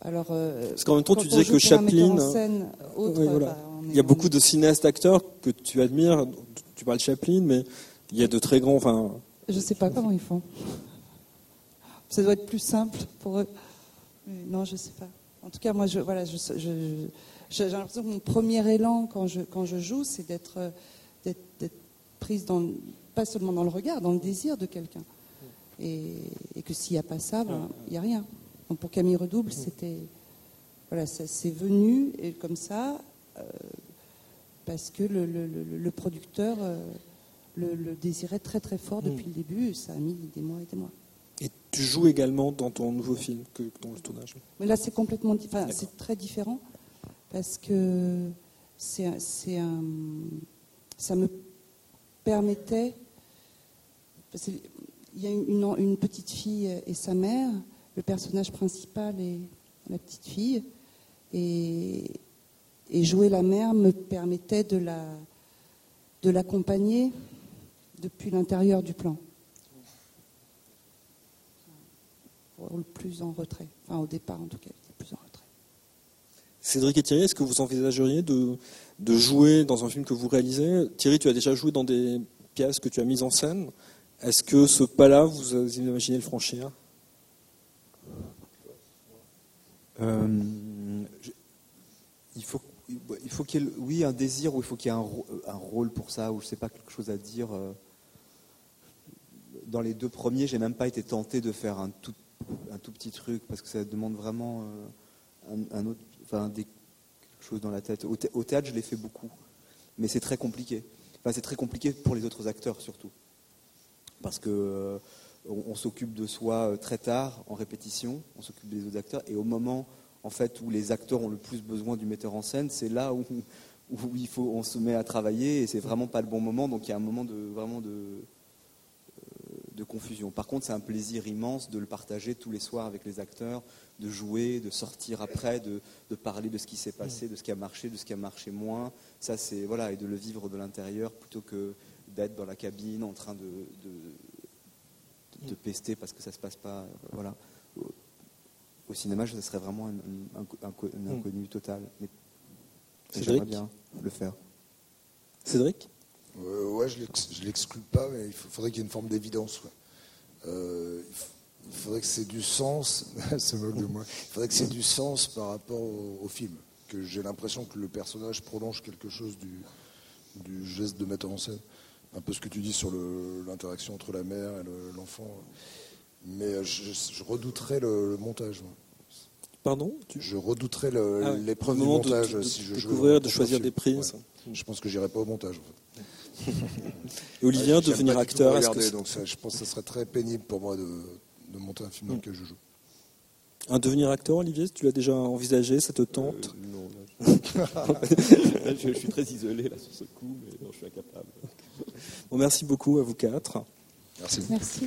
Alors, euh, Parce qu'en même temps, tu disais que Chaplin. Scène, autre, oui, voilà. bah, il y a beaucoup de cinéastes acteurs que tu admires. Tu parles de Chaplin, mais il y a de très grands. Enfin... Je sais pas comment ils font. Ça doit être plus simple pour eux. Non, je sais pas. En tout cas, moi, voilà, j'ai l'impression que mon premier élan quand je, joue, c'est d'être, d'être prise pas seulement dans le regard, dans le désir de quelqu'un. Et, que s'il n'y a pas ça, il ben, n'y a rien. Donc pour Camille Redouble, c'était. Voilà, ça, c'est venu et comme ça, euh, parce que le producteur euh, le, désirait très très fort depuis mmh. le début. Ça a mis des mois et des mois. Et tu joues également dans ton nouveau film que dans le tournage Mais là, c'est complètement. Enfin, c'est très différent parce que c'est, c'est un, ça me permettait. Il y a une, une, petite fille et sa mère, le personnage principal est la petite fille, et, et jouer la mère me permettait de, la, de l'accompagner depuis l'intérieur du plan. Le plus en retrait, enfin au départ en tout cas, le plus en retrait. Cédric et Thierry, est-ce que vous envisageriez de, de, jouer dans un film que vous réalisez Thierry, tu as déjà joué dans des pièces que tu as mises en scène. Est-ce que ce pas-là, vous imaginez le franchir? Euh, je, Il faut, il faut qu'il y ait, oui, un désir ou il faut qu'il y ait un, un, rôle pour ça, ou je sais pas, quelque chose à dire. euh, Dans les deux premiers, j'ai même pas été tenté de faire un tout, petit truc parce que ça demande vraiment euh, un, autre, enfin, des, quelque chose dans la tête. Au, théâtre, je l'ai fait beaucoup, mais c'est très compliqué. Enfin, c'est très compliqué pour les autres acteurs surtout, parce que euh, on, s'occupe de soi très tard en répétition, on s'occupe des autres acteurs, et au moment en fait où les acteurs ont le plus besoin du metteur en scène, c'est là où, où, il faut, on se met à travailler, et c'est vraiment pas le bon moment. Donc il y a un moment de vraiment de de confusion. Par contre, c'est un plaisir immense de le partager tous les soirs avec les acteurs, de jouer, de sortir après, de, de parler de ce qui s'est passé, de ce qui a marché, de ce qui a marché moins. Ça, c'est voilà, et de le vivre de l'intérieur plutôt que d'être dans la cabine en train de, de, de pester parce que ça se passe pas. euh, voilà. Au, cinéma, ce serait vraiment un, un- un- un Mm. inconnu total. Mais j'aimerais bien le faire. Cédric? Euh, ouais, je je l'exclus pas, mais il faudrait qu'il y ait une forme d'évidence. ouais. Euh, il faudrait que c'est du sens, c'est moque de moi. Il faudrait que c'est du sens par rapport au, au film. Que j'ai l'impression que le personnage prolonge quelque chose du, du geste de metteur en scène. Un peu ce que tu dis sur l'interaction entre la mère et le- l'enfant. Mais euh, je, je redouterais le, le montage. moi. Pardon? Je redouterais Ah ouais. l'épreuve Le du montage de- de si je jouais découvrir, de choisir des prises. Ouais. Je pense que j'irais pas au montage. En fait. Et Olivier, Ouais, devenir acteur, que donc ça, je pense que ce serait très pénible pour moi de, de monter un film dans Mm. lequel je joue. Un devenir acteur, Olivier, tu l'as déjà envisagé, ça te tente Euh, non, là, je... je- je suis très isolé là sur ce coup, mais non, je suis incapable. Bon, merci beaucoup à vous quatre. Merci. Merci.